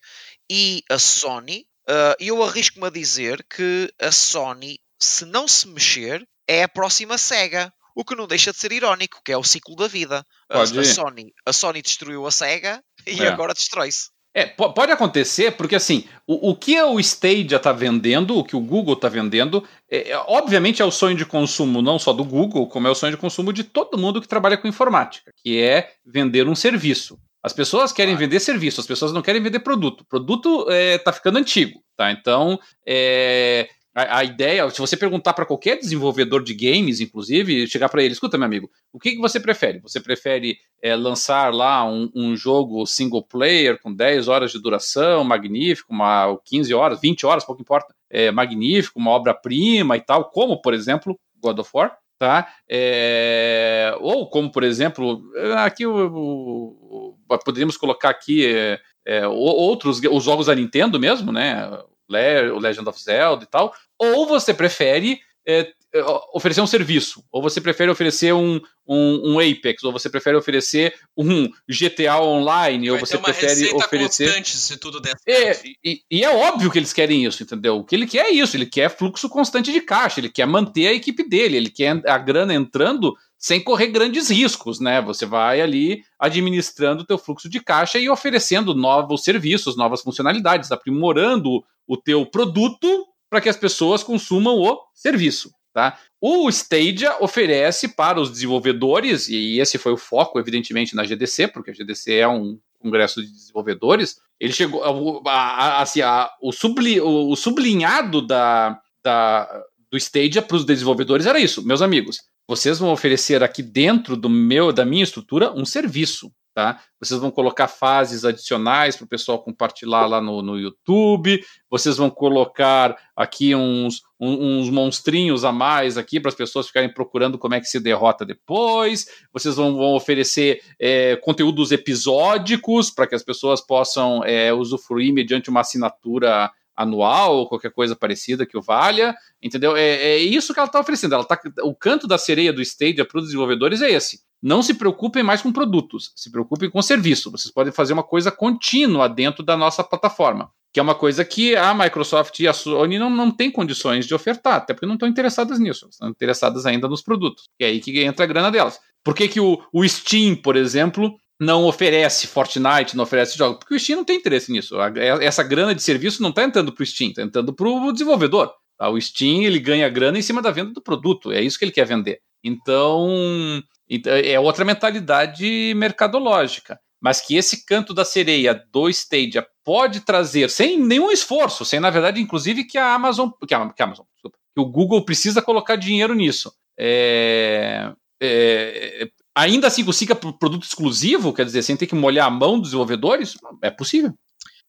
E a Sony, uh, eu arrisco-me a dizer que a Sony, se não se mexer, é a próxima SEGA. O que não deixa de ser irónico, que é o ciclo da vida. A, a Sony, a Sony destruiu a SEGA e é. agora destrói-se. É, pode acontecer, porque assim, o, o que o Stadia está vendendo, o que o Google está vendendo, é, é, obviamente é o sonho de consumo não só do Google, como é o sonho de consumo de todo mundo que trabalha com informática, que é vender um serviço. As pessoas querem claro. vender serviço, as pessoas não querem vender produto. Produto está é, ficando antigo, tá? Então, é, a, a, ideia, se você perguntar para qualquer desenvolvedor de games, inclusive, chegar para ele, escuta, meu amigo, o que, que você prefere? Você prefere é, lançar lá um, um, jogo single player com 10 horas de duração, magnífico, uma 15 horas, 20 horas, pouco importa, é, magnífico, uma obra-prima e tal, como, por exemplo, God of War? Tá? É, ou como, por exemplo, aqui o, o, poderíamos colocar aqui é, é, outros os jogos da Nintendo mesmo, né? O Legend of Zelda e tal. Ou você prefere é, é, oferecer um serviço, ou você prefere oferecer um, um, um, Apex, ou você prefere oferecer um GTA Online, Vai ou você prefere oferecer. Se tudo der é, e, e, é óbvio que eles querem isso, entendeu? O que ele quer é isso, ele quer fluxo constante de caixa, ele quer manter a equipe dele, ele quer a grana entrando sem correr grandes riscos, né? Você vai ali administrando o teu fluxo de caixa e oferecendo novos serviços, novas funcionalidades, aprimorando o teu produto para que as pessoas consumam o serviço. Tá? O Stadia oferece para os desenvolvedores, e esse foi o foco, evidentemente, na GDC, porque a GDC é um congresso de desenvolvedores. Ele chegou. Assim, o, subli, o, sublinhado da, da, do Stadia para os desenvolvedores era isso, meus amigos. Vocês vão oferecer aqui dentro do meu, da minha estrutura um serviço. Tá? Vocês vão colocar fases adicionais para o pessoal compartilhar lá no, no YouTube. Vocês vão colocar aqui uns, um, uns monstrinhos a mais aqui para as pessoas ficarem procurando como é que se derrota depois. Vocês vão, vão oferecer é, conteúdos episódicos para que as pessoas possam é, usufruir mediante uma assinatura anual ou qualquer coisa parecida que o valha, entendeu? É, é isso que ela está oferecendo. Ela tá, o canto da sereia do Stadia para os desenvolvedores é esse não se preocupem mais com produtos, se preocupem com serviço. Vocês podem fazer uma coisa contínua dentro da nossa plataforma, que é uma coisa que a Microsoft e a Sony não, não têm condições de ofertar, até porque não estão interessadas nisso, estão interessadas ainda nos produtos. E é aí que entra a grana delas. Por que, que o, o Steam, por exemplo, não oferece Fortnite, não oferece jogos? Porque o Steam não tem interesse nisso. essa grana de serviço não está entrando para o Steam, está entrando para o desenvolvedor. Tá? O Steam ele ganha grana em cima da venda do produto, é isso que ele quer vender. Então, então, é outra mentalidade mercadológica. Mas que esse canto da sereia do Stadia pode trazer, sem nenhum esforço, sem, na verdade, inclusive, que a Amazon. Que a, que a Amazon, desculpa, que o Google precisa colocar dinheiro nisso. É, é, ainda assim consiga produto exclusivo, quer dizer, sem ter que molhar a mão dos desenvolvedores, é possível.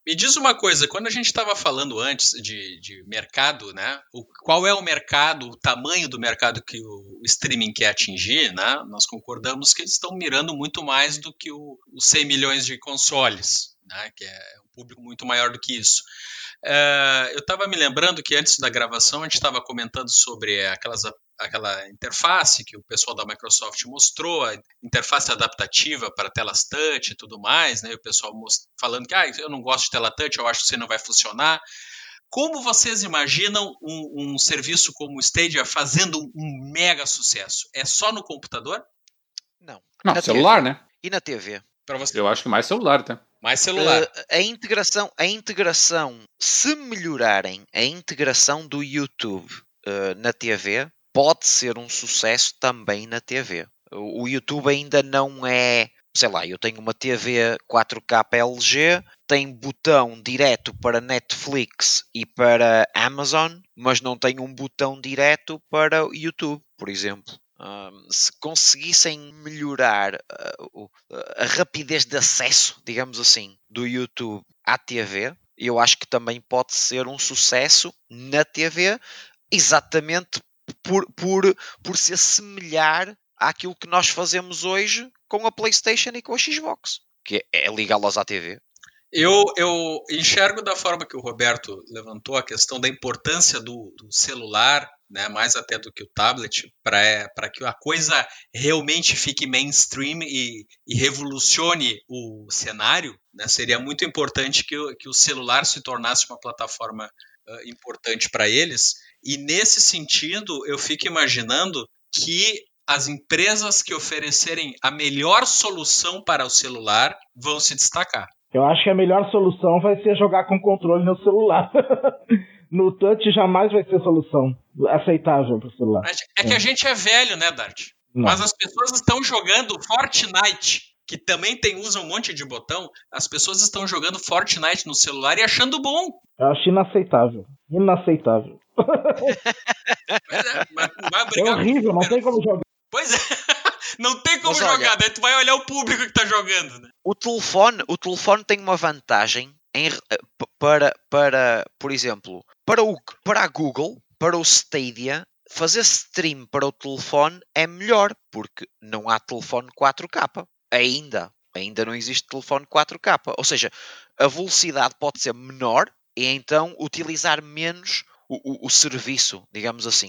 Me diz uma coisa, quando a gente estava falando antes de, de mercado, né? O, qual é o mercado, o tamanho do mercado que o, streaming quer atingir, né? Nós concordamos que eles estão mirando muito mais do que o, os 100 milhões de consoles, né? Que é um público muito maior do que isso. É, eu estava me lembrando que antes da gravação a gente estava comentando sobre aquelas aquela interface que o pessoal da Microsoft mostrou, a interface adaptativa para telas touch e tudo mais, né? E o pessoal falando que ah, eu não gosto de tela touch, eu acho que isso não vai funcionar. Como vocês imaginam um, um serviço como o Stadia fazendo um mega sucesso? É só no computador? Não. Não, na celular, TV. né? E na TV. Para você. Eu acho que mais celular, tá? Mais celular. Uh, a integração, a integração, se melhorarem a integração do YouTube uh, na TV, pode ser um sucesso também na TV. O YouTube ainda não é, sei lá, eu tenho uma TV 4K LG, tem botão direto para Netflix e para Amazon, mas não tem um botão direto para o YouTube, por exemplo. Um, se conseguissem melhorar uh, a rapidez de acesso, digamos assim, do YouTube à TV, eu acho que também pode ser um sucesso na TV, exatamente por, por, por se assemelhar àquilo que nós fazemos hoje com a PlayStation e com a Xbox, que é, é ligá-las à TV. Eu, eu enxergo da forma que o Roberto levantou a questão da importância do, do celular, né, mais até do que o tablet, para que a coisa realmente fique mainstream e, e revolucione o cenário. Né, seria muito importante que, que o celular se tornasse uma plataforma uh, importante para eles. E nesse sentido, eu fico imaginando que as empresas que oferecerem a melhor solução para o celular vão se destacar. Eu acho que a melhor solução vai ser jogar com controle no celular. [LAUGHS] no touch jamais vai ser solução aceitável para o celular. É que a gente é velho, né, Dart? Não. Mas as pessoas estão jogando Fortnite, que também tem usa um monte de botão. As pessoas estão jogando Fortnite no celular e achando bom. Eu acho inaceitável. Inaceitável. É, é horrível, não tem como jogar. Pois é. [LAUGHS] Não tem como Mas jogar, olha, tu vai olhar o público que tá jogando, né? O telefone, o telefone tem uma vantagem em, eh, para, para, por exemplo, para, o, para a Google, para o Stadia, fazer stream para o telefone é melhor, porque não há telefone 4K. Ainda. Ainda não existe telefone 4K. Ou seja, a velocidade pode ser menor e então utilizar menos o, o, o serviço, digamos assim.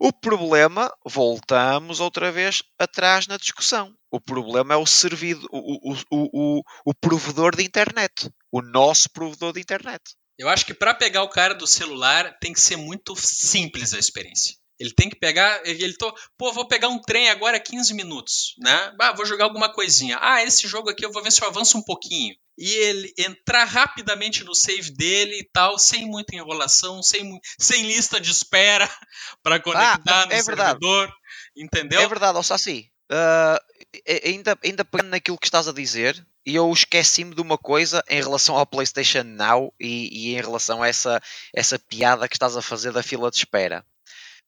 O problema, voltamos outra vez atrás na discussão. O problema é o servido, o, o, o, o, provedor de internet. O nosso provedor de internet. Eu acho que para pegar o cara do celular tem que ser muito simples a experiência. Ele tem que pegar, ele tô, pô, vou pegar um trem agora 15 minutos, né? Ah, vou jogar alguma coisinha. Ah, esse jogo aqui eu vou ver se eu avanço um pouquinho. E ele entrar rapidamente no save dele e tal, sem muita enrolação, sem, sem lista de espera [LAUGHS] para conectar Ah, no é verdade. servidor, entendeu? É verdade, ó Saci. Ah, ainda, ainda pegando naquilo que estás a dizer, eu esqueci-me de uma coisa em relação ao PlayStation Now e, e em relação a essa, essa piada que estás a fazer da fila de espera.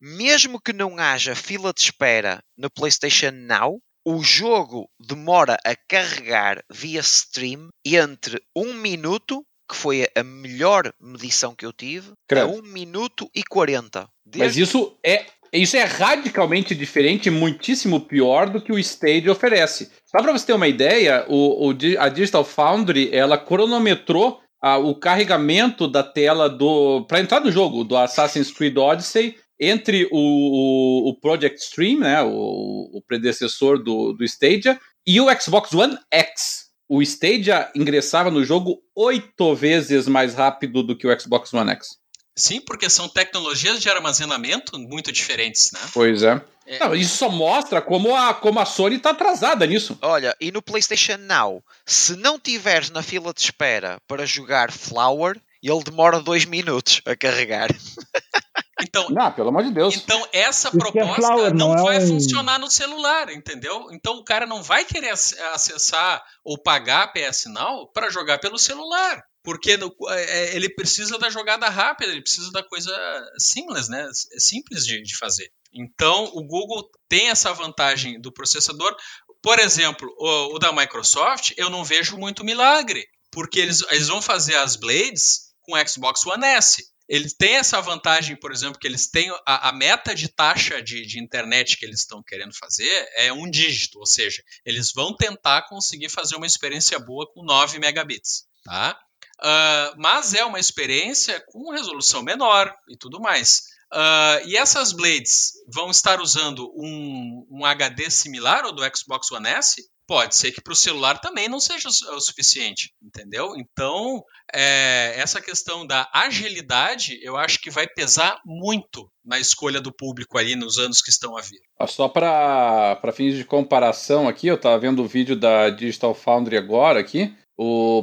Mesmo que não haja fila de espera no PlayStation Now, o jogo demora a carregar via stream entre 1 minuto, que foi a melhor medição que eu tive, a Credo. 1 minuto e 40. Mas isso é, isso é radicalmente diferente, muitíssimo pior do que o Stage oferece. Só para você ter uma ideia, o, o a Digital Foundry ela cronometrou ah, o carregamento da tela do para entrar no jogo do Assassin's Creed Odyssey entre o, o, o Project Stream, né, o, o predecessor do, do Stadia, e o Xbox One X. O Stadia ingressava no jogo oito vezes mais rápido do que o Xbox One X. Sim, porque são tecnologias de armazenamento muito diferentes, né? Pois é. É. Não, isso só mostra como a, como a Sony tá atrasada nisso. Olha, e no PlayStation Now, se não tiveres na fila de espera para jogar Flower, ele demora dois minutos a carregar. [LAUGHS] Então, Não, pelo amor de Deus. Então, essa Isso é proposta Flower, não, não é vai um- funcionar no celular, entendeu? Então, o cara não vai querer ac- acessar ou pagar a PS Now para jogar pelo celular. Porque no- é, ele precisa da jogada rápida, ele precisa da coisa simples, né? É simples de, de fazer. Então, o Google tem essa vantagem do processador. Por exemplo, o, o da Microsoft, eu não vejo muito milagre, porque eles, eles vão fazer as Blades com o Xbox One S. Eles têm essa vantagem, por exemplo, que eles têm a, a meta de taxa de, de internet que eles estão querendo fazer é um dígito, ou seja, eles vão tentar conseguir fazer uma experiência boa com 9 megabits, tá? Ah, mas é uma experiência com resolução menor e tudo mais. Ah, e essas Blades vão estar usando um, um HD similar ao do Xbox One S? Pode ser que para o celular também não seja o su- o suficiente, entendeu? Então, é, essa questão da agilidade, eu acho que vai pesar muito na escolha do público ali nos anos que estão a vir. Ó, Só para fins de comparação aqui, eu tava vendo o vídeo da Digital Foundry agora aqui.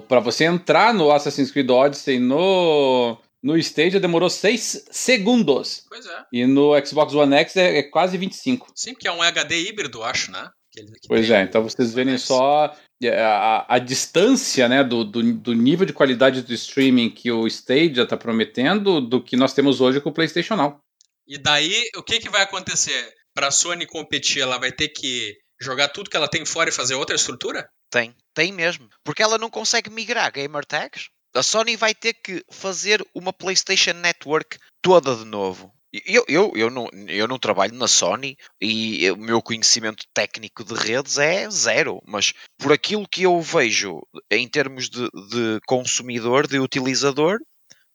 Para você entrar no Assassin's Creed Odyssey no no Stadia demorou 6 segundos. Pois é. E no Xbox One X é, é quase 25. Sim, porque é um HD híbrido, acho, né? Que ele- que Pois tem é, então vocês verem só é, a, a distância né, do, do, do nível de qualidade do streaming que o Stadia está prometendo do que nós temos hoje com o PlayStation Now. E daí, o que, que vai acontecer? Para a Sony competir, ela vai ter que jogar tudo que ela tem fora e fazer outra estrutura? Tem, tem mesmo. Porque ela não consegue migrar gamer tags. A Sony vai ter que fazer uma PlayStation Network toda de novo. Eu, eu, eu, não, eu não trabalho na Sony e o meu conhecimento técnico de redes é zero, mas por aquilo que eu vejo em termos de, de consumidor, de utilizador,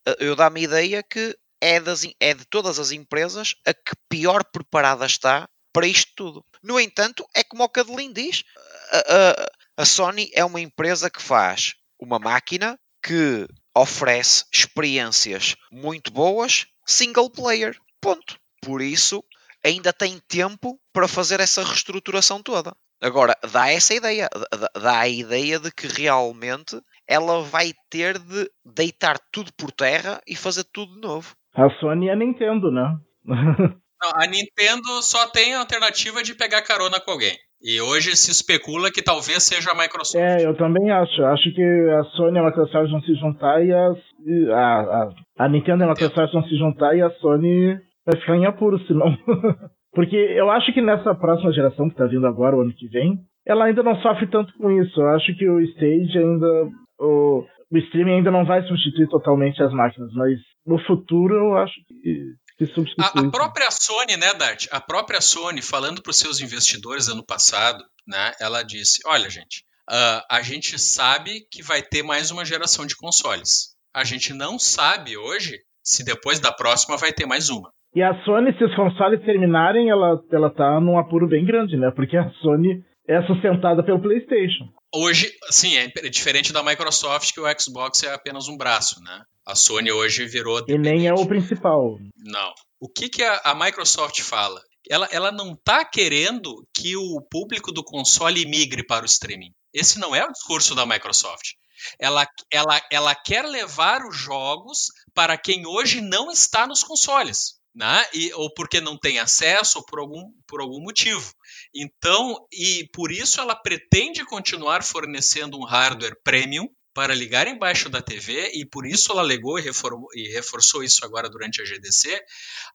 eh, eu dá-me a ideia que é, das, é de todas as empresas a que pior preparada está para isto tudo. No entanto, é como o Cadelin diz, a, a- a Sony é uma empresa que faz uma máquina que oferece experiências muito boas single player. Ponto. Por isso, ainda tem tempo para fazer essa reestruturação toda. Agora, dá essa ideia. dá- a ideia de que realmente ela vai ter de deitar tudo por terra e fazer tudo de novo. A Sony e a Nintendo, né? [LAUGHS] Não, a Nintendo só tem a alternativa de pegar carona com alguém. E hoje se especula que talvez seja a Microsoft. é, eu também acho. Acho que a Sony e a Microsoft vão se juntar e e a, a, a Nintendo e a Microsoft vão se juntar e a Sony vai ficar em apuro, senão. [LAUGHS] Porque eu acho que nessa próxima geração que tá vindo agora, o ano que vem, ela ainda não sofre tanto com isso. Eu acho que o stage ainda. O, o streaming ainda não vai substituir totalmente as máquinas, mas no futuro eu acho que, substitui. A, a própria Sony, né, Dart? A própria Sony, falando para os seus investidores ano passado, né, ela disse: Olha, gente, ah, a gente sabe que vai ter mais uma geração de consoles. A gente não sabe hoje se depois da próxima vai ter mais uma. E a Sony, se os consoles terminarem, ela, ela tá num apuro bem grande, né? Porque a Sony é sustentada pelo PlayStation. Hoje, sim, é diferente da Microsoft, que o Xbox é apenas um braço, né? A Sony hoje virou. E nem é o principal. Não. O que, que a, a Microsoft fala? Ela, ela não está querendo que o público do console migre para o streaming. Esse não é o discurso da Microsoft. Ela, ela, ela quer levar os jogos para quem hoje não está nos consoles né? E, ou porque não tem acesso, ou por algum, por algum motivo. Então, e por isso ela pretende continuar fornecendo um hardware premium para ligar embaixo da TV, e por isso ela alegou e, e reforçou isso agora durante a GDC,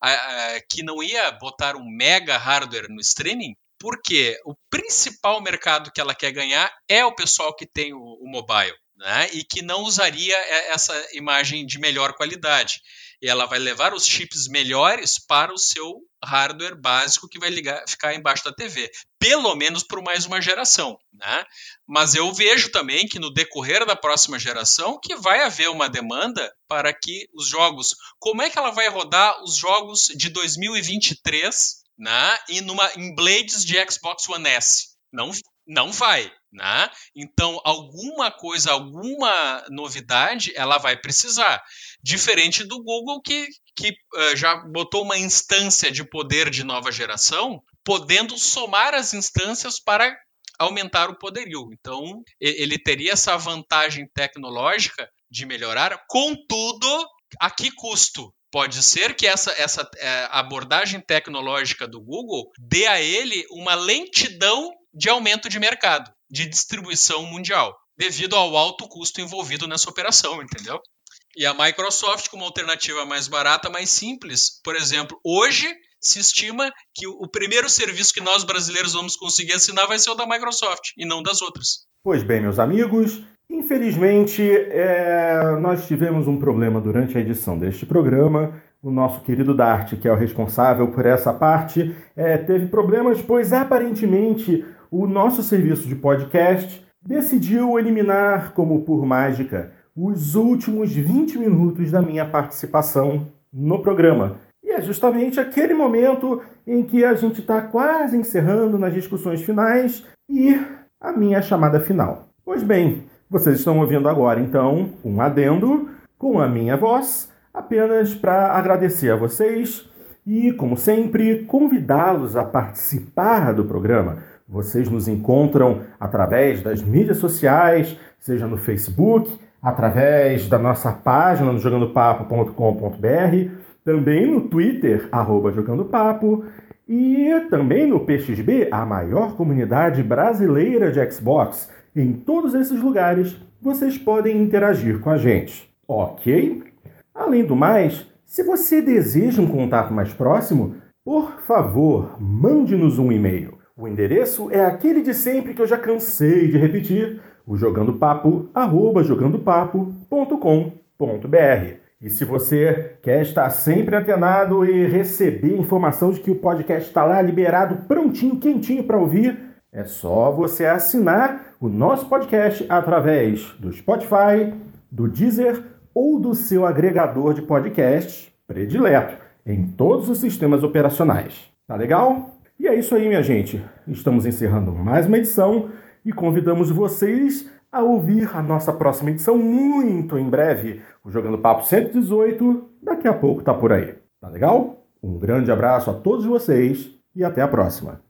a, a, que não ia botar um mega hardware no streaming, porque o principal mercado que ela quer ganhar é o pessoal que tem o, o mobile. Né, e que não usaria essa imagem de melhor qualidade e ela vai levar os chips melhores para o seu hardware básico que vai ligar, ficar embaixo da TV, pelo menos por mais uma geração, né? Mas eu vejo também que no decorrer da próxima geração que vai haver uma demanda para que os jogos, como é que ela vai rodar os jogos de 2023, né? E numa em blades de Xbox One S? Não, não vai, né? Então, alguma coisa, alguma novidade, ela vai precisar. Diferente do Google, que, que uh, já botou uma instância de poder de nova geração, podendo somar as instâncias para aumentar o poderio. Então, ele teria essa vantagem tecnológica de melhorar, contudo, a que custo? Pode ser que essa, essa é, abordagem tecnológica do Google dê a ele uma lentidão de aumento de mercado, de distribuição mundial, devido ao alto custo envolvido nessa operação, entendeu? E a Microsoft, como alternativa mais barata, mais simples, por exemplo, hoje se estima que o primeiro serviço que nós brasileiros vamos conseguir assinar vai ser o da Microsoft e não das outras. Pois bem, meus amigos, infelizmente é... nós tivemos um problema durante a edição deste programa. O nosso querido Dart, que é o responsável por essa parte, é, teve problemas, pois aparentemente o nosso serviço de podcast decidiu eliminar, como por mágica, os últimos 20 minutos da minha participação no programa. E é justamente aquele momento em que a gente está quase encerrando nas discussões finais e a minha chamada final. Pois bem, vocês estão ouvindo agora então um adendo com a minha voz, apenas para agradecer a vocês e, como sempre, convidá-los a participar do programa. Vocês nos encontram através das mídias sociais, seja no Facebook, através da nossa página no jogandopapo.com.br, também no Twitter, arroba jogandopapo, e também no PXB, a maior comunidade brasileira de Xbox. Em todos esses lugares, vocês podem interagir com a gente, ok? Além do mais, se você deseja um contato mais próximo, por favor, mande-nos um e-mail. O endereço é aquele de sempre que eu já cansei de repetir, o jogandopapo, arroba jogandopapo.com.br. E se você quer estar sempre antenado e receber informação de que o podcast está lá liberado, prontinho, quentinho para ouvir, é só você assinar o nosso podcast através do Spotify, do Deezer ou do seu agregador de podcast predileto, em todos os sistemas operacionais. Tá legal? E é isso aí, minha gente. Estamos encerrando mais uma edição e convidamos vocês a ouvir a nossa próxima edição muito em breve. O Jogando Papo 118 daqui a pouco tá por aí. Tá legal? Um grande abraço a todos vocês e até a próxima.